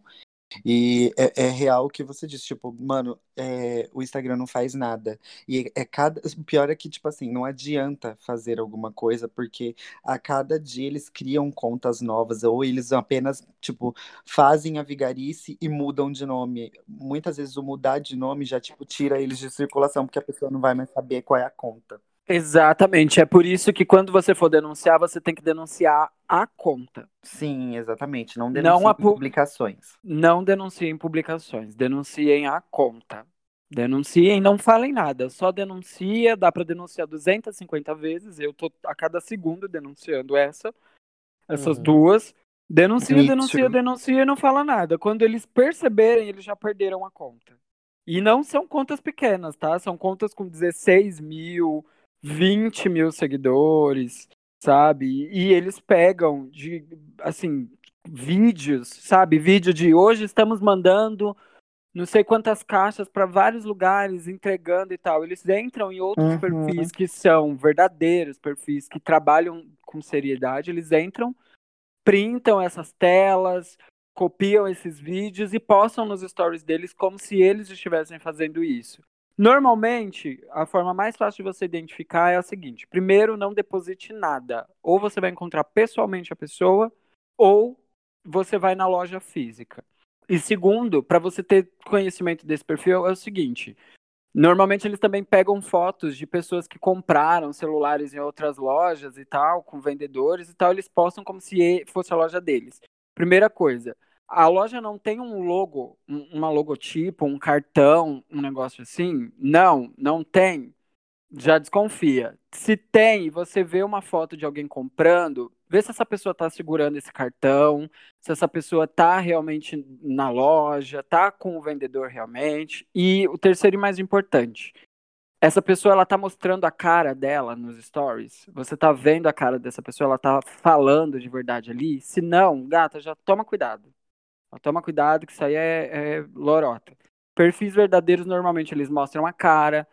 E é, é, real o que você disse, tipo, mano, é, o Instagram não faz nada. E é cada. O pior é que, tipo assim, não adianta fazer alguma coisa, porque a cada dia eles criam contas novas, ou eles apenas, tipo, fazem a vigarice e mudam de nome. Muitas vezes o mudar de nome já, tipo, tira eles de circulação, porque a pessoa não vai mais saber qual é a conta. Exatamente. É por isso que quando você for denunciar, você tem que denunciar a conta. Sim, exatamente. Não denunciem não publicações. Não denunciem publicações. Denunciem a conta. Denunciem, não falem nada. Só denuncia. Dá para denunciar 250 vezes. Eu tô a cada segundo denunciando essa. Essas uhum. duas. Denuncia, denuncia, denuncia e não fala nada. Quando eles perceberem, eles já perderam a conta. E não são contas pequenas, tá? São contas com 16 mil, 20 mil seguidores, sabe? E eles pegam de, assim, vídeos, sabe? Vídeo de hoje estamos mandando não sei quantas caixas para vários lugares entregando e tal. Eles entram em outros uhum. perfis que são verdadeiros, perfis que trabalham com seriedade. Eles entram, printam essas telas, copiam esses vídeos e postam nos stories deles como se eles estivessem fazendo isso. Normalmente, a forma mais fácil de você identificar é a seguinte: primeiro, não deposite nada. Ou você vai encontrar pessoalmente a pessoa, ou você vai na loja física. E segundo, para você ter conhecimento desse perfil, é o seguinte: normalmente eles também pegam fotos de pessoas que compraram celulares em outras lojas e tal, com vendedores e tal, eles postam como se fosse a loja deles. Primeira coisa, a loja não tem um logo, uma logotipo, um cartão, um negócio assim? Não, não tem. já desconfia. Se tem, você vê uma foto de alguém comprando, vê se essa pessoa está segurando esse cartão, se essa pessoa está realmente na loja, está com o vendedor realmente. E o terceiro e mais importante, essa pessoa ela tá mostrando a cara dela nos stories. Você tá vendo a cara dessa pessoa, ela tá falando de verdade ali. Se não, gata, já toma cuidado. Toma cuidado que isso aí é, é lorota. Perfis verdadeiros normalmente eles mostram a cara,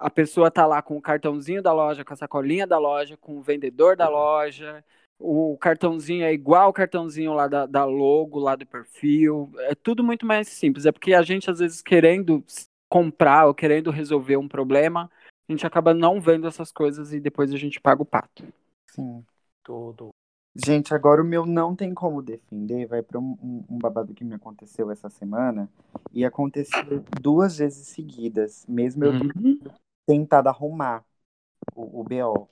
a pessoa tá lá com o cartãozinho da loja, com a sacolinha da loja, com o vendedor da loja. O cartãozinho é igual o cartãozinho lá da, da logo, lá do perfil. É tudo muito mais simples. É porque a gente, às vezes, querendo comprar ou querendo resolver um problema, a gente acaba não vendo essas coisas e depois a gente paga o pato. Sim. Tudo. Gente, agora o meu não tem como defender, vai para um, um, babado que me aconteceu essa semana e aconteceu duas vezes seguidas, mesmo eu Uhum. tentado arrumar o, o BO.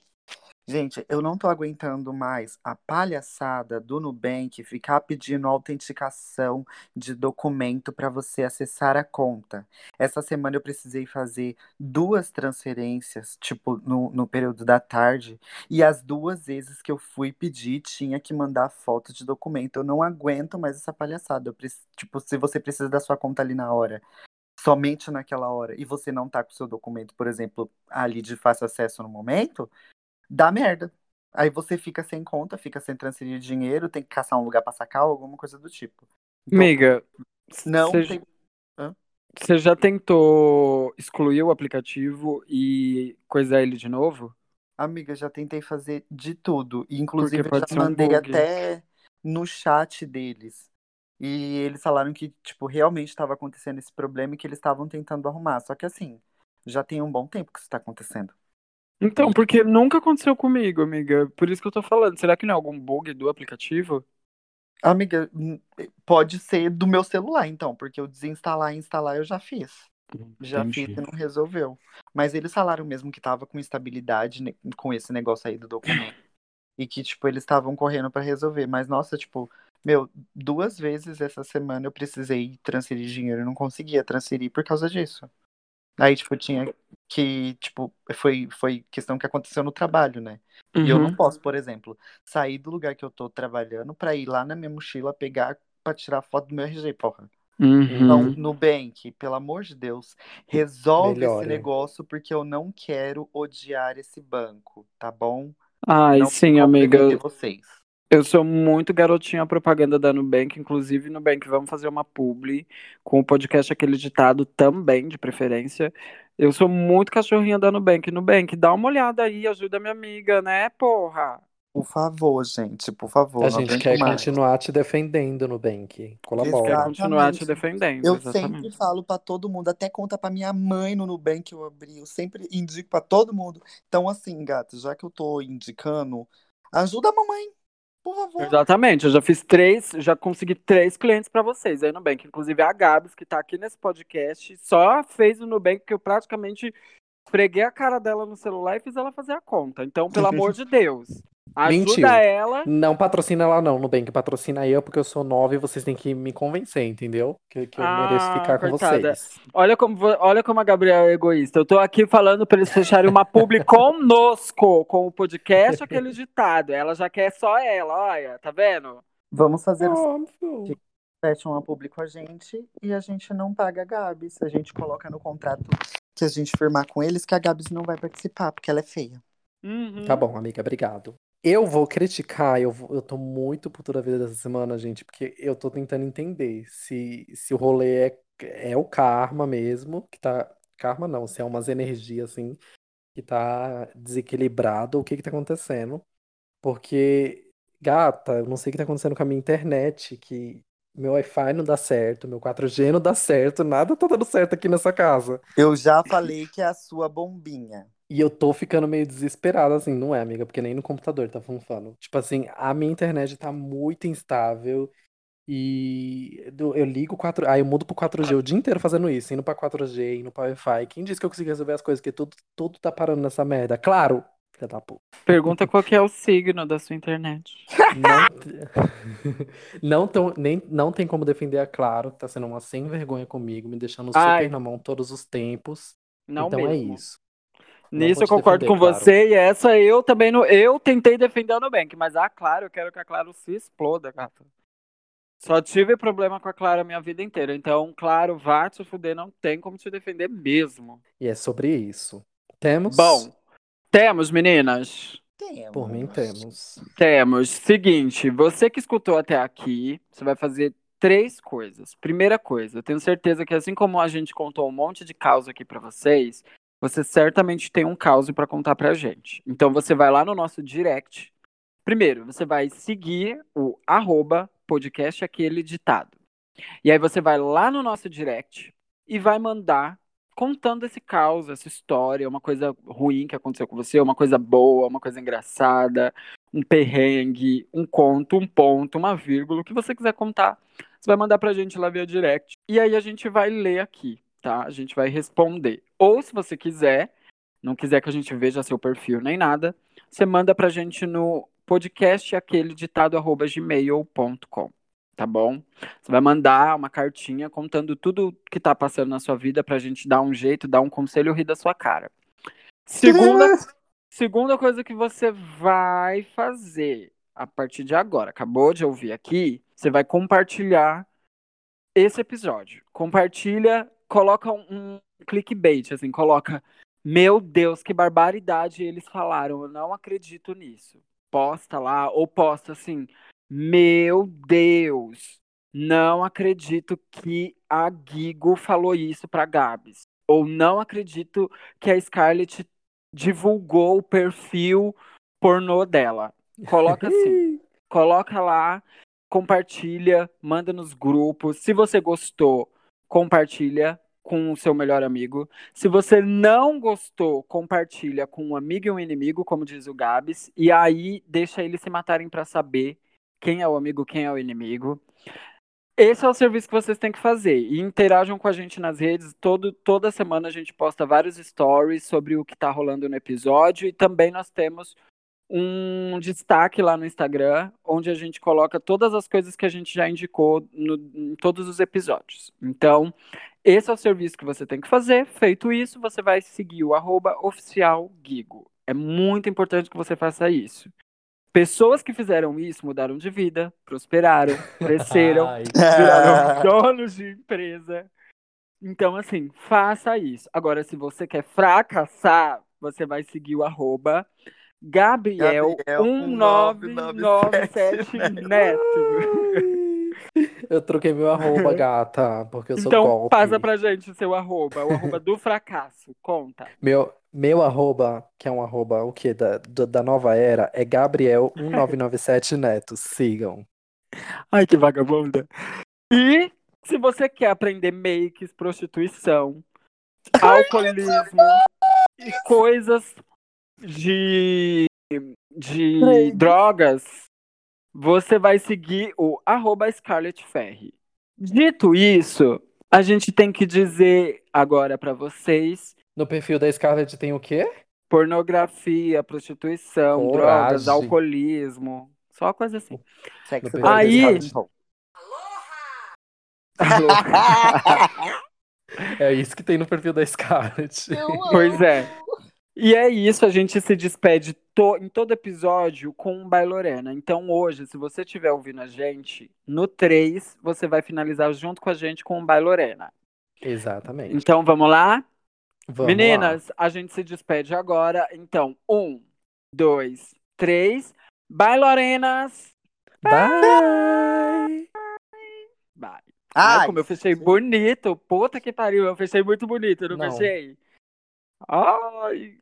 Gente, eu não tô aguentando mais a palhaçada do Nubank ficar pedindo autenticação de documento para você acessar a conta. Essa semana eu precisei fazer duas transferências, tipo, no, no período da tarde, e as duas vezes que eu fui pedir, tinha que mandar foto de documento. Eu não aguento mais essa palhaçada. Preciso, tipo, se você precisa da sua conta ali na hora, somente naquela hora, e você não tá com o seu documento, por exemplo, ali de fácil acesso no momento dá merda. Aí você fica sem conta, fica sem transferir dinheiro, tem que caçar um lugar pra sacar ou alguma coisa do tipo. Então, Amiga, não você tem. você já tentou excluir o aplicativo e coisar ele de novo? Amiga, já tentei fazer de tudo. E, inclusive, já um mandei bug. até no chat deles. E eles falaram que, tipo, realmente estava acontecendo esse problema e que eles estavam tentando arrumar. Só que assim, já tem um bom tempo que isso tá acontecendo. Então, porque nunca aconteceu comigo, amiga. Por isso que eu tô falando. Será que não é algum bug do aplicativo? Amiga, pode ser do meu celular, então, porque eu desinstalar e instalar eu já fiz. Já Entendi. fiz e não resolveu. Mas eles falaram mesmo que tava com instabilidade ne- com esse negócio aí do documento. E que, tipo, eles estavam correndo pra resolver. Mas, nossa, tipo, meu, duas vezes essa semana eu precisei transferir dinheiro e não conseguia transferir por causa disso. Aí, tipo, tinha que, tipo, foi, foi questão que aconteceu no trabalho, né? E eu Uhum. não posso, por exemplo, sair do lugar que eu tô trabalhando pra ir lá na minha mochila pegar pra tirar foto do meu RG, porra. Então, Uhum. Nubank, pelo amor de Deus, resolve esse negócio porque eu não quero odiar esse banco, tá bom? Ai, não sim, amiga. vocês. Eu sou muito garotinha propaganda da Nubank, inclusive Nubank, vamos fazer uma publi com o podcast Aquele Ditado também, de preferência. Eu sou muito cachorrinha da Nubank. Nubank, dá uma olhada aí, ajuda minha amiga, né, porra? Por favor, gente, por favor, A não gente quer mais. continuar te defendendo, Nubank. Quer Colabora. continuar te defendendo, Eu exatamente. sempre falo pra todo mundo, até conta pra minha mãe no Nubank que eu abri, eu sempre indico pra todo mundo. Então, assim, gato, já que eu tô indicando, ajuda a mamãe, por favor. Exatamente, eu já fiz três, já consegui três clientes pra vocês aí no Nubank. Inclusive a Gabs, que tá aqui nesse podcast, só fez o Nubank que eu praticamente esfreguei a cara dela no celular e fiz ela fazer a conta. Então, pelo amor (laughs) de Deus, ajuda Mentiu. ela. Não patrocina lá não, Nubank. Patrocina eu, porque eu sou nova e vocês têm que me convencer, entendeu? Que, que eu Ah, mereço ficar com coitada. vocês. Olha como, olha como a Gabriela é egoísta. Eu tô aqui falando pra eles fecharem uma publi (laughs) conosco, com o podcast aquele ditado. Ela já quer só ela, olha, tá vendo? Vamos fazer o Óbvio. fecham uma publi com a gente e a gente não paga a Gabs. A gente coloca no contrato que a gente firmar com eles que a Gabs não vai participar, porque ela é feia. Uhum. Tá bom, amiga, obrigado. Eu vou criticar, eu, vou- eu tô muito puto da vida dessa semana, gente, porque eu tô tentando entender se, se o rolê é, é o karma mesmo, que tá. Karma não, se é umas energias assim, que tá desequilibrado, ou o que que tá acontecendo. Porque, gata, eu não sei o que tá acontecendo com a minha internet, que meu Wi-Fi não dá certo, meu 4G não dá certo, nada tá dando certo aqui nessa casa. Eu já (laughs) falei que é a sua bombinha. E eu tô ficando meio desesperado, assim, não é, amiga? Porque nem no computador tá funcionando. Tipo assim, a minha internet tá muito instável. E eu ligo o 4. Aí eu mudo pro 4G o dia inteiro fazendo isso, indo pra 4G, indo pra Wi-Fi. Quem disse que eu consegui resolver as coisas? Que tudo, tudo tá parando nessa merda. Claro, filha da puta. Pergunta qual que é o signo da sua internet. (laughs) Não, (laughs) não, tão, nem, não tem como defender a Claro, que tá sendo uma sem vergonha comigo, me deixando super Ai. na mão todos os tempos. Não então é mesmo. isso. Nisso eu concordo defender, com Claro. você e essa eu também não. Eu tentei defender a Nubank, mas a Claro, eu quero que a Claro se exploda, gata. Só tive problema com a Claro a minha vida inteira. Então, claro, vá te fuder, não tem como te defender mesmo. E é sobre isso. Temos? Bom, temos, meninas. Temos. Por mim temos. Temos. Seguinte, você que escutou até aqui, você vai fazer três coisas. Primeira coisa, eu tenho certeza que assim como a gente contou um monte de caos aqui pra vocês, você certamente tem um caos pra contar pra gente. Então você vai lá no nosso direct. Primeiro, você vai seguir o arroba podcast aquele ditado. E aí você vai lá no nosso direct e vai mandar contando esse caos, essa história, uma coisa ruim que aconteceu com você, uma coisa boa, uma coisa engraçada, um perrengue, um conto, um ponto, uma vírgula, o que você quiser contar, você vai mandar pra gente lá via direct. E aí a gente vai ler aqui, tá? A gente vai responder. Ou se você quiser, não quiser que a gente veja seu perfil nem nada, você manda pra gente no podcast aquele ditado arroba gmail.com, tá bom? Você vai mandar uma cartinha contando tudo que tá passando na sua vida pra gente dar um jeito, dar um conselho rir da sua cara. Segunda, segunda coisa que você vai fazer a partir de agora, acabou de ouvir aqui, você vai compartilhar esse episódio. Compartilha, coloca um, um clickbait, assim, coloca meu Deus, que barbaridade eles falaram, eu não acredito nisso. Posta lá, ou posta assim, meu Deus, não acredito que a Gigo falou isso pra Gabs. Ou não acredito que a Scarlett divulgou o perfil pornô dela. Coloca (laughs) assim, coloca lá, compartilha, manda nos grupos. Se você gostou, compartilha com o seu melhor amigo. Se você não gostou, compartilha com um amigo e um inimigo, como diz o Gabs, e aí deixa eles se matarem pra saber quem é o amigo, quem é o inimigo. Esse é o serviço que vocês têm que fazer. E interajam com a gente nas redes. Todo, toda semana a gente posta vários stories sobre o que tá rolando no episódio. E também nós temos um destaque lá no Instagram, onde a gente coloca todas as coisas que a gente já indicou no, em todos os episódios. Então, esse é o serviço que você tem que fazer. Feito isso, você vai seguir o arroba oficial Gigo. É muito importante que você faça isso. Pessoas que fizeram isso mudaram de vida, prosperaram, (laughs) cresceram, viraram (laughs) donos de empresa. Então, assim, faça isso. Agora, se você quer fracassar, você vai seguir o arroba Gabriel, Gabriel 1997 Neto. (laughs) eu troquei meu arroba, gata, porque eu sou Então, golpe. passa pra gente o seu arroba, o arroba do fracasso. Conta. Meu, meu arroba, que é um arroba o quê? Da, da, da nova era, é Gabriel1997 Neto. Sigam. Ai, que vagabunda. E se você quer aprender makes, prostituição, alcoolismo e coisas de, de Trade. drogas, você vai seguir o arroba Scarlett Ferry. Dito isso, a gente tem que dizer agora pra vocês No perfil da Scarlett tem o quê? pornografia, prostituição, Coragem. drogas, alcoolismo, só coisa assim. Sexo Aí- Scarlett. (laughs) É isso que tem no perfil da Scarlett. Pois é. E é isso, a gente se despede to- em todo episódio com um Bailorena. Então hoje, se você estiver ouvindo a gente, no 3, você vai finalizar junto com a gente com um Bailorena. Exatamente. Então vamos lá? Vamos Meninas, a gente se despede agora. Então, um, dois, três. Bailorenas! lá. Bye! Bye. Ai, Ai, como eu fechei bonito. Puta que pariu, eu fechei muito bonito, não, Não. fechei? Ai,